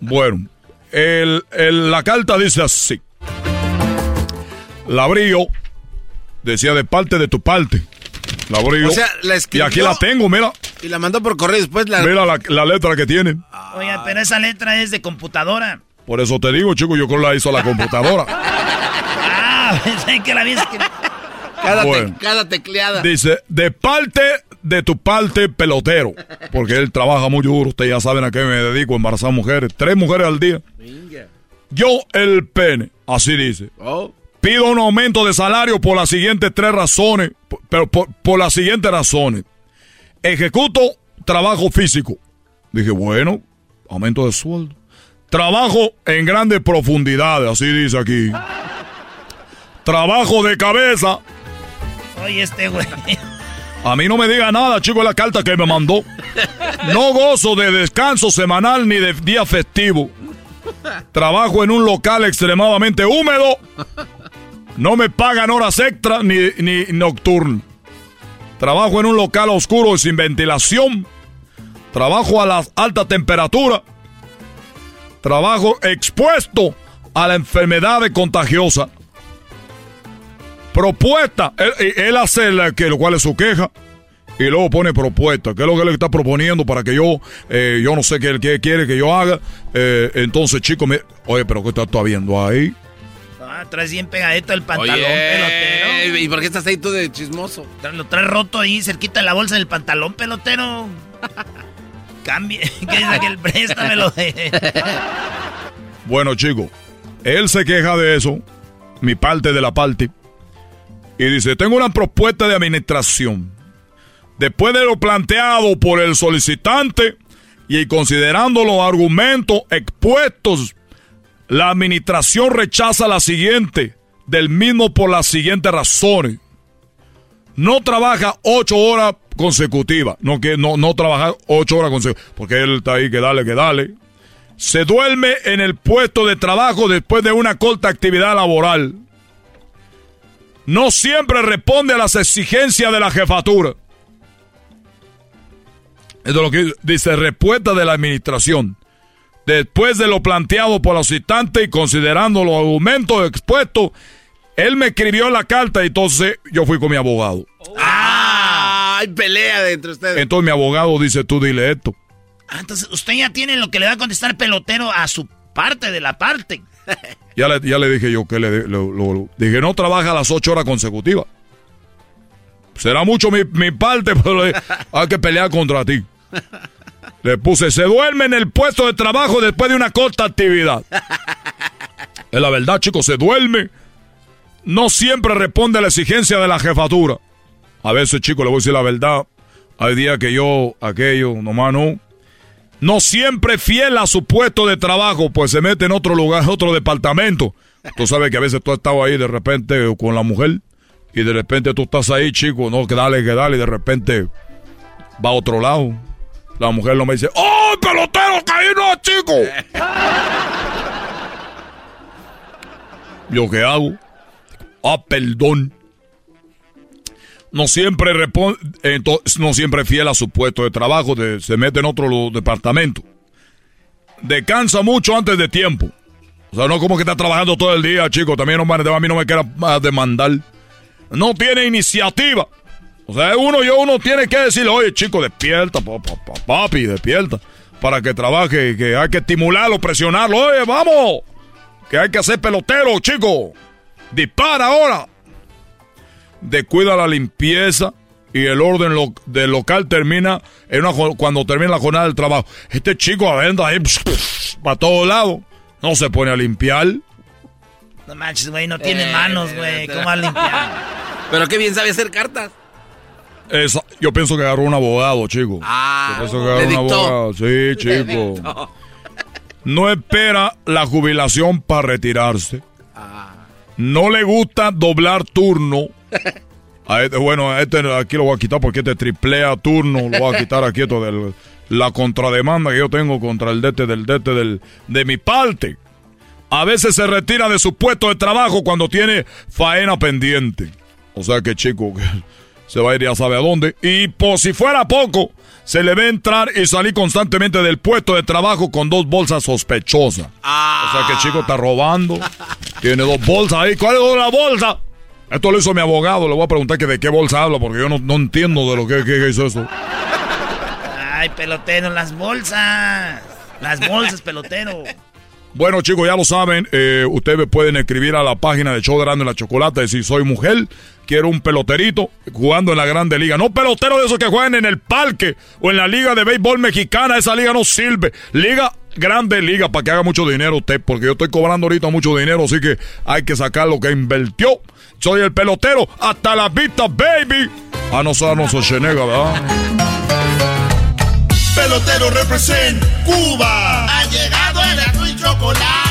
Bueno, el, el- la carta dice así. La abrí yo. Decía de parte de tu parte. La abrí. O sea, la y escribió- aquí la tengo, mira. Y la mandó por correo y después la... Mira la, la letra que tiene. Oye, pero esa letra es de computadora. Por eso te digo, chico, yo creo que la hizo la computadora. Ah, pensé que la habías escrito. Cada, te- Bueno. cada tecleada. Dice, de parte de tu parte pelotero. Porque él trabaja muy duro. Ustedes ya saben a qué me dedico, embarazar mujeres. Tres mujeres al día. Yo el pene. Así dice. Oh. Pido un aumento de salario por las siguientes tres razones. Pero por, por las siguientes razones. Ejecuto trabajo físico. Dije, bueno, aumento de sueldo. Trabajo en grandes profundidades, así dice aquí. Trabajo de cabeza. Oye, este güey. A mí no me diga nada, chico, la carta que me mandó. No gozo de descanso semanal ni de día festivo. Trabajo en un local extremadamente húmedo. No me pagan horas extra ni, ni nocturno. Trabajo en un local oscuro y sin ventilación. Trabajo a la alta temperatura. Trabajo expuesto a la enfermedad contagiosa. Propuesta. Él, él hace la que, lo cual es su queja. Y luego pone propuesta. ¿Qué es lo que le está proponiendo para que yo, eh, yo no sé qué él quiere que yo haga? Eh, entonces, chicos, oye, pero ¿qué estás tú viendo ahí? Ah, traes bien pegadito el pantalón, Oye, pelotero. ¿y por qué estás ahí tú de chismoso? Lo traes roto ahí, cerquita de la bolsa del pantalón, pelotero. Cambie. ¿Qué dice aquel? Préstamelo. Bueno, chicos, él se queja de eso, mi parte de la parte, y dice, tengo una propuesta de administración. Después de lo planteado por el solicitante y considerando los argumentos expuestos, la administración rechaza la siguiente, del mismo por las siguientes razones. No trabaja ocho horas consecutivas, no, que, no, no trabaja ocho horas consecutivas, porque él está ahí que dale, que dale. Se duerme en el puesto de trabajo después de una corta actividad laboral. No siempre responde a las exigencias de la jefatura. Esto es lo que dice respuesta de la administración. Después de lo planteado por los citantes y considerando los argumentos expuestos, él me escribió la carta y entonces yo fui con mi abogado. ¡Ah! Hay pelea de entre ustedes. Entonces mi abogado dice, tú dile esto. Ah, entonces usted ya tiene lo que le va a contestar pelotero a su parte de la parte. Ya le, ya le dije yo que le, lo- lo- lo- dije, no trabaja las ocho horas consecutivas. Será mucho mi, mi parte, pero hay que pelear contra ti. Le puse, se duerme en el puesto de trabajo después de una corta actividad. Es la verdad, chicos, se duerme. No siempre responde a la exigencia de la jefatura. A veces, chicos, le voy a decir la verdad. Hay días que yo, aquello, nomás no. No siempre fiel a su puesto de trabajo, pues se mete en otro lugar, otro departamento. Tú sabes que a veces tú has estado ahí de repente con la mujer y de repente tú estás ahí, chico, no, que dale, que dale, y de repente va a otro lado. La mujer no me dice, ¡Oh, pelotero, ahí no, chico! ¿Yo qué hago? Ah, perdón. No siempre entonces, no siempre fiel a su puesto de trabajo, se mete en otro departamento. Descansa mucho antes de tiempo. O sea, no como que está trabajando todo el día, chico. También no, a mí no me quiera ah, demandar. No tiene iniciativa. O sea, uno yo uno tiene que decirle, oye, chico, despierta, pa- pa- pa- papi, despierta. Para que trabaje, que hay que estimularlo, presionarlo. Oye, vamos. Que hay que hacer pelotero, chico. Dispara ahora. Descuida la limpieza y el orden lo- del local termina en una, cuando termina la jornada del trabajo. Este chico anda ahí para todos lados. No se pone a limpiar. No manches, güey, no tiene Eh, manos, güey. ¿Cómo va a limpiar? Pero qué bien sabe hacer cartas. Esa- yo pienso que agarró un abogado, chico. Ah, yo pienso que agarró un abogado. Sí, chico. No espera la jubilación para retirarse. No le gusta doblar turno. A este- bueno, a este aquí lo voy a quitar porque este triplea turno. Lo voy a quitar aquí esto del la contrademanda que yo tengo contra el DT del DT del, de mi parte. A veces se retira de su puesto de trabajo cuando tiene faena pendiente. O sea que chico, que se va a ir ya sabe a dónde. Y por si fuera poco, se le ve entrar y salir constantemente del puesto de trabajo con dos bolsas sospechosas. O sea que chico está robando. Tiene dos bolsas ahí. ¿Cuál es la bolsa? Esto lo hizo mi abogado. Le voy a preguntar que de qué bolsa habla porque yo no, no entiendo de lo que, que hizo eso. Ay, pelotero, las bolsas. Las bolsas, pelotero. Bueno, chicos, ya lo saben. eh, ustedes pueden escribir a la página de Show de la Chocolata y si soy mujer, quiero un peloterito jugando en la Grande Liga. No pelotero de esos que juegan en el parque o en la Liga de Béisbol Mexicana. Esa liga no sirve. Liga Grande Liga para que haga mucho dinero usted, porque yo estoy cobrando ahorita mucho dinero, así que hay que sacar lo que invirtió. Soy el pelotero. Hasta la vista, baby. Ah, no, soy Chenega, ¿verdad? Pelotero represent Cuba. Ha llegado el y chocolate.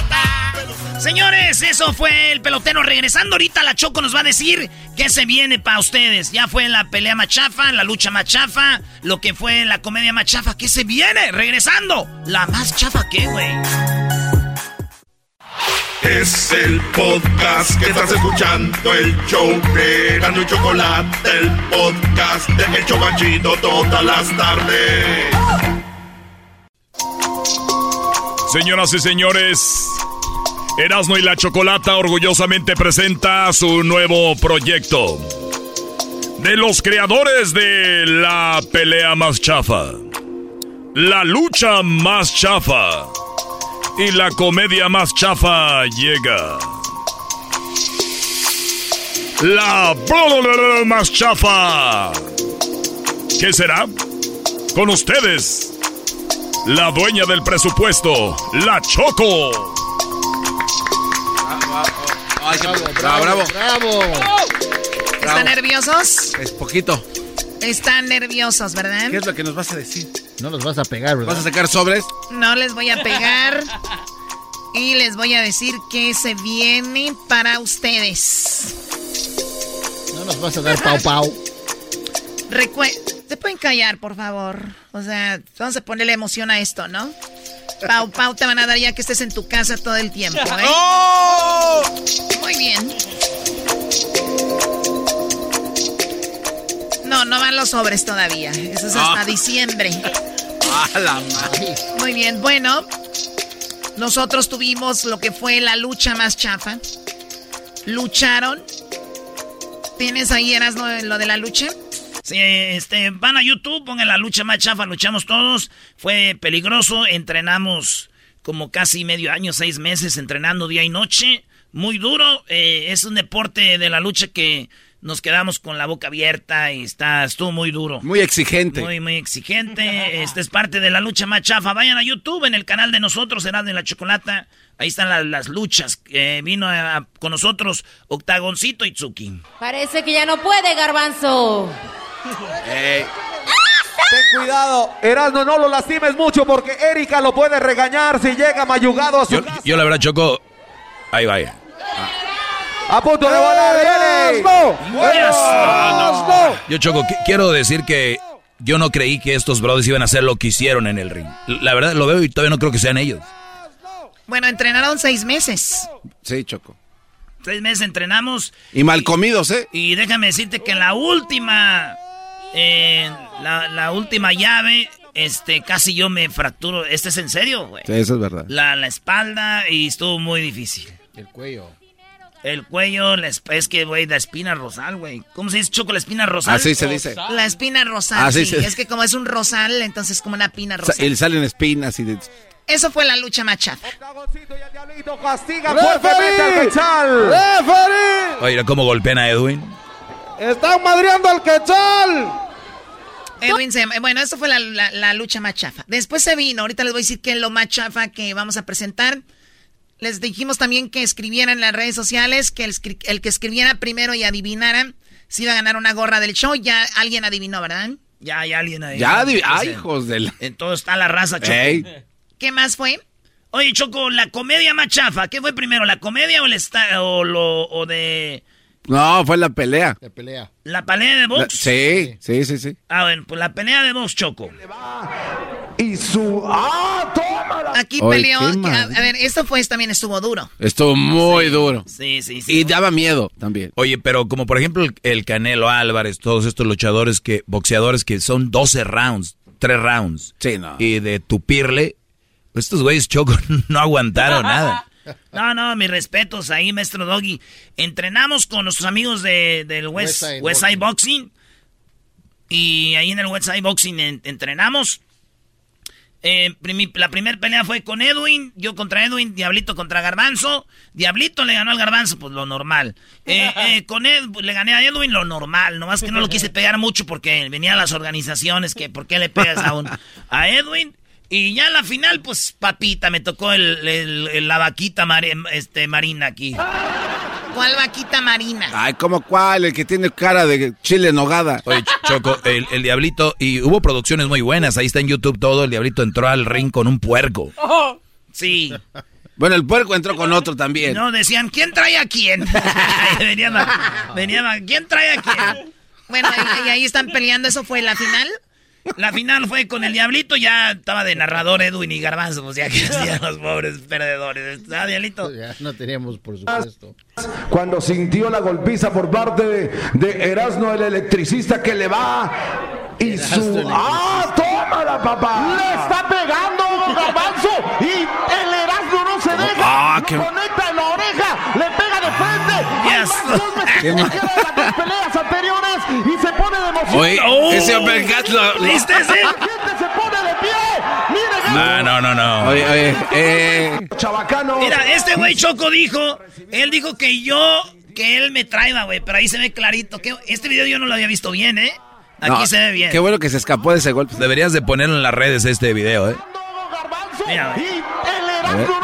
Señores, eso fue el pelotero. Regresando ahorita, la Choco nos va a decir qué se viene para ustedes. Ya fue la pelea machafa, la lucha machafa, lo que fue la comedia machafa. ¿Qué se viene? Regresando. La más chafa, ¿qué, güey? Es el podcast que estás escuchando, el show de y Chocolate, el podcast de El Chobachito todas las tardes. Señoras y señores, Erasmo y la Chocolata orgullosamente presenta su nuevo proyecto. De los creadores de la pelea más chafa, la lucha más chafa y la comedia más chafa llega. La más chafa. ¿Qué será? Con ustedes, la dueña del presupuesto, la Choco. Bravo, bravo. ¡Bravo! ¿Están nerviosos? Es poquito. Están nerviosos, ¿verdad? ¿Qué es lo que nos vas a decir? No los vas a pegar, ¿verdad? ¿Vas a sacar sobres? No les voy a pegar. Y les voy a decir que se viene para ustedes. No nos vas a dar pau pau. Recue ¿Se pueden callar, por favor? O sea, vamos a ponerle emoción a esto, ¿no? Pau, pau te van a dar ya que estés en tu casa todo el tiempo, ¿eh? ¡Oh! Muy bien. No, no van los sobres todavía. Eso es hasta Ah. diciembre. ¡A la madre! Muy bien, bueno. Nosotros tuvimos lo que fue la lucha más chafa. Lucharon. ¿Tienes ahí, Eras, lo, lo de la lucha? Sí, este, van a YouTube, pongan la lucha más chafa, luchamos todos. Fue peligroso, entrenamos como casi medio año, seis meses, entrenando día y noche. Muy duro, eh, es un deporte de la lucha que nos quedamos con la boca abierta y está, estuvo muy duro. Muy exigente. Muy, muy exigente. Este es parte de la lucha más chafa. Vayan a YouTube, en el canal de nosotros, Será de la Chocolata. Ahí están la- las luchas. Eh, vino a- a- con nosotros Octagoncito y Tsuki. Parece que ya no puede, garbanzo. Ten cuidado, Erasmo, no lo lastimes mucho porque Erika lo puede regañar si llega mayugado a su Yo, yo la verdad, Choco. Ahí vaya. A punto de volar, viene. ¡Erasmo! Yo, Choco, qui- quiero decir que yo no creí que estos brothers iban a hacer lo que hicieron en el ring. La verdad, lo veo y todavía no creo que sean ellos. Bueno, entrenaron seis meses. Sí, Choco. Seis meses entrenamos. Y mal comidos, ¿eh? Y déjame decirte que en la última. Eh, la, la última llave. Este, casi yo me fracturo. Este es en serio, güey. Sí, eso es verdad. La, la espalda y estuvo muy difícil. El cuello. El cuello, la esp- es que, güey, la espina rosal, güey. ¿Cómo se dice, Choco, la espina rosal? Así se dice. La espina rosal, Ah, sí, sí. Es que como es un rosal, entonces como una pina Sa- rosal. Y le salen espinas y de... Eso fue la lucha machafa. Oye, cómo golpean a Edwin. ¡Están madreando al se llama- Bueno, eso fue la, la- la lucha más chafa. Después se vino, ahorita les voy a decir qué es lo más chafa que vamos a presentar. Les dijimos también que escribieran en las redes sociales, que el, que escribiera primero y adivinara si iba a ganar una gorra del show. Ya alguien adivinó, ¿verdad? Ya hay alguien ahí. Ya, di- Entonces, ay, hijos del... En todo está la raza, Choco. Ey. ¿Qué más fue? Oye, Choco, la comedia más chafa. ¿Qué fue primero, la comedia o el esta o lo o de No, fue la pelea. De pelea. la pelea de La- box? sí, sí, sí, sí. Ah, bueno, pues la pelea de box, Choco. y su... ¡Ah, tómala! Aquí peleó. a, a ver, esto fue también estuvo duro. Estuvo muy duro. Sí, sí, sí. Y daba miedo también. Oye, pero como por ejemplo el, el Canelo Álvarez, todos estos luchadores que, boxeadores que son 12 rounds, 3 rounds. Sí, no. Y de tupirle, estos güeyes choco no aguantaron nada. No, no, mis respetos ahí, maestro Doggy. Entrenamos con nuestros amigos de, del West, Westside Westside Boxing. Y ahí en el Westside Boxing en- entrenamos. Eh, la primera pelea fue con Edwin, yo contra Edwin, Diablito contra Garbanzo. Diablito le ganó al Garbanzo, pues lo normal. Eh, eh, con Ed, le gané a Edwin lo normal, nomás que no lo quise pegar mucho porque venían las organizaciones que por qué le pegas a, un, a Edwin. Y ya en la final, pues papita, me tocó el, el- el- la vaquita mari- este, marina aquí. ¿Cuál vaquita marina? Ay, ¿cómo cuál? El que tiene cara de chile en nogada. Oye, Ch- Choco, el, el Diablito, y hubo producciones muy buenas, ahí está en YouTube todo, el Diablito entró al ring con un puerco. Sí. Bueno, el puerco entró con otro también. No, decían, ¿quién trae a quién? venían, a- venían a- ¿quién trae a quién? Bueno, y, y ahí están peleando. ¿Eso fue la final? La final fue con el Diablito, ya estaba de narrador Edwin y Garbanzo, pues ya que hacían los pobres perdedores. ¿Ah, Diablito? Ya no teníamos, por supuesto. Cuando sintió la golpiza por parte de, de Erasmo el electricista que le va y su... ¡Ah, tómala, papá! ¡Le está pegando Garbanzo! Y el Erasmo no se deja. Ah, qué- conecta en la oreja, Cualquiera de las dos peleas anteriores y se pone de emoción. Oye, Oh. ese uppercut lo... lo- ¿Viste? La gente se pone de pie. Miren No, no, no, no. Oye, oye, eh... Chabacano. Mira, este güey Choco dijo, él dijo que yo, que él me traiga, güey, pero ahí se ve clarito. que Este video yo no lo había visto bien, ¿eh? Aquí no, se ve bien. Qué bueno que se escapó de ese golpe. Deberías de ponerlo en las redes este video, ¿eh? Mira, Y güey.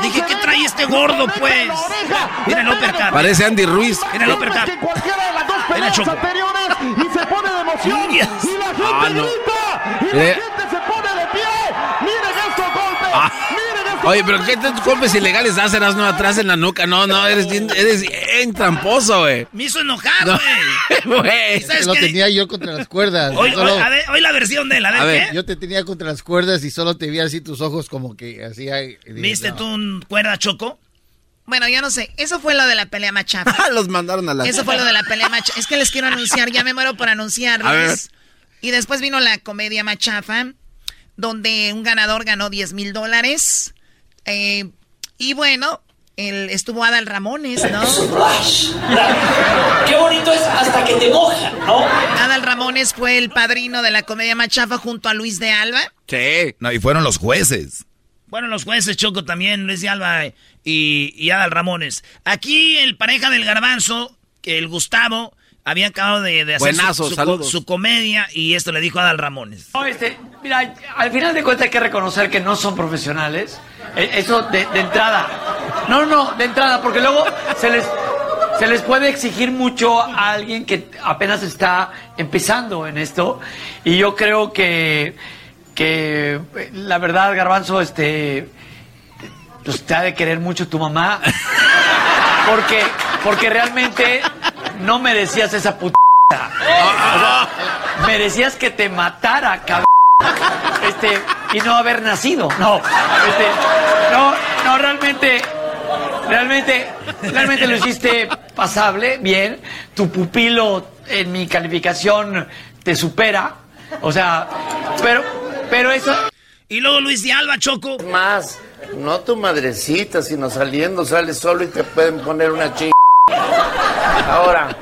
Dije, ¿qué trae este gordo, pues? en la oreja, Mira el uppercut. Parece Andy Ruiz. Mira el uppercut. que cualquiera de las dos Mira, peleas Choco. anteriores y se pone de emoción Yes. y la gente Ah, no. grita y Eh. la gente se pone de pie. Miren estos golpes. Oye, pero ¿qué tantos golpes ilegales das, no atrás en la nuca? No, no, eres bien, eres bien tramposo, güey. Me hizo enojar, No. güey. ¿Sabes Lo qué? tenía yo contra las cuerdas. Hoy, Solo- hoy- a ver, hoy la versión de él, a ver, A ver, ¿qué? yo te tenía contra las cuerdas y solo te vi así tus ojos como que así. ¿Viste no. tú un cuerda, Choco? Bueno, yo no sé. Eso fue lo de la pelea machafa. Ah, Los mandaron a la... Eso fue lo de la pelea machafa. Es que les quiero anunciar, ya me muero por A ver. anunciarles. Y después vino la comedia machafa, donde un ganador ganó 10 mil dólares. Eh, y bueno, el, estuvo Adal Ramones, ¿no? Qué bonito es hasta que te moja, ¿no? Adal Ramones fue el padrino de la comedia machafa junto a Luis de Alba. Sí. No, y fueron los jueces. Bueno, los jueces Choco también, Luis de Alba y, y Adal Ramones. Aquí el pareja del garbanzo, que el Gustavo, había acabado de, de hacer su- Buenazo, su, saludos. su comedia y esto le dijo a Adal Ramones. No, este, mira, al final de cuentas hay que reconocer que no son profesionales. Eh, Eso de, de entrada. No, no, de entrada, porque luego se les, se les puede exigir mucho a alguien que apenas está empezando en esto. Y yo creo que, que la verdad, Garbanzo, este, pues te ha de querer mucho tu mamá. Porque, porque realmente no merecías esa puta. O sea, merecías que te matara, cabrón. Este, y no haber nacido. No, este, no, no, realmente, realmente, realmente lo hiciste pasable, bien. Tu pupilo en mi calificación te supera. O sea, pero, pero eso. Y luego Luis de Alba, Choco. Más, no tu madrecita, sino saliendo sales solo y te pueden poner una ching. Ahora,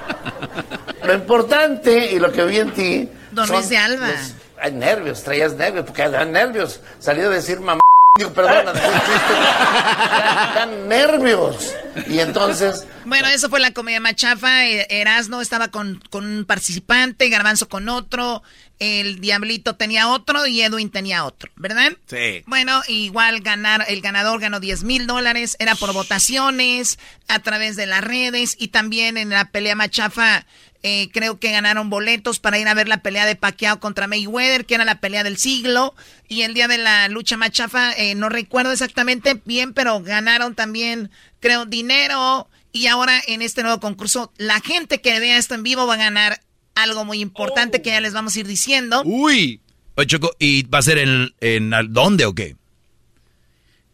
lo importante y lo que vi en ti. Don Luis de Alba. los- hay nervios, traías nervios, porque dan nervios. Salió a decir mamá. Digo, chiste. Dan- nervios. Y entonces, Bueno, eso fue la comedia machafa. Erasno estaba con, con un participante, Garbanzo con otro, el Diablito tenía otro y Edwin tenía otro, ¿verdad? Sí. Bueno, igual ganar, el ganador ganó 10 mil dólares, era por votaciones, a través de las redes y también en la pelea machafa eh, creo que ganaron boletos para ir a ver la pelea de Pacquiao contra Mayweather, que era la pelea del siglo. Y el día de la lucha machafa, eh, no recuerdo exactamente bien, pero ganaron también, creo, dinero. Y ahora en este nuevo concurso, la gente que vea esto en vivo va a ganar algo muy importante que ya les vamos a ir diciendo. Uy. Oye, Choco, ¿y va a ser en, en al- dónde o qué?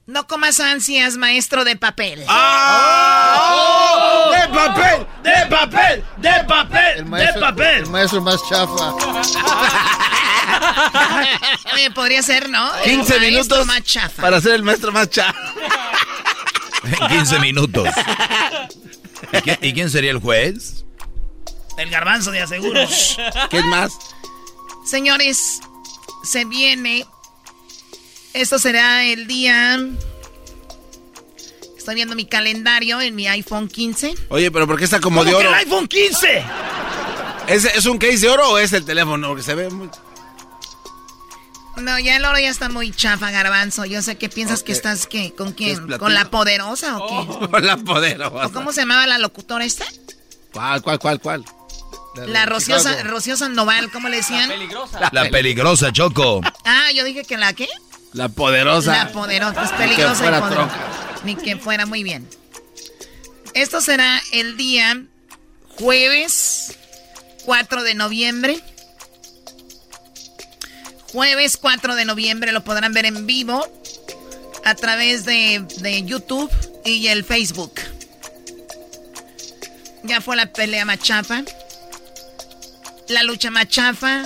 No comas ansias, maestro de papel. ¡Ah! ¡De papel! ¡De papel! ¡De papel! El maestro, el maestro más chafa. Oye, podría ser, ¿no? El 15 maestro minutos más chafa. para ser el maestro más chafa. En 15 minutos. ¿Y quién, y quién sería el juez? El garbanzo de aseguro. ¿Quién más? Señores, se viene. Esto será el día. Estoy viendo mi calendario en mi iPhone 15. Oye, pero ¿por qué está como de ¿Cómo que oro? el iPhone 15? ¿Es, ¿Es un case de oro o es el teléfono? Porque se ve muy... No, ya el oro ya está muy chafa, garbanzo. Yo sé que piensas que estás, ¿qué? ¿Con quién? ¿Con la poderosa o qué? Con la poderosa. ¿O cómo se llamaba la locutora esta? ¿Cuál, cuál, cuál, cuál? La Rociosa, Rocío Sandoval, ¿cómo le decían? La peligrosa, Choco. Ah, yo dije que la qué? La poderosa. La poderosa, pues Ni peligrosa que fuera y poderosa. troca. Ni que fuera muy bien. Esto será el día jueves 4 de noviembre. Jueves 4 de noviembre lo podrán ver en vivo a través de, de YouTube y el Facebook. Ya fue la pelea machafa, la lucha machafa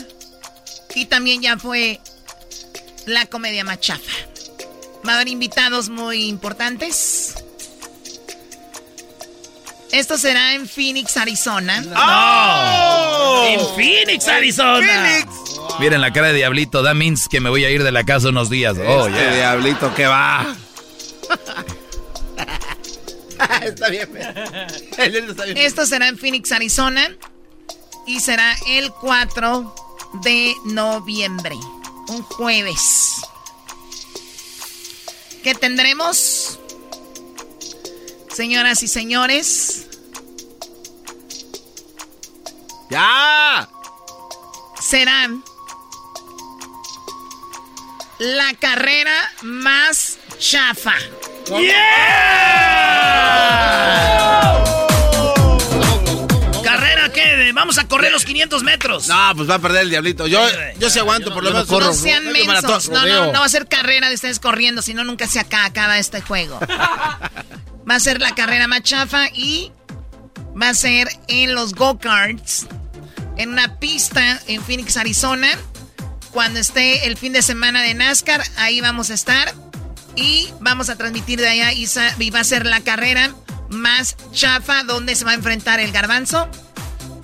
y también ya fue la comedia machafa. Va a haber invitados muy importantes. Esto será en Phoenix, Arizona. ¡Oh! En Phoenix, Arizona. Miren la cara de Diablito. That means que me voy a ir de la casa unos días. Oh, Este yeah. diablito que va. está bien. Está bien. Esto será en Phoenix, Arizona. Y será el 4 de noviembre. Un jueves. ¿Qué tendremos? Señoras y señores. ¡Ya! Será la carrera más chafa. ¿Carrera qué? Vamos a correr los 500 metros. No, pues va a perder el diablo. Yo, yo sí aguanto, por lo menos. No sean medio maratón. mensos. No, no, no va a ser carrera de ustedes corriendo, si no nunca se acaba este juego. Va a ser la carrera más chafa y va a ser en los go-karts, en una pista en Phoenix, Arizona. Cuando esté el fin de semana de NASCAR, ahí vamos a estar. Y vamos a transmitir de allá y va a ser la carrera más chafa donde se va a enfrentar el garbanzo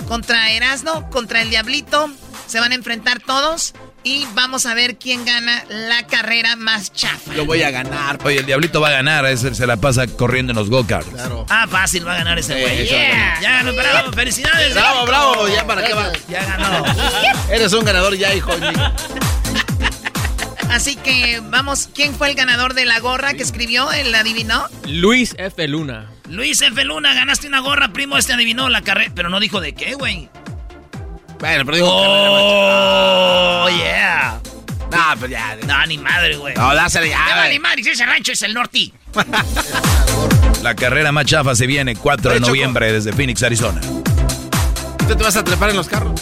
contra Erasno, contra el Diablito. Se van a enfrentar todos y vamos a ver quién gana la carrera más chafa. Lo voy a ganar. Oye, el Diablito va a ganar. ese se la pasa corriendo en los go-karts. Ah, fácil, va a ganar ese Sí, güey. Yeah. ganar. Ya ganó, bravo, felicidades. Bravo, bravo. Ya para qué va. Ya ganó. Eres un ganador ya, hijo. Así que vamos, ¿quién fue el ganador de la gorra que escribió? ¿El adivinó? Luis F. Luna. Luis F. Luna, ganaste una gorra, primo. Este adivinó la carrera, pero no dijo de qué, güey. Bueno, pero digo. Oh, yeah. No, pues ya. No, ni madre, güey. No, dásele ya, güey. vale madre, si ese rancho es el norte. La carrera más chafa se viene 4 de noviembre desde Phoenix, Arizona. ¿Tú te vas a trepar en los carros?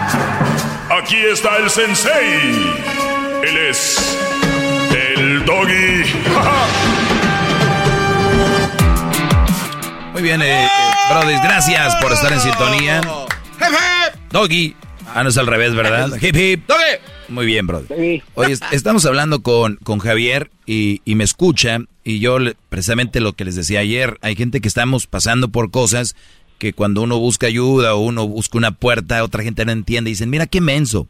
Aquí está el sensei. Él es el doggy. Muy bien, eh, eh, Brody, gracias por estar en sintonía. Doggy. Ah, no es al revés, ¿verdad? Hip hip. Muy bien, Brody. Oye, est- estamos hablando con, con Javier y, y me escucha y yo le- precisamente lo que les decía ayer, hay gente que estamos pasando por cosas que cuando uno busca ayuda o uno busca una puerta, otra gente no entiende dicen, mira qué menso.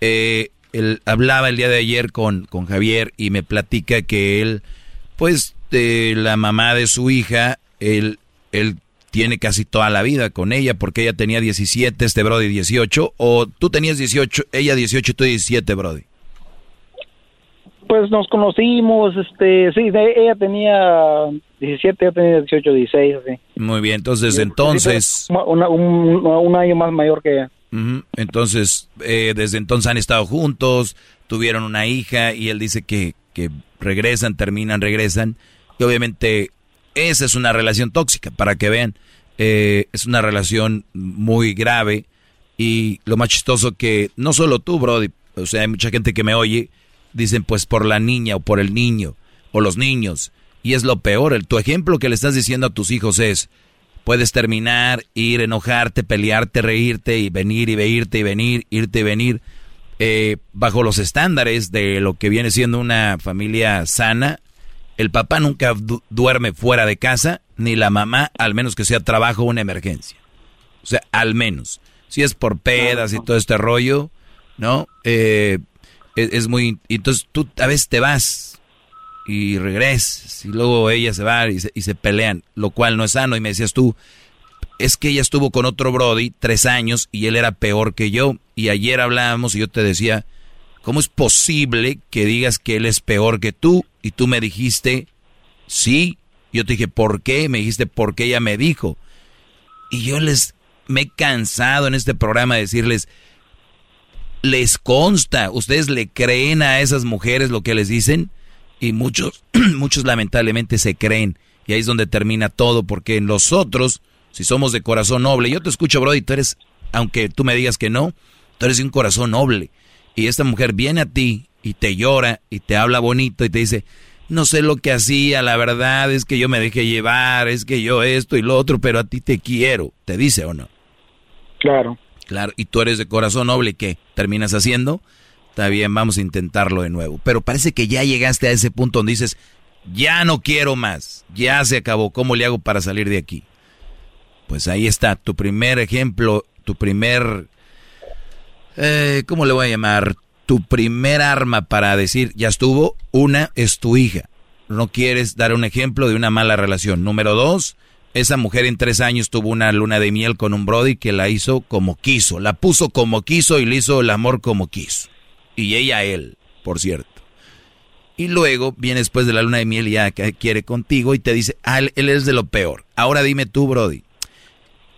Eh, él hablaba el día de ayer con, con Javier y me platica que él, pues, de la mamá de su hija, él, él tiene casi toda la vida con ella porque ella tenía 17, este Brody 18, o tú tenías 18, ella 18 y tú 17, Brody. Pues nos conocimos, este, sí, ella tenía 17, yo tenía 18, 16, así. Muy bien, entonces entonces... Una- un, un año más mayor que ella. Entonces, eh, desde entonces han estado juntos, tuvieron una hija y él dice que, que regresan, terminan, regresan. Y obviamente esa es una relación tóxica, para que vean. Eh, es una relación muy grave y lo más chistoso que no solo tú, Brody, o sea, hay mucha gente que me oye, dicen pues por la niña o por el niño o los niños. Y es lo peor, el, tu ejemplo que le estás diciendo a tus hijos es, Puedes terminar, ir, enojarte, pelearte, reírte y venir y veirte y venir, irte y venir, eh, bajo los estándares de lo que viene siendo una familia sana. El papá nunca du- duerme fuera de casa, ni la mamá, al menos que sea trabajo o una emergencia. O sea, al menos. Si es por pedas y todo este rollo, ¿no? Eh, es, es muy... Entonces tú a veces te vas y regresas y luego ella se va y se, y se pelean, lo cual no es sano. Y me decías tú, es que ella estuvo con otro Brody tres años y él era peor que yo. Y ayer hablábamos y yo te decía, ¿cómo es posible que digas que él es peor que tú? Y tú me dijiste, sí. Yo te dije, ¿por qué? Me dijiste, porque ella me dijo. Y yo les me he cansado en este programa de decirles, les consta, ustedes le creen a esas mujeres lo que les dicen y muchos, muchos lamentablemente se creen y ahí es donde termina todo porque nosotros, si somos de corazón noble, yo te escucho Brody, tú eres, aunque tú me digas que no, tú eres de un corazón noble y esta mujer viene a ti y te llora y te habla bonito y te dice, no sé lo que hacía, la verdad es que yo me dejé llevar, es que yo esto y lo otro, pero a ti te quiero, te dice o no. Claro. Claro, y tú eres de corazón noble, ¿qué? ¿Terminas haciendo? Está bien, vamos a intentarlo de nuevo. Pero parece que ya llegaste a ese punto donde dices, ya no quiero más, ya se acabó, ¿cómo le hago para salir de aquí? Pues ahí está, tu primer ejemplo, tu primer, eh, ¿cómo le voy a llamar? Tu primer arma para decir, ya estuvo, una es tu hija. No quieres dar un ejemplo de una mala relación. Número dos, esa mujer en tres años tuvo una luna de miel con un Brody que la hizo como quiso. La puso como quiso y le hizo el amor como quiso. Y ella a él, por cierto. Y luego viene después de la luna de miel y ya que quiere contigo y te dice, ah, él, él es de lo peor. Ahora dime tú, Brody.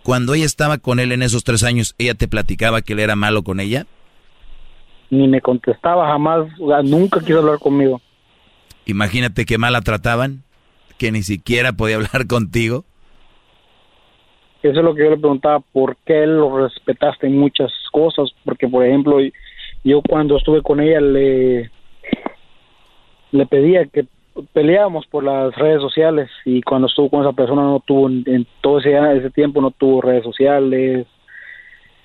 Cuando ella estaba con él en esos tres años, ¿ella te platicaba que él era malo con ella? Ni me contestaba jamás, nunca quiso hablar conmigo. Imagínate qué mal la trataban, que ni siquiera podía hablar contigo. Eso es lo que yo le preguntaba, ¿por qué lo respetaste en muchas cosas? Porque, por ejemplo, yo cuando estuve con ella le, le pedía que peleábamos por las redes sociales y cuando estuvo con esa persona no tuvo, en, todo ese, ese tiempo no tuvo redes sociales.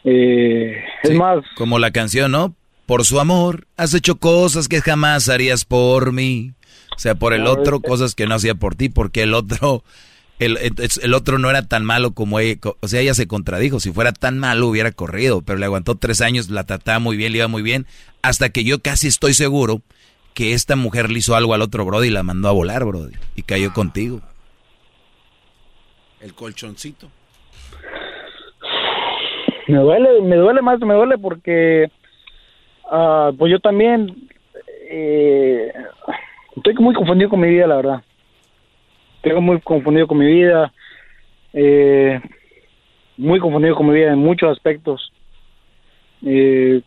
Eh, es más, Como la canción, ¿no? Por su amor, has hecho cosas que jamás harías por mí. O sea, por el otro, cosas que no hacía por ti, porque el otro, el, el- el otro no era tan malo como ella. O sea, ella se contradijo. Si fuera tan malo, hubiera corrido. Pero le aguantó tres años, la trataba muy bien, le iba muy bien. Hasta que yo casi estoy seguro que esta mujer le hizo algo al otro Brody y la mandó a volar, Brody. Y cayó contigo. El colchoncito. me duele, me duele más, me duele porque ah, pues yo también eh, estoy muy confundido con mi vida, la verdad. Estoy muy confundido con mi vida, eh, muy confundido con mi vida en muchos aspectos. Eh,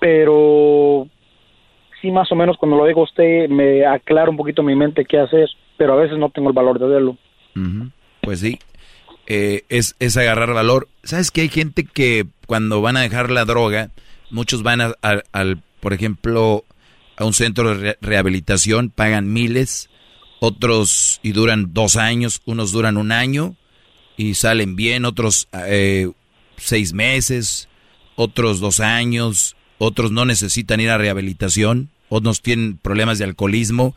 pero sí, más o menos cuando lo digo a usted me aclara un poquito mi mente qué hacer, pero a veces no tengo el valor de. Ujú. Pues sí, eh, es, es agarrar valor. ¿Sabes que hay gente que cuando van a dejar la droga, muchos van a- al, por ejemplo, a un centro de re- rehabilitación, pagan miles, otros y duran dos años, unos duran un año y salen bien, otros eh, seis meses, otros dos años, otros no necesitan ir a rehabilitación, otros tienen problemas de alcoholismo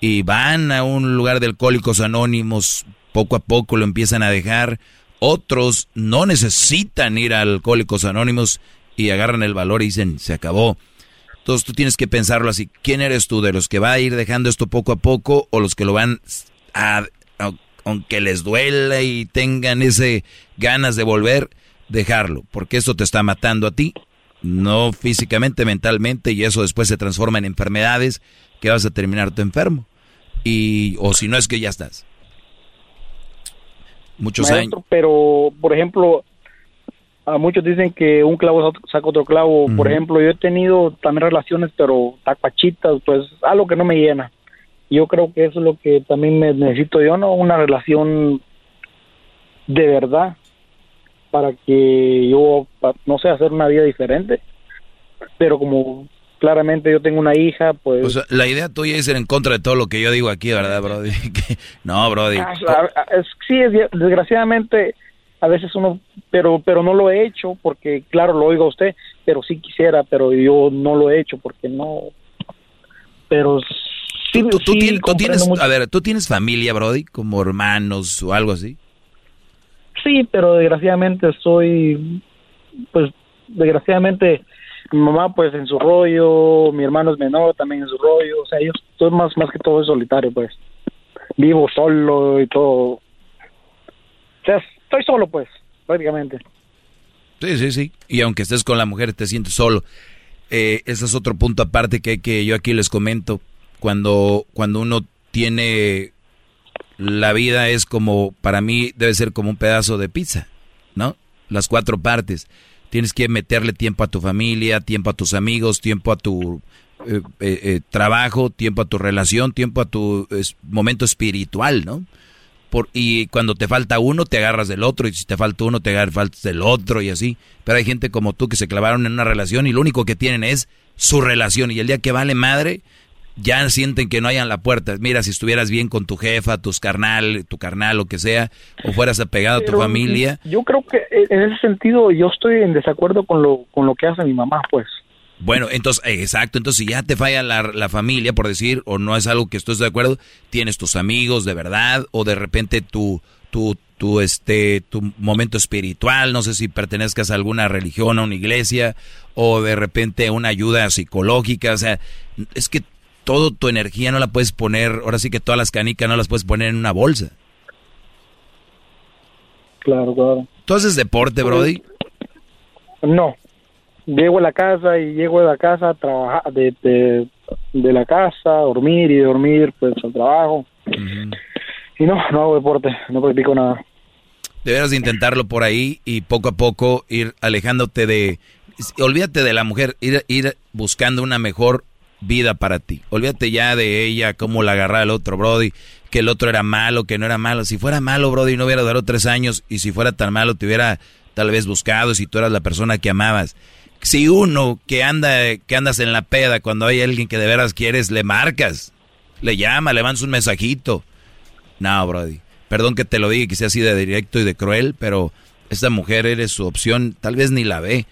y van a un lugar de alcohólicos anónimos, poco a poco lo empiezan a dejar, otros no necesitan ir a alcohólicos anónimos y agarran el valor y dicen, se acabó. Entonces tú tienes que pensarlo así, ¿quién eres tú? ¿De los que va a ir dejando esto poco a poco o los que lo van a, a- aunque les duela y tengan ese ganas de volver, dejarlo? Porque esto te está matando a ti no físicamente, mentalmente, y eso después se transforma en enfermedades que vas a terminar tu enfermo. Y, o si no es que ya estás. Muchos años. Pero, por ejemplo, a muchos dicen que un clavo saca otro clavo. Por ejemplo, yo he tenido también relaciones, pero tacuachitas, pues algo que no me llena. Yo creo que eso es lo que también me necesito yo, ¿no? Una relación de verdad para que yo, no sé, hacer una vida diferente. Pero como claramente yo tengo una hija, pues... O sea, la idea tuya es ir en contra de todo lo que yo digo aquí, ¿verdad, Brody? no, Brody. Ah, sí, desgraciadamente a veces uno, pero pero no lo he hecho porque, claro, lo oigo a usted, pero sí quisiera, pero yo no lo he hecho porque no... Pero sí, ¿Tú, tienes, a ver, ¿tú tienes familia, Brody? Como hermanos o algo así? Sí, pero desgraciadamente soy, pues, desgraciadamente mi mamá pues en su rollo, mi hermano es menor también en su rollo, o sea, yo estoy más, más que todo solitario pues, vivo solo y todo, o sea, estoy solo pues, prácticamente. Sí, sí, sí, y aunque estés con la mujer te sientes solo, eh, ese es otro punto aparte que, que yo aquí les comento, cuando, cuando uno tiene la vida es como, para mí debe ser como un pedazo de pizza, ¿no? Las cuatro partes. Tienes que meterle tiempo a tu familia, tiempo a tus amigos, tiempo a tu eh, eh, eh, trabajo, tiempo a tu relación, tiempo a tu momento espiritual, ¿no? Por, y cuando te falta uno, te agarras del otro, y si te falta uno, te agarras del otro, y así. Pero hay gente como tú que se clavaron en una relación y lo único que tienen es su relación, y el día que vale madre, ya sienten que no hayan la puerta. Mira, si estuvieras bien con tu jefa, tus carnal, tu carnal, lo que sea, o fueras apegado a tu familia. Yo creo que eh, en ese sentido yo estoy en desacuerdo con lo, con lo que hace mi mamá, pues. Bueno, entonces, eh, exacto, entonces si ya te falla la, la, familia, por decir, o no es algo que estés de acuerdo, tienes tus amigos de verdad, o de repente tu, tu, tu, este, tu momento espiritual, no sé si pertenezcas a alguna religión, a una iglesia, o de repente una ayuda psicológica, o sea, es que todo tu energía no la puedes poner, ahora sí que todas las canicas no las puedes poner en una bolsa. Claro, claro. ¿Tú haces deporte, Brody? No. Llego a la casa y llego de la casa a trabajar, de, de, la casa, a dormir y dormir, pues al trabajo. Y no, no hago deporte, no practico nada. Deberías de intentarlo por ahí y poco a poco ir alejándote de... Olvídate de la mujer, ir, ir buscando una mejor vida para ti. Olvídate ya de ella, cómo la agarraba el otro Brody, que el otro era malo, que no era malo. Si fuera malo, Brody, no hubiera durado tres años y si fuera tan malo, te hubiera tal vez buscado si tú eras la persona que amabas. Si uno que anda, que andas en la peda cuando hay alguien que de veras quieres, le marcas, le llama, le mandas un mensajito. No, Brody. Perdón que te lo diga, que sea así de directo y de cruel, pero esta mujer eres su opción, tal vez ni la ve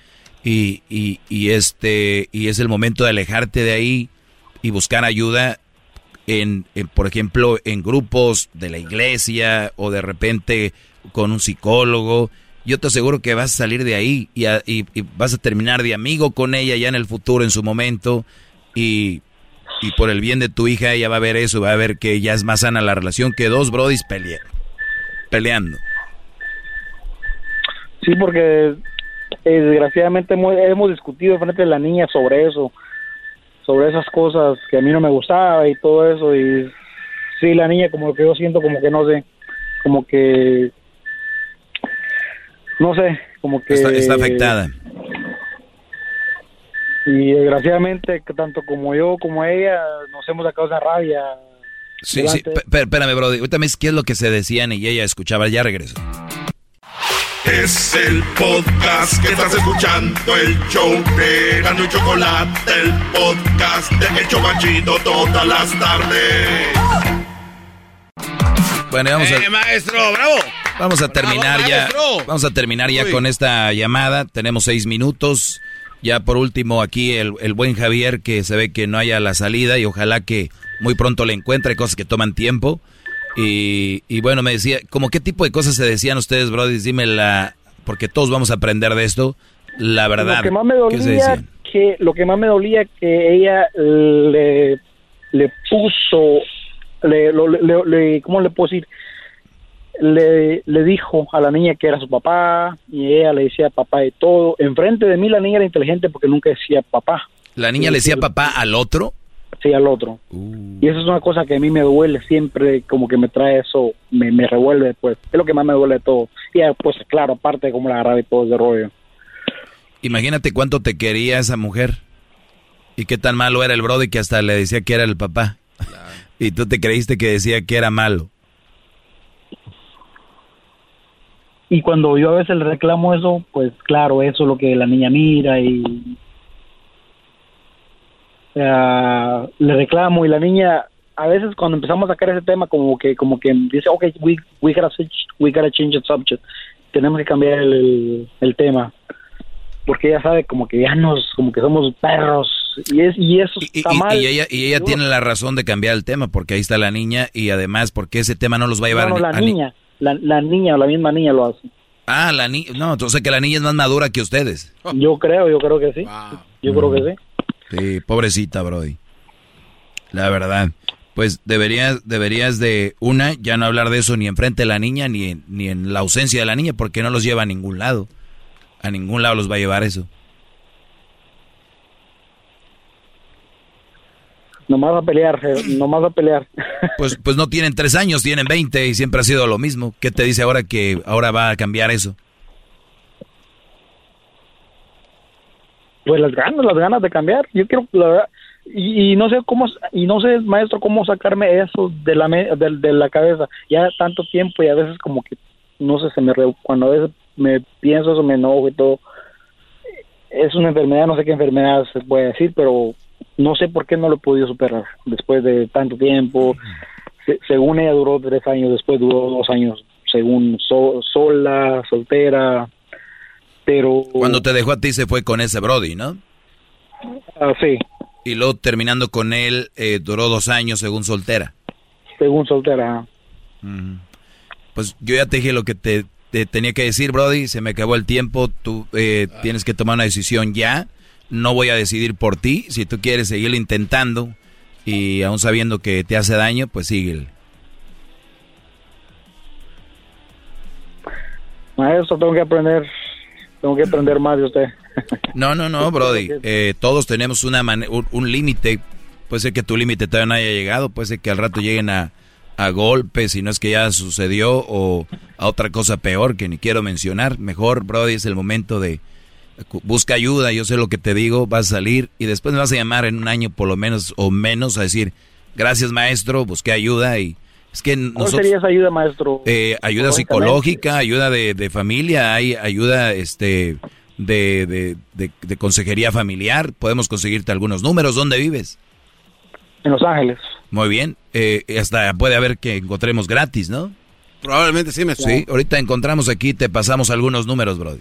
y, y, y, este y es el momento de alejarte de ahí y buscar ayuda en, por ejemplo en grupos de la iglesia o de repente con un psicólogo yo te aseguro que vas a salir de ahí y, y, vas a terminar de amigo con ella ya en el futuro en su momento y, y por el bien de tu hija ella va a ver eso va a ver que ya es más sana la relación que dos brodis peleando. Sí porque eh, desgraciadamente hemos, discutido frente a la niña sobre eso, sobre esas cosas que a mí no me gustaba y todo eso y sí la niña como que yo siento como que no sé, como que no sé, como que está, afectada. Y desgraciadamente tanto como yo como ella nos hemos sacado esa rabia. Sí, sí, espérame, bro. Ahorita me qué es lo que se decían y ella escuchaba, ya regreso. Es el podcast que estás escuchando, el show de Gano y Chocolate, el podcast de Hecho Machito todas las tardes. Bueno, vamos a, eh, maestro, bravo. Vamos a terminar ya. Vamos a terminar ya con esta llamada. Tenemos seis minutos. Ya por último aquí el, el, buen Javier que se ve que no haya la salida y ojalá que muy pronto le encuentre cosas que toman tiempo. Y, bueno, me decía, ¿cómo qué tipo de cosas se decían ustedes, Brody? Dime la, porque todos vamos a aprender de esto, la verdad. Lo que más me dolía, que, lo que más me dolía que ella le, le puso, le, le, ¿cómo le puedo decir? le, le dijo a la niña que era su papá y ella le decía papá y todo. Enfrente de mí la niña era inteligente porque nunca decía papá. ¿La niña le decía papá al otro? Sí, al otro. Y eso es una cosa que a mí me duele siempre, como que me trae eso, me, me revuelve, pues. Es lo que más me duele de todo. Y ah, pues claro, aparte de cómo la agarraba y todo ese rollo. Imagínate cuánto te quería esa mujer. Y qué tan malo era el brody que hasta le decía que era el papá. Y tú te creíste que decía que era malo. Y cuando yo a veces le reclamo eso, pues claro, eso es lo que la niña mira y le reclamo y la niña a veces cuando empezamos a sacar ese tema como que como que dice ok we we gotta switch, we gotta change the subject. Tenemos que cambiar el, el, tema. Porque ella sabe como que ya nos como que somos perros y es y eso está mal y ella y ella tiene la razón de cambiar el tema porque ahí está la niña y además porque ese tema no los va a llevar no, no, a, la niña la, la niña o la misma niña lo hace ah la niña no entonces que la niña es más madura que ustedes yo creo yo creo que sí yo creo que sí Sí, pobrecita, Brody. La verdad. Pues deberías, deberías de, una, ya no hablar de eso ni enfrente de la niña, ni en, ni en la ausencia de la niña, porque no los lleva a ningún lado. A ningún lado los va a llevar eso. Nomás a pelear, nomás a pelear. Pues, pues no tienen tres años, tienen veinte y siempre ha sido lo mismo. ¿Qué te dice ahora que ahora va a cambiar eso? pues las ganas, las ganas de cambiar. Yo quiero, la verdad, y, no sé cómo, y no sé, maestro, cómo sacarme eso de la, de, de, la cabeza. Ya tanto tiempo y a veces como que, no sé, se me, cuando a veces me pienso eso, me enojo y todo. Es una enfermedad, no sé qué enfermedad se puede decir, pero no sé por qué no lo he podido superar después de tanto tiempo. según ella duró tres años, después duró dos años, según sola, soltera, pero... Cuando te dejó a ti se fue con ese Brody, ¿no? Ah, sí. Y luego terminando con él, eh, duró dos años según soltera. Según soltera. Pues yo ya te dije lo que te, tenía que decir, Brody. Se me acabó el tiempo. Tú eh, tienes que tomar una decisión ya. No voy a decidir por ti. Si tú quieres seguir intentando y aún sabiendo que te hace daño, pues síguele. Maestro, tengo que aprender tengo que aprender más de usted. No, no, no, Brody. Eh, todos tenemos una un, límite. Puede ser que tu límite todavía no haya llegado. Puede ser que al rato lleguen a, a golpes, si no es que ya sucedió, o a otra cosa peor que ni quiero mencionar. Mejor, Brody, es el momento de busca ayuda. Yo sé lo que te digo, vas a salir y después me vas a llamar en un año por lo menos o menos a decir, gracias maestro, busqué ayuda y es que nosotros, ¿Cuál sería esa ayuda, maestro? Eh, ayuda psicológica, ayuda de, familia, hay ayuda este de, de, consejería familiar. Podemos conseguirte algunos números. ¿Dónde vives? En Los Ángeles. Muy bien. Eh, hasta puede haber que encontremos gratis, ¿no? Probablemente sí, me Sí, ahorita encontramos aquí, te pasamos algunos números, Brody.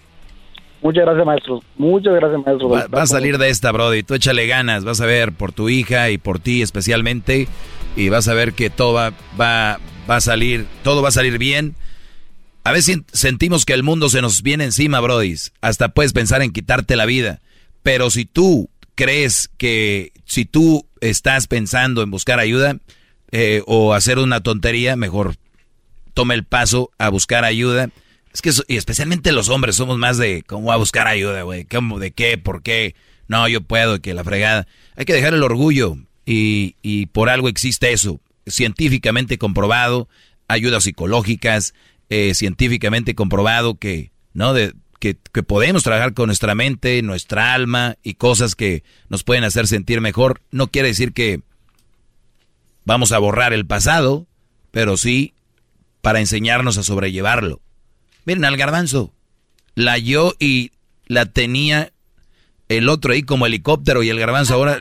Muchas gracias, maestro. Muchas gracias, maestro. Va, va, a salir de esta, Brody. Tú échale ganas, vas a ver por tu hija y por ti especialmente y vas a ver que todo va, va, a salir, todo va a salir bien. A veces sentimos que el mundo se nos viene encima, Brody. Hasta puedes pensar en quitarte la vida. Pero si tú crees que, si tú estás pensando en buscar ayuda eh, o hacer una tontería, mejor tome el paso a buscar ayuda. Es que, y especialmente los hombres, somos más de cómo a buscar ayuda, güey. ¿De qué? ¿Por qué? No, yo puedo, que la fregada. Hay que dejar el orgullo y, por algo existe eso, científicamente comprobado, ayudas psicológicas, eh, científicamente comprobado que, ¿no? De, que, que, podemos trabajar con nuestra mente, nuestra alma y cosas que nos pueden hacer sentir mejor. No quiere decir que vamos a borrar el pasado, pero sí para enseñarnos a sobrellevarlo. Miren al garbanzo, la yo y la tenía el otro ahí como helicóptero y el garbanzo ahora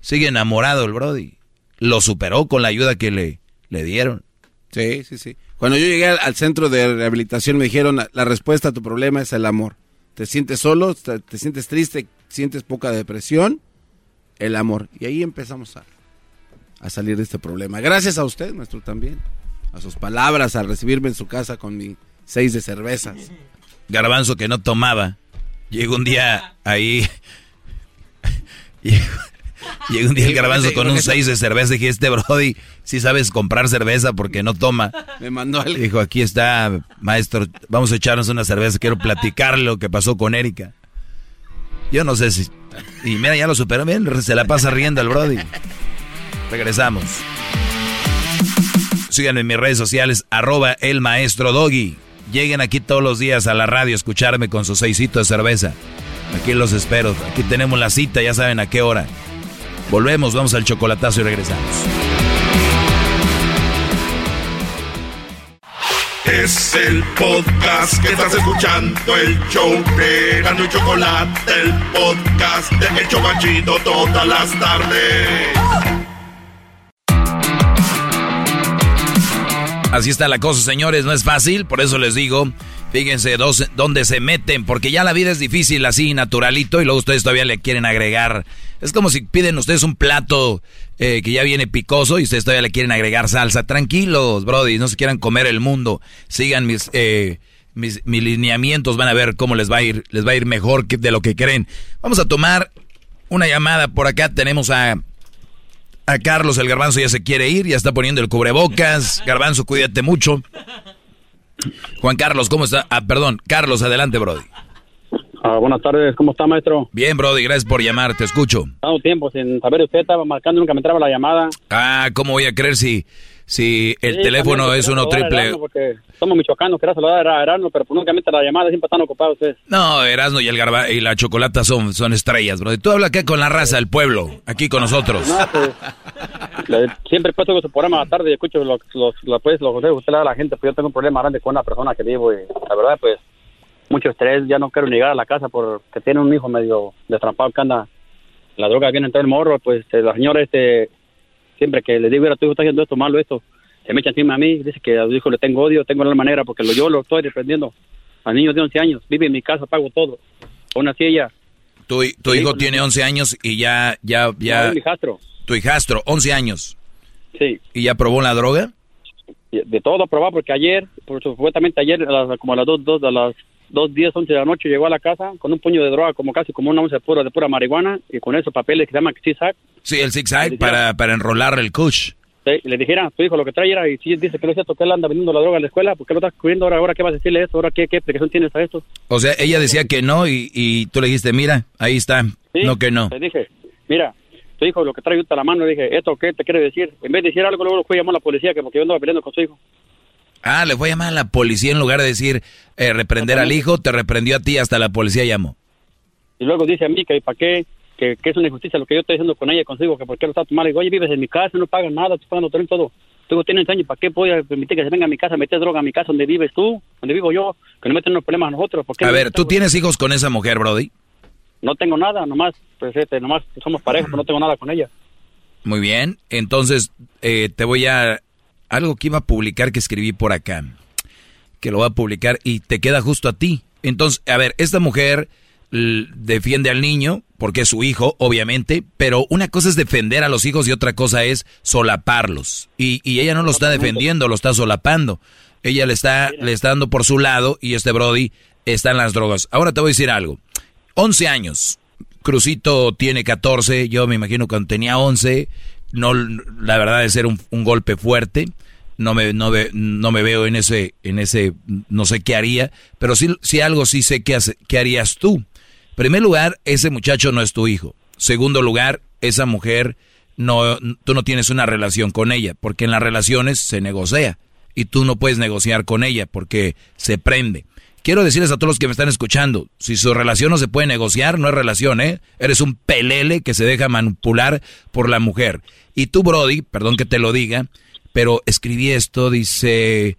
Sigue enamorado el Brody. Lo superó con la ayuda que le, le dieron. Sí, sí, sí. Cuando yo llegué al, centro de rehabilitación me dijeron, la respuesta a tu problema es el amor. Te sientes solo, te, sientes triste, sientes poca depresión, el amor. Y ahí empezamos a, a salir de este problema. Gracias a usted, maestro, también. A sus palabras, a recibirme en su casa con mi seis de cervezas. Garbanzo que no tomaba. Llegó un día ahí. Llegó un día el garbanzo con un 6 de cerveza dije, este Brody, si sabes comprar cerveza porque no toma. Me mandó al... Dijo, aquí está, maestro, vamos a echarnos una cerveza, quiero platicar lo que pasó con Erika. Yo no sé si... Y mira, ya lo superó bien, se la pasa riendo el Brody. Regresamos. Síganme en mis redes sociales, arroba el maestro Doggy. Lleguen aquí todos los días a la radio a escucharme con su seisito de cerveza. Aquí los espero. Aquí tenemos la cita, ya saben a qué hora. Volvemos, vamos al chocolatazo y regresamos. Es el podcast que estás escuchando, el show de Gano y Chocolate, el podcast de El Chobachito todas las tardes. Así está la cosa, señores, no es fácil, por eso les digo, fíjense dónde se meten, porque ya la vida es difícil así, naturalito, y luego ustedes todavía le quieren agregar. Es como si piden ustedes un plato eh, que ya viene picoso y ustedes todavía le quieren agregar salsa. Tranquilos, brody, no se quieran comer el mundo. Sigan mis, eh, mis, mis lineamientos, van a ver cómo les va a ir, les va a ir mejor que de lo que creen. Vamos a tomar una llamada por acá, tenemos a a Carlos, el garbanzo ya se quiere ir, ya está poniendo el cubrebocas. Garbanzo, cuídate mucho. Juan Carlos, ¿cómo está? Ah, perdón, Carlos, adelante, Brody. Ah, buenas tardes, ¿cómo está, maestro? Bien, Brody, gracias por llamar, te escucho. Tanto tiempo sin saber usted, estaba marcando, nunca me entraba la llamada. Ah, ¿cómo voy a creer si, si el Sí, teléfono es uno triple? Porque somos michoacanos, quería saludar a Erasmo, pero pues nunca me entra la llamada, siempre están ocupados ustedes. No, Erasmo y el garba y la chocolata son, son estrellas, Brody. Tú habla acá con la raza del pueblo, aquí con nosotros. No, pues, le- siempre paso con su programa a la tarde y escucho los, los, los, pues, los consejos que usted le da a la gente, pues yo tengo un problema grande con una persona que vivo y la verdad, pues, mucho estrés, ya no quiero llegar a la casa porque tiene un hijo medio destrampado que anda, la droga viene en todo el morro, pues eh, la señora, este, siempre que le digo, mira, tu hijo está haciendo esto, malo esto, se me echa encima a mí, dice que a su hijo le tengo odio, tengo la manera porque lo, yo lo estoy reprendiendo. Al niño de 11 años, vive en mi casa, pago todo. Aún así ella, Tu, tu hijo tiene 11 años y ya, ya, ya. No, mi hijastro. Tu hijastro, 11 años. Sí. ¿Y ya probó la droga? De todo probado porque ayer, por supuestamente ayer, a las- como a las dos, dos, a las dos, diez, once de la noche llegó a la casa con un puño de droga, como casi como una once pura de pura marihuana y con esos papeles que se llaman CISAC. Sí, el zigzag para, para enrolar el kush. Sí, y le dijera, tu hijo lo que trae era, y si dice que no es cierto que él anda vendiendo la droga en la escuela, ¿por qué lo estás cubriendo ahora? ¿Ahora qué vas a decirle esto? ¿Ahora qué, qué explicación tienes a esto? O sea, ella decía que no y, y tú le dijiste, mira, ahí está. Sí, No que no. Le dije, mira, tu hijo lo que trae a la mano, le dije, ¿esto qué te quiere decir? En vez de decir algo, luego lo fue a llamar a la policía, que porque yo andaba peleando con su hijo. Ah, le fue a llamar a la policía en lugar de decir eh, reprender al hijo, te reprendió a ti, hasta la policía llamó. Y luego dice a mí que para qué, que, que es una injusticia lo que yo estoy haciendo con ella, consigo, que por qué lo está tomando. Digo, oye, vives en mi casa, no pagas nada, tú pagando todo, todo. Tú tienes años, ¿para qué voy a permitir que se venga a mi casa meter droga a mi casa donde vives tú, donde vivo yo, que no meten unos problemas a nosotros? ¿Por qué A no ver, ¿tú tienes hijos con esa mujer, Brody? No tengo nada, nomás, pues, este, nomás somos pareja, pero no tengo nada con ella. Muy bien, entonces eh, te voy a... Algo que iba a publicar que escribí por acá, que lo voy a publicar y te queda justo a ti. Entonces, a ver, esta mujer defiende al niño porque es su hijo, obviamente, pero una cosa es defender a los hijos y otra cosa es solaparlos. Y, y ella no lo está defendiendo, lo está solapando. Ella le está, le está dando por su lado y este Brody está en las drogas. Ahora te voy a decir algo. 11 años. Crucito tiene 14, yo me imagino cuando tenía 11, no, la verdad es ser un, un golpe fuerte, no me, no, ve- no me veo en ese, en ese, no sé qué haría, pero sí, sí algo sí sé qué, qué harías tú. En primer lugar, ese muchacho no es tu hijo. Segundo lugar, esa mujer, no, tú no tienes una relación con ella, porque en las relaciones se negocia y tú no puedes negociar con ella porque se prende. Quiero decirles a todos los que me están escuchando, si su relación no se puede negociar, no es relación, ¿eh? Eres un pelele que se deja manipular por la mujer. Y tú, Brody, perdón que te lo diga, pero escribí esto, dice,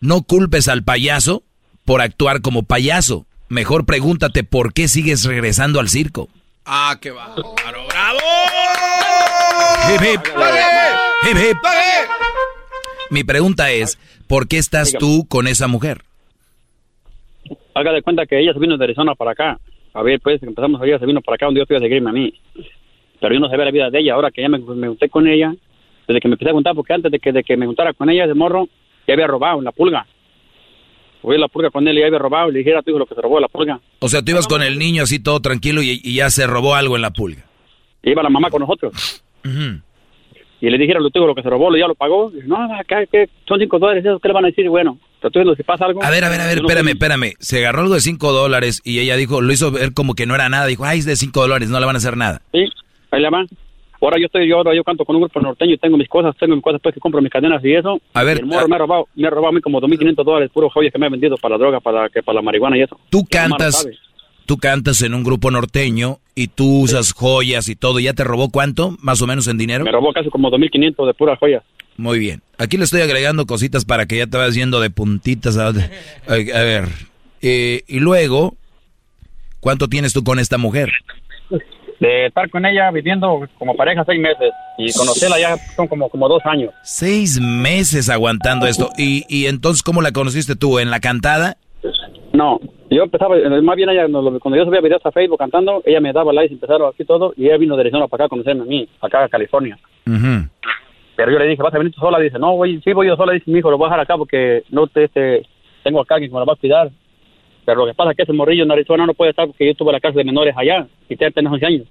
no culpes al payaso por actuar como payaso. Mejor pregúntate por qué sigues regresando al circo. Ah, qué bárbaro. ¡Bravo! Hip, hip. Hip, hip. Mi pregunta es, ¿por qué estás tú con esa mujer? Haga de cuenta que ella se vino de Arizona para acá. A ver, pues empezamos a ella se vino para acá donde yo estoy a seguirme a mí. Pero yo no sabía la vida de ella. Ahora que ya me, me junté con ella, desde que me empecé a juntar, porque antes de que, de que me juntara con ella de morro, ya había robado en la pulga. Fui a la pulga con él y ya había robado. Y le dijera a tu hijo lo que se robó la pulga. O sea, tú ibas con el niño así todo tranquilo y, y ya se robó algo en la pulga. Y iba la mamá con nosotros. Y le dijeron, lo que se robó, ya lo pagó. Y no, acá, ¿qué? son cinco dólares, ¿eso qué le van a decir? Y bueno, si pasa algo. A ver, a ver, a ver, espérame, espérame. Se agarró algo de 5 dólares y ella dijo, lo hizo ver como que no era nada. Dijo, ay, es de 5 dólares, no le van a hacer nada. Sí, ahí la van. Ahora yo estoy, yo ahora yo canto con un grupo norteño, tengo mis cosas, tengo mis cosas pues que compro mis cadenas y eso. A ver, Y el morro me ha robado, me ha robado a mí como 2.500 dólares, puro joyas que me ha vendido para la droga, para que para la marihuana y eso. Tú cantas, tú cantas en un grupo norteño y tú usas joyas y todo. ¿Ya te robó cuánto, más o menos en dinero? Me robó casi como 2.500 de pura joya. Muy bien. Aquí le estoy agregando cositas para que ya te vayas yendo de puntitas. A, a- a ver. Eh, y luego, ¿cuánto tienes tú con esta mujer? De estar con ella viviendo como pareja seis meses y conocerla ya son como, como dos años. Seis meses aguantando esto. ¿Y, y entonces cómo la conociste tú? ¿En la cantada? No, yo empezaba, eh, más bien ella, cuando yo subía videos a Facebook cantando, ella me daba likes, empezaron así todo, y ella vino de Arizona para acá a conocerme a mí, acá a California. Pero yo le dije, ¿vas a venir tú sola? Dice, no, güey, sí voy yo sola. Dice, mi hijo, lo voy a dejar acá porque no te, este, tengo acá que me lo va a cuidar. Pero lo que pasa es que ese morrillo en Arizona no puede estar porque yo tuve la cárcel de menores allá y te tenés 11 años.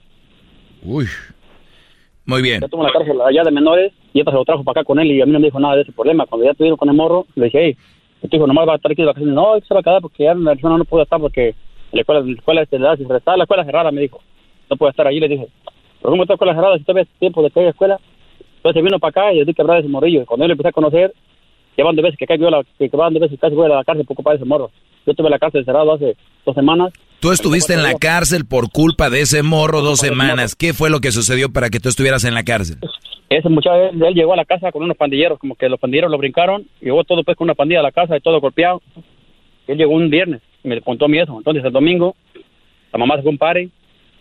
Uy. Muy bien. Yo tuve la cárcel allá de menores y esta se lo trajo para acá con él y a mí no me dijo nada de ese problema. Cuando ya estuvieron con el morro, le dije, hey, tu hijo nomás va a estar aquí de vacaciones. No, se va a quedar porque ya en Arizona no puede estar porque la escuela, la escuela este, de está la escuela cerrada, me dijo. No puede estar allí, le dije. Pero ¿cómo está la escuela cerrada si todavía tiempo de que haya escuela? Entonces vino para acá y le di que hablar de ese morrillo. Cuando yo le empecé a conocer, llevan de veces que a la, que, van de veces casi voy a la cárcel por culpa de ese morro. Yo tuve la cárcel cerrada hace dos semanas. Tú estuviste en la cárcel por culpa de ese morro dos semanas. ¿Qué fue lo que sucedió para que tú estuvieras en la cárcel? Ese muchacho, él, él llegó a la casa con unos pandilleros, como que los pandilleros lo brincaron, y llegó todo pues con una pandilla a la casa y todo golpeado. Él llegó un viernes y me contó a mí eso. Entonces el domingo, la mamá se fue a un party,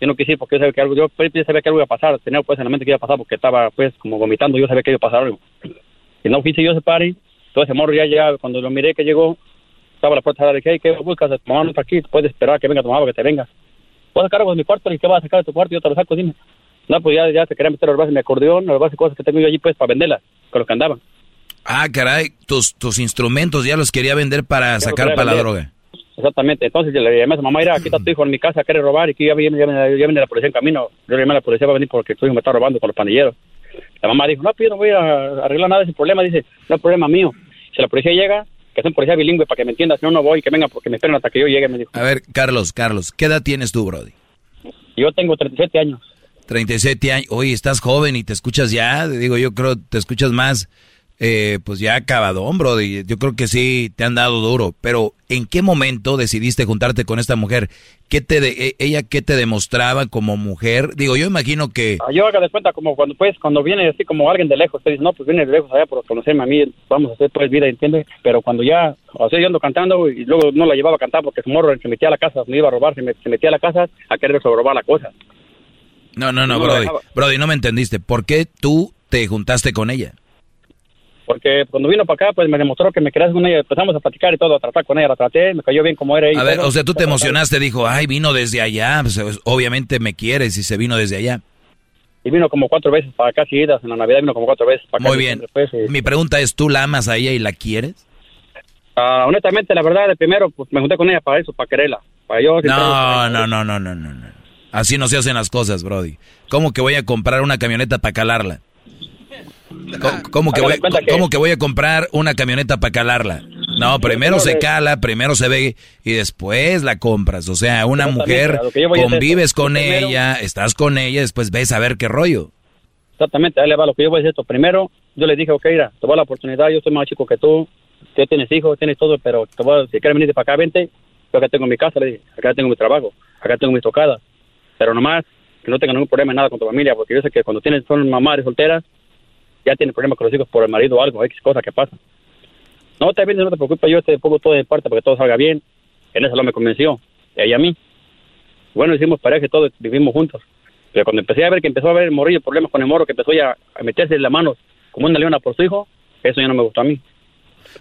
yo no quise ir porque yo sabía que algo, yo sabía que algo iba a pasar, tenía pues en la mente que iba a pasar porque estaba pues como vomitando, yo sabía que iba a pasar algo. Y no fui yo a ese party, todo ese morro ya llegaba, cuando lo miré que llegó, estaba a la puerta, le dije, hey, ¿qué buscas? Está aquí, puedes esperar que venga tu mamá que te venga. Voy a sacar algo de mi cuarto, ¿y qué vas a sacar de tu cuarto? Yo te lo saco, dime. No, pues ya, ya se quería meter a robarse mi acordeón, a robarse cosas que tengo yo allí pues para venderlas, con lo que andaban. Ah, caray, tus, tus instrumentos ya los quería vender para los sacar para la droga. Exactamente. Entonces yo le llamé a su mamá, mira, aquí está tu hijo en mi casa, quiere robar y que ya viene, ya viene, ya viene la policía en camino. Yo le llamé a la policía, va a venir porque tu hijo me está robando con los pandilleros. La mamá dijo, no, pues yo no voy a arreglar nada de ese problema. Dice, no es problema mío. Si la policía llega, que sea un policía bilingüe para que me entienda, si no, no voy, que venga porque me esperen hasta que yo llegue, me dijo. A ver, Carlos, Carlos, ¿qué edad tienes tú, Brody? Yo tengo 37 años. 37 años. Oye, estás joven y te escuchas ya. Digo, yo creo te escuchas más, eh, pues ya acabadón, Brody. Yo creo que sí te han dado duro. Pero, ¿en qué momento decidiste juntarte con esta mujer? ¿Qué te de- e- ella qué te demostraba como mujer? Digo, yo imagino que... Ah, Yo haga de cuenta como cuando pues cuando viene así como alguien de lejos, te dice, no, pues viene de lejos allá por conocerme a mí, vamos a hacer pues vida, ¿entiendes? Pero cuando ya, o sea, yo ando cantando y luego no la llevaba a cantar porque su morro se metía a la casa, me iba a robar, se, me- se metía a la casa a querer robar la cosa. No, no, no, No Brody. Brody, no me entendiste. ¿Por qué tú te juntaste con ella? Porque cuando vino para acá, pues me demostró que me querías con ella, empezamos a platicar y todo, a tratar con ella, la traté, me cayó bien como era ella. A y ver, o sea, tú te emocionaste, dijo, ay, vino desde allá. Pues, pues, obviamente me quieres y se vino desde allá. Y vino como cuatro veces para acá seguidas, en la Navidad vino como cuatro veces para acá. Muy bien. Después, eh, Mi pregunta es, ¿tú la amas a ella y la quieres? ah, honestamente, la verdad, de primero, pues me junté con ella para eso, para quererla. Para yo, No, no, no, no, no, no, no. Así no se hacen las cosas, Brody. ¿Cómo que voy a comprar una camioneta para calarla? ¿Cómo, cómo que voy, que- cómo que voy a comprar una camioneta para calarla? No, primero se cala, primero se ve y después la compras. O sea, una mujer, convives con Primero- ella, estás con ella, después ves a ver qué rollo. Exactamente, ahí le va lo que yo voy a decir esto. Primero, yo le dije, ok, mira, te voy a la oportunidad, yo soy más chico que tú, tú tienes hijos, tienes todo, pero te voy a- si quieres venir para acá, vente. Yo acá tengo mi casa, le dije, acá tengo mi trabajo, acá tengo mis tocadas. Pero nomás, que no tenga ningún problema en nada con tu familia, porque yo sé que cuando tienes, son mamás solteras, ya tienen problemas con los hijos por el marido algo, X cosa que pasa. No vienes, no te preocupes, yo te pongo todo de parte para que todo salga bien. En eso lo me convenció, ella a mí. Bueno, hicimos pareja y todo, vivimos juntos. Pero cuando empecé a ver que empezó a haber morillo problemas con el moro, que empezó ya a meterse en la mano como una leona por su hijo, eso ya no me gustó a mí.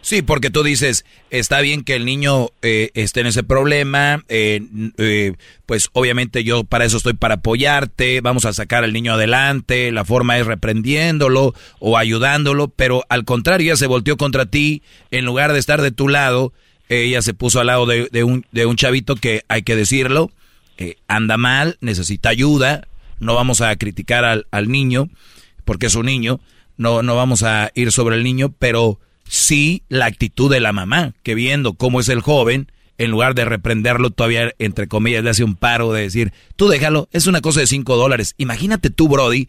Sí, porque tú dices, está bien que el niño eh, esté en ese problema, eh, eh, pues obviamente yo para eso estoy para apoyarte, vamos a sacar al niño adelante, la forma es reprendiéndolo o ayudándolo, pero al contrario, ella se volteó contra ti, en lugar de estar de tu lado, ella se puso al lado de, de un, de un chavito que, hay que decirlo, eh, anda mal, necesita ayuda, no vamos a criticar al, al niño, porque es un niño, no, no vamos a ir sobre el niño, pero sí la actitud de la mamá, que viendo cómo es el joven, en lugar de reprenderlo, todavía, entre comillas, le hace un paro de decir, tú déjalo, es una cosa de cinco dólares. Imagínate tú, Brody,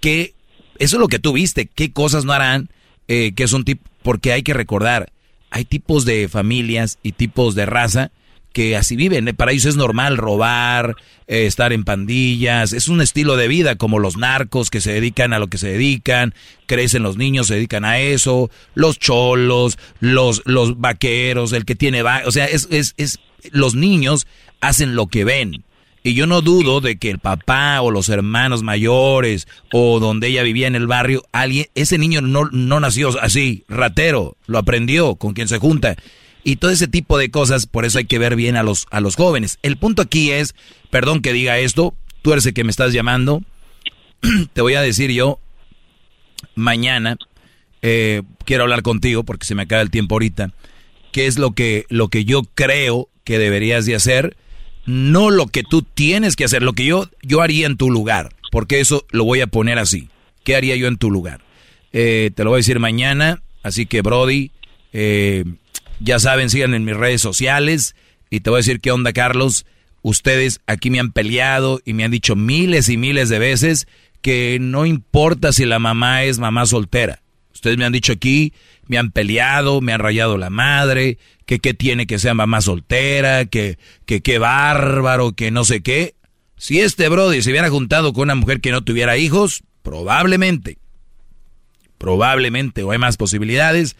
que eso es lo que tú viste, qué cosas no harán, eh, que es un tipo, porque hay que recordar, hay tipos de familias y tipos de raza que así viven. Para ellos es normal robar, eh, estar en pandillas, es un estilo de vida como los narcos que se dedican a lo que se dedican, crecen los niños, se dedican a eso, los cholos, los, los vaqueros, el que tiene va o sea, es, es, es, los niños hacen lo que ven. Y yo no dudo de que el papá o los hermanos mayores o donde ella vivía en el barrio, alguien, ese niño no, no nació así, ratero, lo aprendió con quien se junta y todo ese tipo de cosas, por eso hay que ver bien a los, a los jóvenes. El punto aquí es, perdón que diga esto, tú eres el que me estás llamando, te voy a decir yo, mañana, eh, quiero hablar contigo porque se me acaba el tiempo ahorita, qué es lo que, lo que yo creo que deberías de hacer, no lo que tú tienes que hacer, lo que yo, yo haría en tu lugar, porque eso lo voy a poner así. ¿Qué haría yo en tu lugar? Eh, te lo voy a decir mañana, así que Brody, eh, ya saben, sigan en mis redes sociales. Y te voy a decir qué onda, Carlos. Ustedes aquí me han peleado y me han dicho miles y miles de veces que no importa si la mamá es mamá soltera. Ustedes me han dicho aquí, me han peleado, me han rayado la madre, que qué tiene que ser mamá soltera, que que qué bárbaro, que no sé qué. Si este Brody se hubiera juntado con una mujer que no tuviera hijos, probablemente, probablemente, o hay más posibilidades,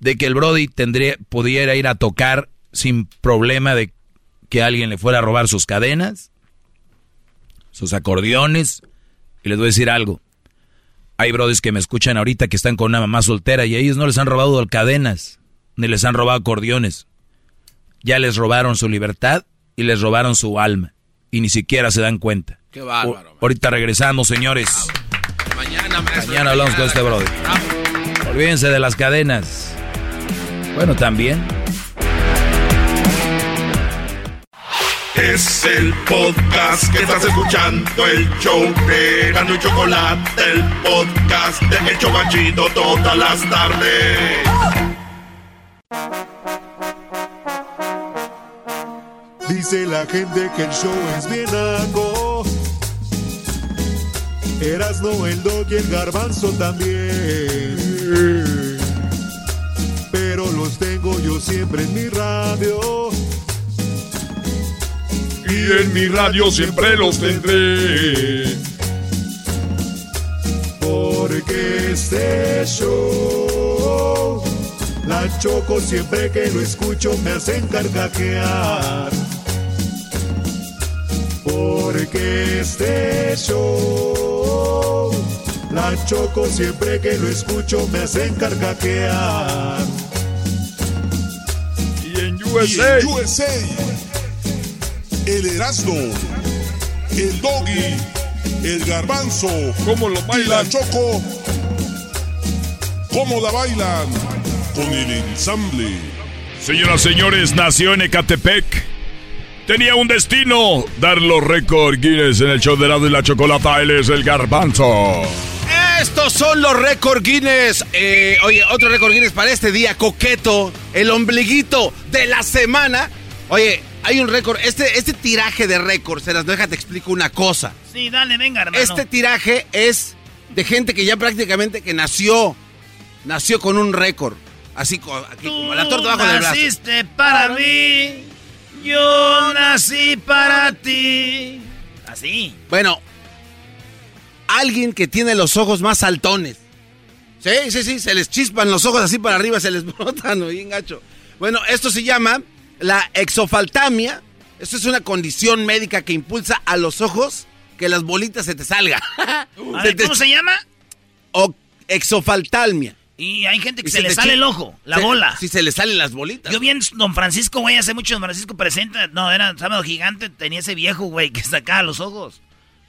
de que el Brody tendría, pudiera ir a tocar sin problema de que alguien le fuera a robar sus cadenas, sus acordeones. Y les voy a decir algo. Hay brodis que me escuchan ahorita que están con una mamá soltera y a ellos no les han robado cadenas, ni les han robado acordeones. Ya les robaron su libertad y les robaron su alma. Y ni siquiera se dan cuenta. Qué bárbaro. ahorita regresamos, señores. Mañana, mañana hablamos con este brody. Olvídense de las cadenas. Bueno, también. Es el podcast que estás escuchando, el show de Gano y Chocolate, el podcast de El Chocachito todas las tardes. Dice la gente que el show es bien naco. Erasno, el dog y el garbanzo también siempre en mi radio. Y en mi radio siempre los tendré. Porque este show, la choco siempre que lo escucho me hacen carcajear. Porque este show, la choco siempre que lo escucho me hacen carcajear. USA. El Erasmo, el Doggy, el Garbanzo, ¿Cómo lo y la Choco. ¿Cómo la bailan? Con el ensamble. Señoras y señores, nació en Ecatepec. Tenía un destino, dar los récords Guinness en el show de lado y la chocolata. Él es el garbanzo. Estos son los récord Guinness. Eh, oye, otro récord Guinness para este día coqueto, el ombliguito de la semana. Oye, hay un récord, este, este tiraje de récords, se las deja, te explico una cosa. Sí, dale, venga, hermano. Este tiraje es de gente que ya prácticamente que nació, nació con un récord. Así aquí, como la torta bajo del brazo. naciste para mí, yo nací para ti. Así. Bueno, alguien que tiene los ojos más saltones. Sí, sí, sí, se les chispan los ojos así para arriba, se les brotan, bien gacho. Bueno, esto se llama la exofaltamia. Esto es una condición médica que impulsa a los ojos que las bolitas se te salgan. ¿Cómo se llama? O exofaltalmia. Y hay gente que se, se le sale el ojo, la se- bola. Sí, se le salen las bolitas. Yo vi en Don Francisco, güey, hace mucho Don Francisco presenta. No, era sábado gigante, tenía ese viejo, güey, que sacaba los ojos.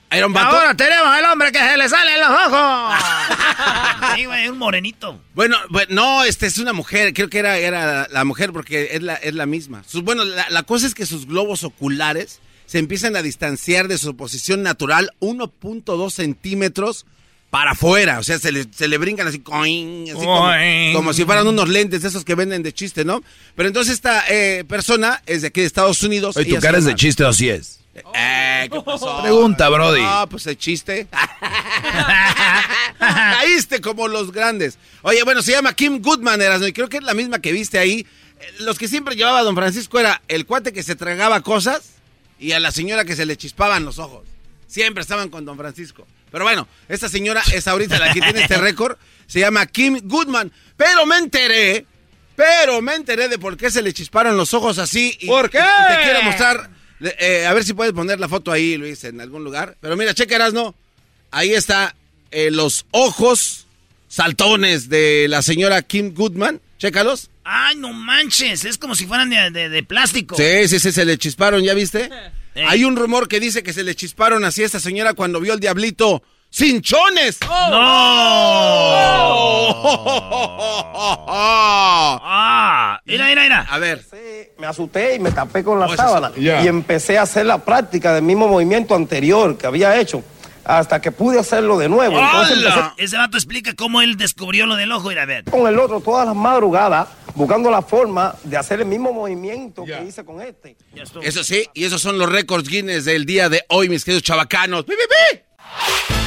Era un vato. Ahora tenemos el hombre que se le salen los ojos. Sí, güey, un morenito. Bueno, bueno, no, este es una mujer, creo que era, era la mujer porque es la, es la misma. Sus- bueno, la, la cosa es que sus globos oculares se empiezan a distanciar de su posición natural 1.2 centímetros para afuera. O sea, se le, se le brincan así, coin, así como, si fueran unos lentes de esos que venden de chiste, ¿no? Pero entonces esta eh, persona es de aquí de Estados Unidos. Oye, tu cara es de chiste así es. Eh, ¿qué pasó? Pregunta, Brody. No, pues el chiste. Caíste como los grandes. Oye, bueno, se llama Kim Goodman, Erasmo, y creo que es la misma que viste ahí. Eh, Los que siempre llevaba a don Francisco era el cuate que se tragaba cosas y a la señora que se le chispaban los ojos. Siempre estaban con don Francisco. Pero bueno, esta señora es ahorita la que tiene este récord. Se llama Kim Goodman. Pero me enteré, pero me enteré de por qué se le chisparon los ojos así. Y, ¿Por qué? y te quiero mostrar, eh, a ver si puedes poner la foto ahí, Luis, en algún lugar. Pero mira, checa, no Ahí está eh, los ojos saltones de la señora Kim Goodman. Chécalos. Ay, no manches, es como si fueran de, de- de plástico. Sí, sí, sí, se le chisparon, ¿ya viste? Hay un rumor que dice que se le chisparon así a esta señora cuando vio al diablito ¡Cinchones! ¡Ah! Mira, mira, mira. A ver. Me asusté y me tapé con la Oh, sábana. Ya. Y empecé a hacer la práctica del mismo movimiento anterior que había hecho. Hasta que pude hacerlo de nuevo. Entonces empecé Ese vato explica cómo él descubrió lo del ojo. Mira, a ver. con el otro todas las madrugadas buscando la forma de hacer el mismo movimiento que hice con este. Eso sí, y esos son los récords Guinness del día de hoy, mis queridos chavacanos. ¡Pi, pi, pi!